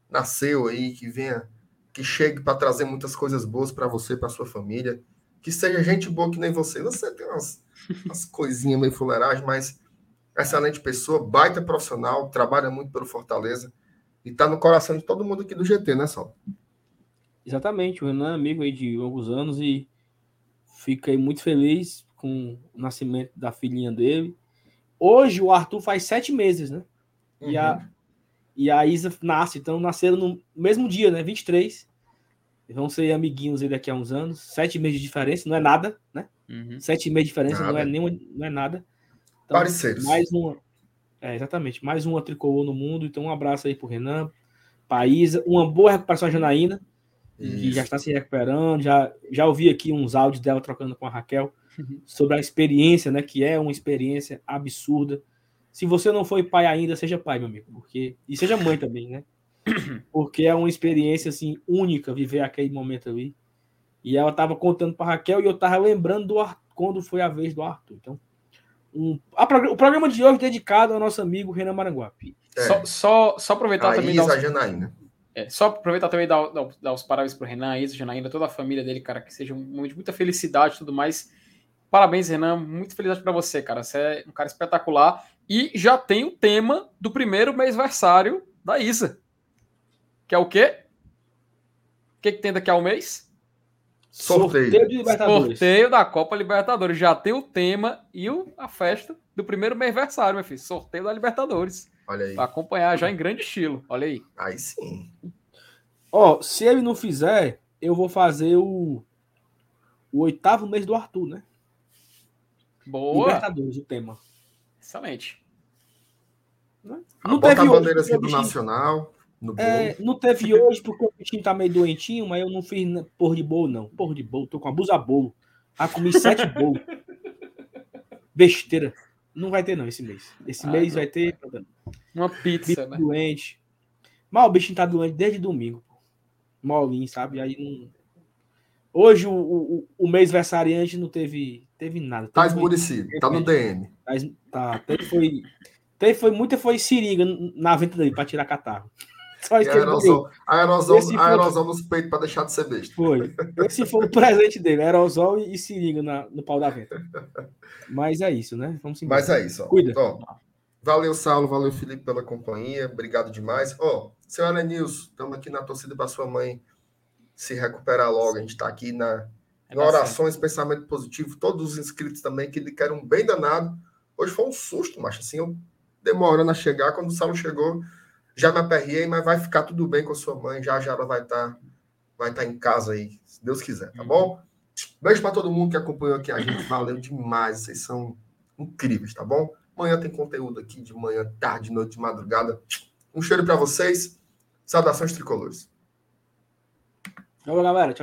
nasceu aí, que venha, que chegue para trazer muitas coisas boas para você, para sua família. Que seja gente boa que nem você. Você tem umas, umas coisinhas meio fuleiragem, mas excelente pessoa, baita profissional, trabalha muito pelo Fortaleza e está no coração de todo mundo aqui do GT, né, Sal? Exatamente, o Renan é amigo aí de alguns anos e fiquei muito feliz com o nascimento da filhinha dele. Hoje o Arthur faz sete meses, né? Uhum. E, a, uhum. e a Isa nasce, então nasceram no mesmo dia, né? 23. Vão ser amiguinhos aí daqui a uns anos. Sete meses de diferença, não é nada, né? Uhum. Sete meses de diferença nada. não é nenhuma, não é nada. Então, Parceiros. Mais uma. É, exatamente. Mais uma tricolor no mundo. Então, um abraço aí pro Renan, Paísa. Uma boa recuperação a Janaína, Isso. que já está se recuperando. Já, já ouvi aqui uns áudios dela trocando com a Raquel uhum. sobre a experiência, né? Que é uma experiência absurda. Se você não foi pai ainda, seja pai, meu amigo. Porque... E seja mãe também, né? Porque é uma experiência assim única viver aquele momento ali. E ela estava contando para Raquel e eu estava lembrando do Arthur, quando foi a vez do Arthur. Então, um, a, o programa de hoje é dedicado ao nosso amigo Renan Maranguape. É. Só, só, só aproveitar a também. Isa os... Janaína. É, só aproveitar também e dar, dar, dar, os parabéns pro Renan, Isa, Janaína, toda a família dele, cara, que seja um momento de muita felicidade e tudo mais. Parabéns, Renan. Muito felicidade para você, cara. Você é um cara espetacular. E já tem o tema do primeiro mêsversário da Isa. Que é o quê? O que, que tem daqui a um mês? Sorteio. Sorteio, Sorteio da Copa Libertadores. Já tem o tema e o, a festa do primeiro mêsversário, meu filho. Sorteio da Libertadores. Olha aí. Pra acompanhar já em grande estilo. Olha aí. Aí sim. Ó, se ele não fizer, eu vou fazer o, o oitavo mês do Arthur, né? Boa. Libertadores, o tema. Excelente. Não, não teve a bandeira assim do Nacional. É, não teve hoje porque o bichinho tá meio doentinho, mas eu não fiz porra de bolo, não. Porra de bolo, tô com abusa bolo. Ah, comi sete bolos. Besteira. Não vai ter, não, esse mês. Esse ah, mês não. vai ter. Uma pizza, né? Doente. Mas o bichinho tá doente desde domingo. Molinho, sabe? Aí não. Hoje o, o, o mês versariante não teve, teve nada. Tá esmurecido, tá no DM. Tá, tá, teve foi, teve foi muita foi seringa na venta dele para tirar catarro. Só isso aerosol, aerosol, aerosol nos peitos para deixar de ser besta. Foi. Esse foi o presente dele, aerosol e, e seringa na, no pau da venta. Mas é isso, né? Vamos embora. Mas é isso. Ó. Cuida. Ó, valeu, Saulo, valeu, Felipe, pela companhia. Obrigado demais. Ó, senhora Nilson, estamos aqui na torcida para sua mãe se recuperar logo. A gente está aqui na é em orações, pensamento positivo. Todos os inscritos também que lhe querem um bem danado. Hoje foi um susto, macho. Assim, eu demorando a chegar. Quando o Saulo chegou, já me aperriei, mas vai ficar tudo bem com a sua mãe. Já já ela vai estar tá, vai tá em casa aí, se Deus quiser, tá bom? Beijo para todo mundo que acompanhou aqui a gente. Valeu demais. Vocês são incríveis, tá bom? Amanhã tem conteúdo aqui de manhã, tarde, noite, de madrugada. Um cheiro para vocês. Saudações tricolores. Tchau, galera. Tchau.